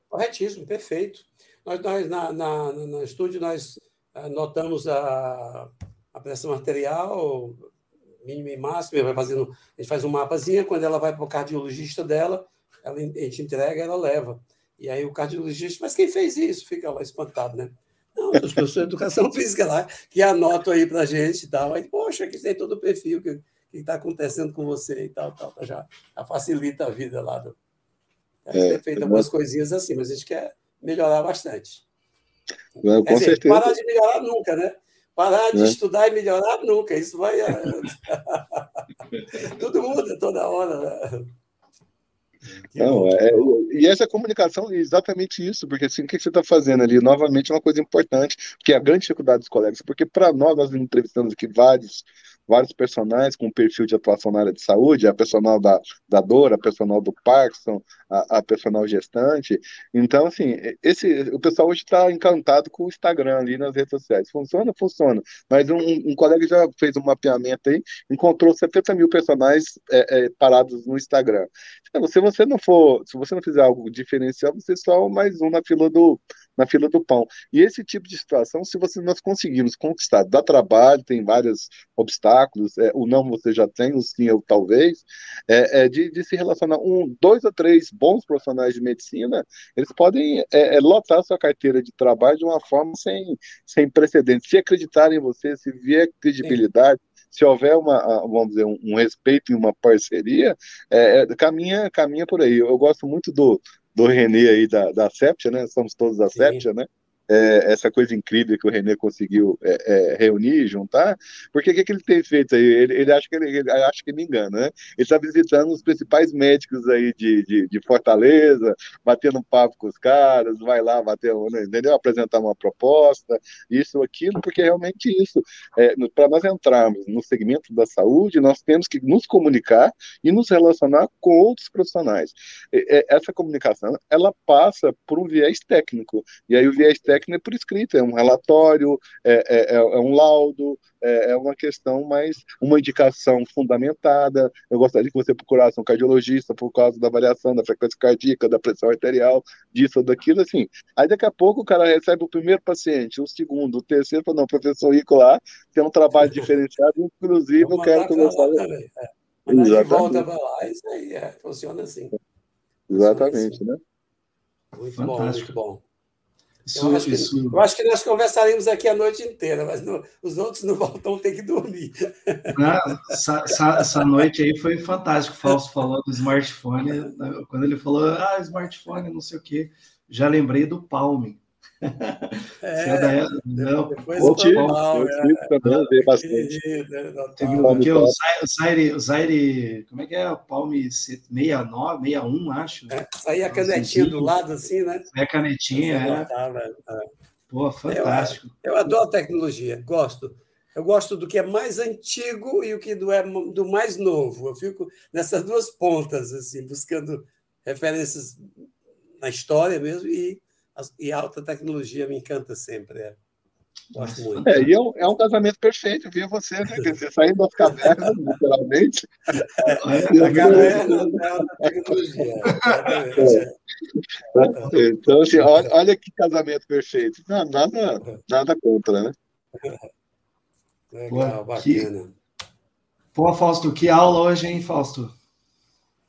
Corretíssimo, perfeito. Nós, nós na, na, no estúdio, nós notamos a, a pressão arterial, mínima e máxima, vai fazendo, a gente faz um mapazinho, quando ela vai para o cardiologista dela, ela, a gente entrega, ela leva. E aí o cardiologista, mas quem fez isso? Fica lá espantado, né? Não, os professores de educação física lá, que anotam aí para a gente e tal. Aí, poxa, aqui tem todo o perfil que está acontecendo com você e tal, tal, tá, já, já facilita a vida lá. Do... A gente é, tem feito algumas coisinhas assim, mas a gente quer melhorar bastante. Não, com dizer, certeza. Parar de melhorar nunca, né? Parar de é. estudar e melhorar nunca. Isso vai. Tudo muda toda hora, né? Não, é, e essa comunicação é exatamente isso, porque assim, o que você está fazendo ali, novamente, é uma coisa importante, que é a grande dificuldade dos colegas, porque para nós, nós entrevistamos aqui vários vários personagens com perfil de atuação na área de saúde, a personal da, da dor, a personal do Parkinson, a, a personal gestante. Então, assim, esse, o pessoal hoje está encantado com o Instagram ali nas redes sociais. Funciona? Funciona. Mas um, um colega já fez um mapeamento aí, encontrou 70 mil personagens é, é, parados no Instagram. Se você não for, se você não fizer algo diferencial, você é só mais um na fila do, na fila do pão. E esse tipo de situação, se você, nós conseguirmos conquistar, dá trabalho, tem vários obstáculos, é, o não você já tem, o sim eu talvez, é, é de, de, se relacionar, um, dois ou três bons profissionais de medicina, eles podem é, é lotar sua carteira de trabalho de uma forma sem, sem precedentes. Se acreditarem em você, se vier credibilidade, sim se houver uma, vamos dizer, um, um respeito e uma parceria, é, é, caminha, caminha por aí. Eu gosto muito do, do Renê aí da, da Septia, né? Somos todos da Septia, né? É, essa coisa incrível que o René conseguiu é, é, reunir, juntar, porque o que, que, ele tem feito aí? Ele, ele acha que ele, ele, acha que me engana, né? Ele está visitando os principais médicos aí de, de, de, Fortaleza, batendo papo com os caras, vai lá bater, né, entendeu? Apresentar uma proposta, isso, aquilo, porque é realmente isso. É, Para nós entrarmos no segmento da saúde, nós temos que nos comunicar e nos relacionar com outros profissionais. essa comunicação, ela passa por um viés técnico, e aí o viés técnico técnico é por escrito, é um relatório, é, é, é um laudo, é, é, uma questão mais, uma indicação fundamentada. Eu gostaria que você procurasse um cardiologista por causa da avaliação da frequência cardíaca, da pressão arterial, disso ou daquilo, assim. Aí daqui a pouco o cara recebe o primeiro paciente, o segundo, o terceiro, fala, não, professor Rico lá tem um trabalho diferenciado, inclusive eu quero conversar. É. Exatamente. volta para lá, isso aí, é, funciona assim. Exatamente, assim. né? Muito Fantástico. bom, muito bom. Isso, eu, acho isso... que, eu acho que nós conversaremos aqui a noite inteira, mas no, os outros não voltam ter que dormir. essa, essa, essa, noite aí foi fantástico. O Fausto falou do smartphone. Quando ele falou, ah, smartphone, não sei o quê, já lembrei do Palme. É, é não, depois o tive, mal, eu tive é, também, veio bastante. Teve o que? O Zaire, o Zaire, como é que é? O Palme 69, 61, acho. É, saía a canetinha do lado, assim, né? É a canetinha, é. é. Pô, fantástico. Eu, eu adoro tecnologia, gosto. Eu gosto do que é mais antigo e o que do é do mais novo. Eu fico nessas duas pontas, assim, buscando referências na história mesmo e e alta tecnologia me encanta sempre. É. Gosto muito. É, e é um, é um casamento perfeito, viu você, né? Quer dizer, saindo das cavernas, literalmente. É, a caverna é alta tecnologia. É. Então, assim, olha, olha que casamento perfeito. Não, nada, nada contra, né? Legal, Pô, bacana. Que... Pô, Fausto, que aula hoje, hein, Fausto?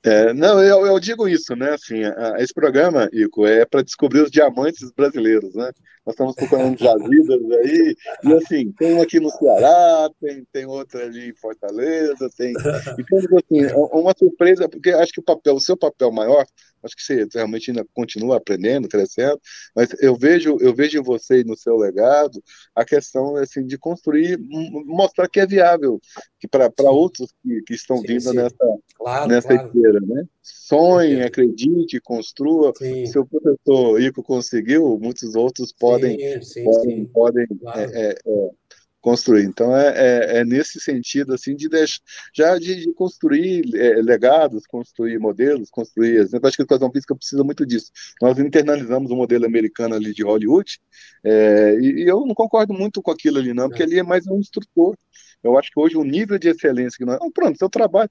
É, não, eu, eu, digo isso, né? Assim, a, esse programa, Ico, é para descobrir os diamantes brasileiros, né? Nós estamos procurando jazidas aí, e assim, tem um aqui no Ceará, tem, tem outra ali em Fortaleza, tem. Então, assim, é uma surpresa, porque acho que o papel, o seu papel maior acho que você realmente ainda continua aprendendo, crescendo, mas eu vejo, eu vejo em você e no seu legado a questão assim de construir, mostrar que é viável, que para outros que, que estão sim, vindo sim. nessa claro, nessa claro. Esteira, né? Sonhe, acredite, construa. Sim. Se o professor Ico conseguiu, muitos outros podem podem, podem claro. é, é, é construir. Então é, é, é, nesse sentido assim de deixar, já de, de construir é, legados, construir modelos, construir. Exemplo, acho que a educação física precisa muito disso. Nós internalizamos o modelo americano ali de Hollywood e, e, eu não concordo muito com aquilo ali não, porque ali é mais um instrutor. Eu acho que hoje o nível de excelência que nós. Oh, pronto, seu trabalho.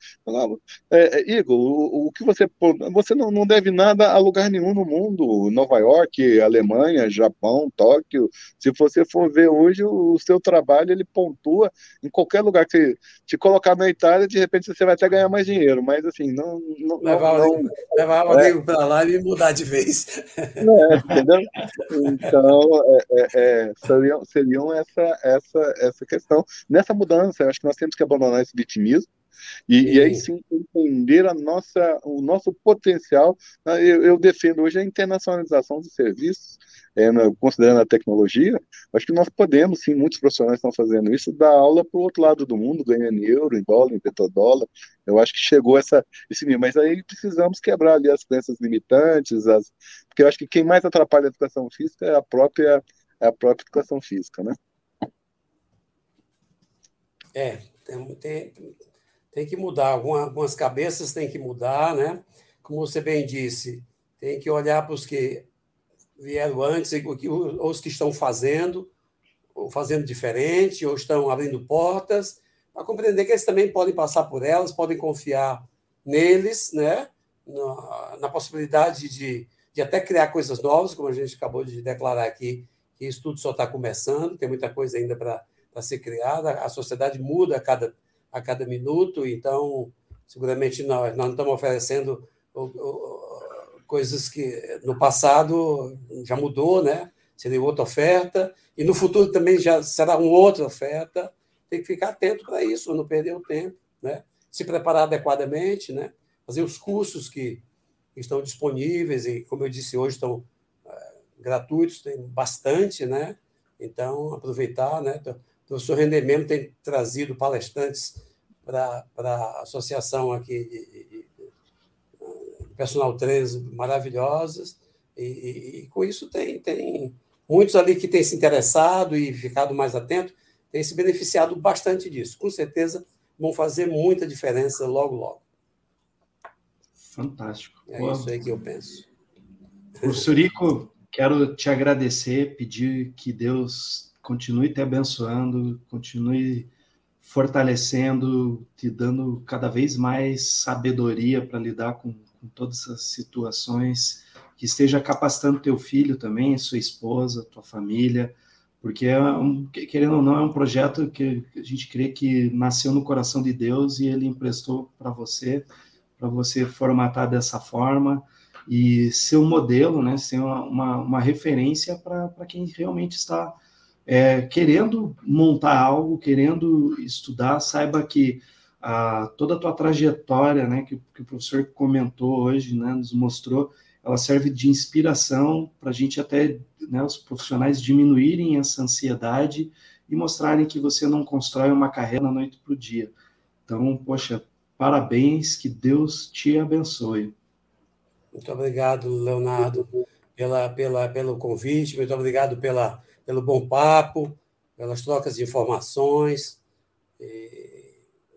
É, é, Igor, o, o, que você. Você não, não deve nada a lugar nenhum no mundo. Nova York, Alemanha, Japão, Tóquio. Se você for ver hoje, o, o seu trabalho ele pontua em qualquer lugar que você te colocar na Itália, de repente você vai até ganhar mais dinheiro. Mas assim, não. não levar não, não, levar o é, para lá e mudar de vez. É, entendeu? Então, é, é, seriam, seriam essa, essa, essa questão. Nessa mudança Eu acho que nós temos que abandonar esse vitimismo e, e aí sim entender a nossa, o nosso potencial. Ah, eu, eu defendo hoje a internacionalização dos serviços, é, considerando a tecnologia. Acho que nós podemos, sim, muitos profissionais estão fazendo isso, dar aula para o outro lado do mundo, ganhando em euro, em dólar, em petrodólar. Eu acho que chegou essa, esse nível. Mas aí precisamos quebrar ali as crenças limitantes, as, porque eu acho que quem mais atrapalha a educação física é a própria, é a própria educação física, né? É, tem, tem, tem que mudar, algumas, cabeças têm que mudar, né? Como você bem disse, tem que olhar para os que vieram antes, ou os que estão fazendo, ou fazendo diferente, ou estão abrindo portas, para compreender que eles também podem passar por elas, podem confiar neles, né? na, na possibilidade de, de até criar coisas novas, como a gente acabou de declarar aqui, que isso tudo só está começando, tem muita coisa ainda para para ser criada, a sociedade muda a cada, a cada minuto, então, seguramente, nós, nós não estamos oferecendo coisas que no passado já mudou, né? seria outra oferta, e no futuro também já será uma outra oferta. Tem que ficar atento para isso, não perder o tempo, né? se preparar adequadamente, né? fazer os cursos que estão disponíveis e, como eu disse hoje, estão é, gratuitos, tem bastante, né? Então, aproveitar, né? O professor René mesmo tem trazido palestrantes para a associação aqui de, de, personal 13 maravilhosas, e, e, e, com isso tem, tem muitos ali que têm se interessado e ficado mais atento, têm se beneficiado bastante disso. Com certeza vão fazer muita diferença logo, logo. Fantástico. É Pô, isso aí que eu penso. Professor Rico, quero te agradecer, pedir que Deus continue te abençoando, continue fortalecendo, te dando cada vez mais sabedoria para lidar com, com, todas essas situações, que esteja capacitando teu filho também, sua esposa, tua família, porque é um, querendo ou não é um projeto que a gente crê que nasceu no coração de Deus e ele emprestou para você, para você formatar dessa forma e ser um modelo, né, ser uma, uma, uma referência para quem realmente está é, querendo montar algo, querendo estudar, saiba que a, toda a tua trajetória, né, que, que, o professor comentou hoje, né, nos mostrou, ela serve de inspiração para a gente até, né, os profissionais diminuírem essa ansiedade e mostrarem que você não constrói uma carreira da noite para o dia. Então, poxa, parabéns, que Deus te abençoe. Muito obrigado, Leonardo, pela, pela, pelo convite, muito obrigado pela pelo bom papo, pelas trocas de informações.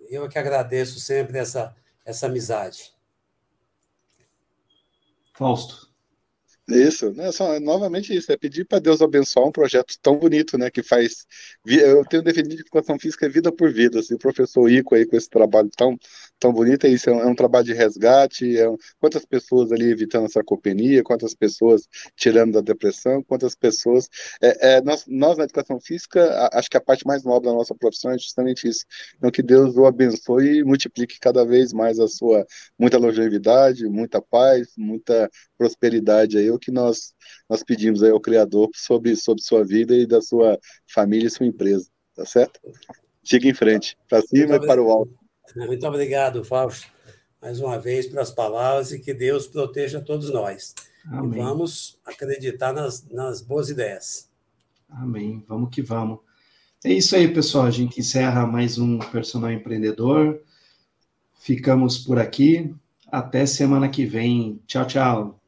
eu é que agradeço sempre essa, essa amizade. Fausto. Isso, né? Só, novamente isso, é pedir para Deus abençoar um projeto tão bonito, né? Que faz. Eu tenho definido que educação física é vida por vida. Assim, o professor Ico aí com esse trabalho tão, tão bonito, é isso, é um, é um trabalho de resgate. É um, quantas pessoas ali evitando a sarcopenia, quantas pessoas tirando da depressão, quantas pessoas. É, é, nós, nós, na educação física, a, acho que a parte mais nobre da nossa profissão é justamente isso. Então, que Deus o abençoe e multiplique cada vez mais a sua muita longevidade, muita paz, muita prosperidade aí o que nós, nós pedimos aí ao Criador sobre, sobre sua vida e da sua família e sua empresa, tá certo? Siga em frente, para cima e para o alto. Muito obrigado, Fausto, mais uma vez pelas palavras e que Deus proteja todos nós. Amém. E vamos acreditar nas, nas boas ideias. Amém. Vamos que vamos. É isso aí, pessoal. A gente encerra mais um Personal Empreendedor. Ficamos por aqui. Até semana que vem. Tchau, tchau.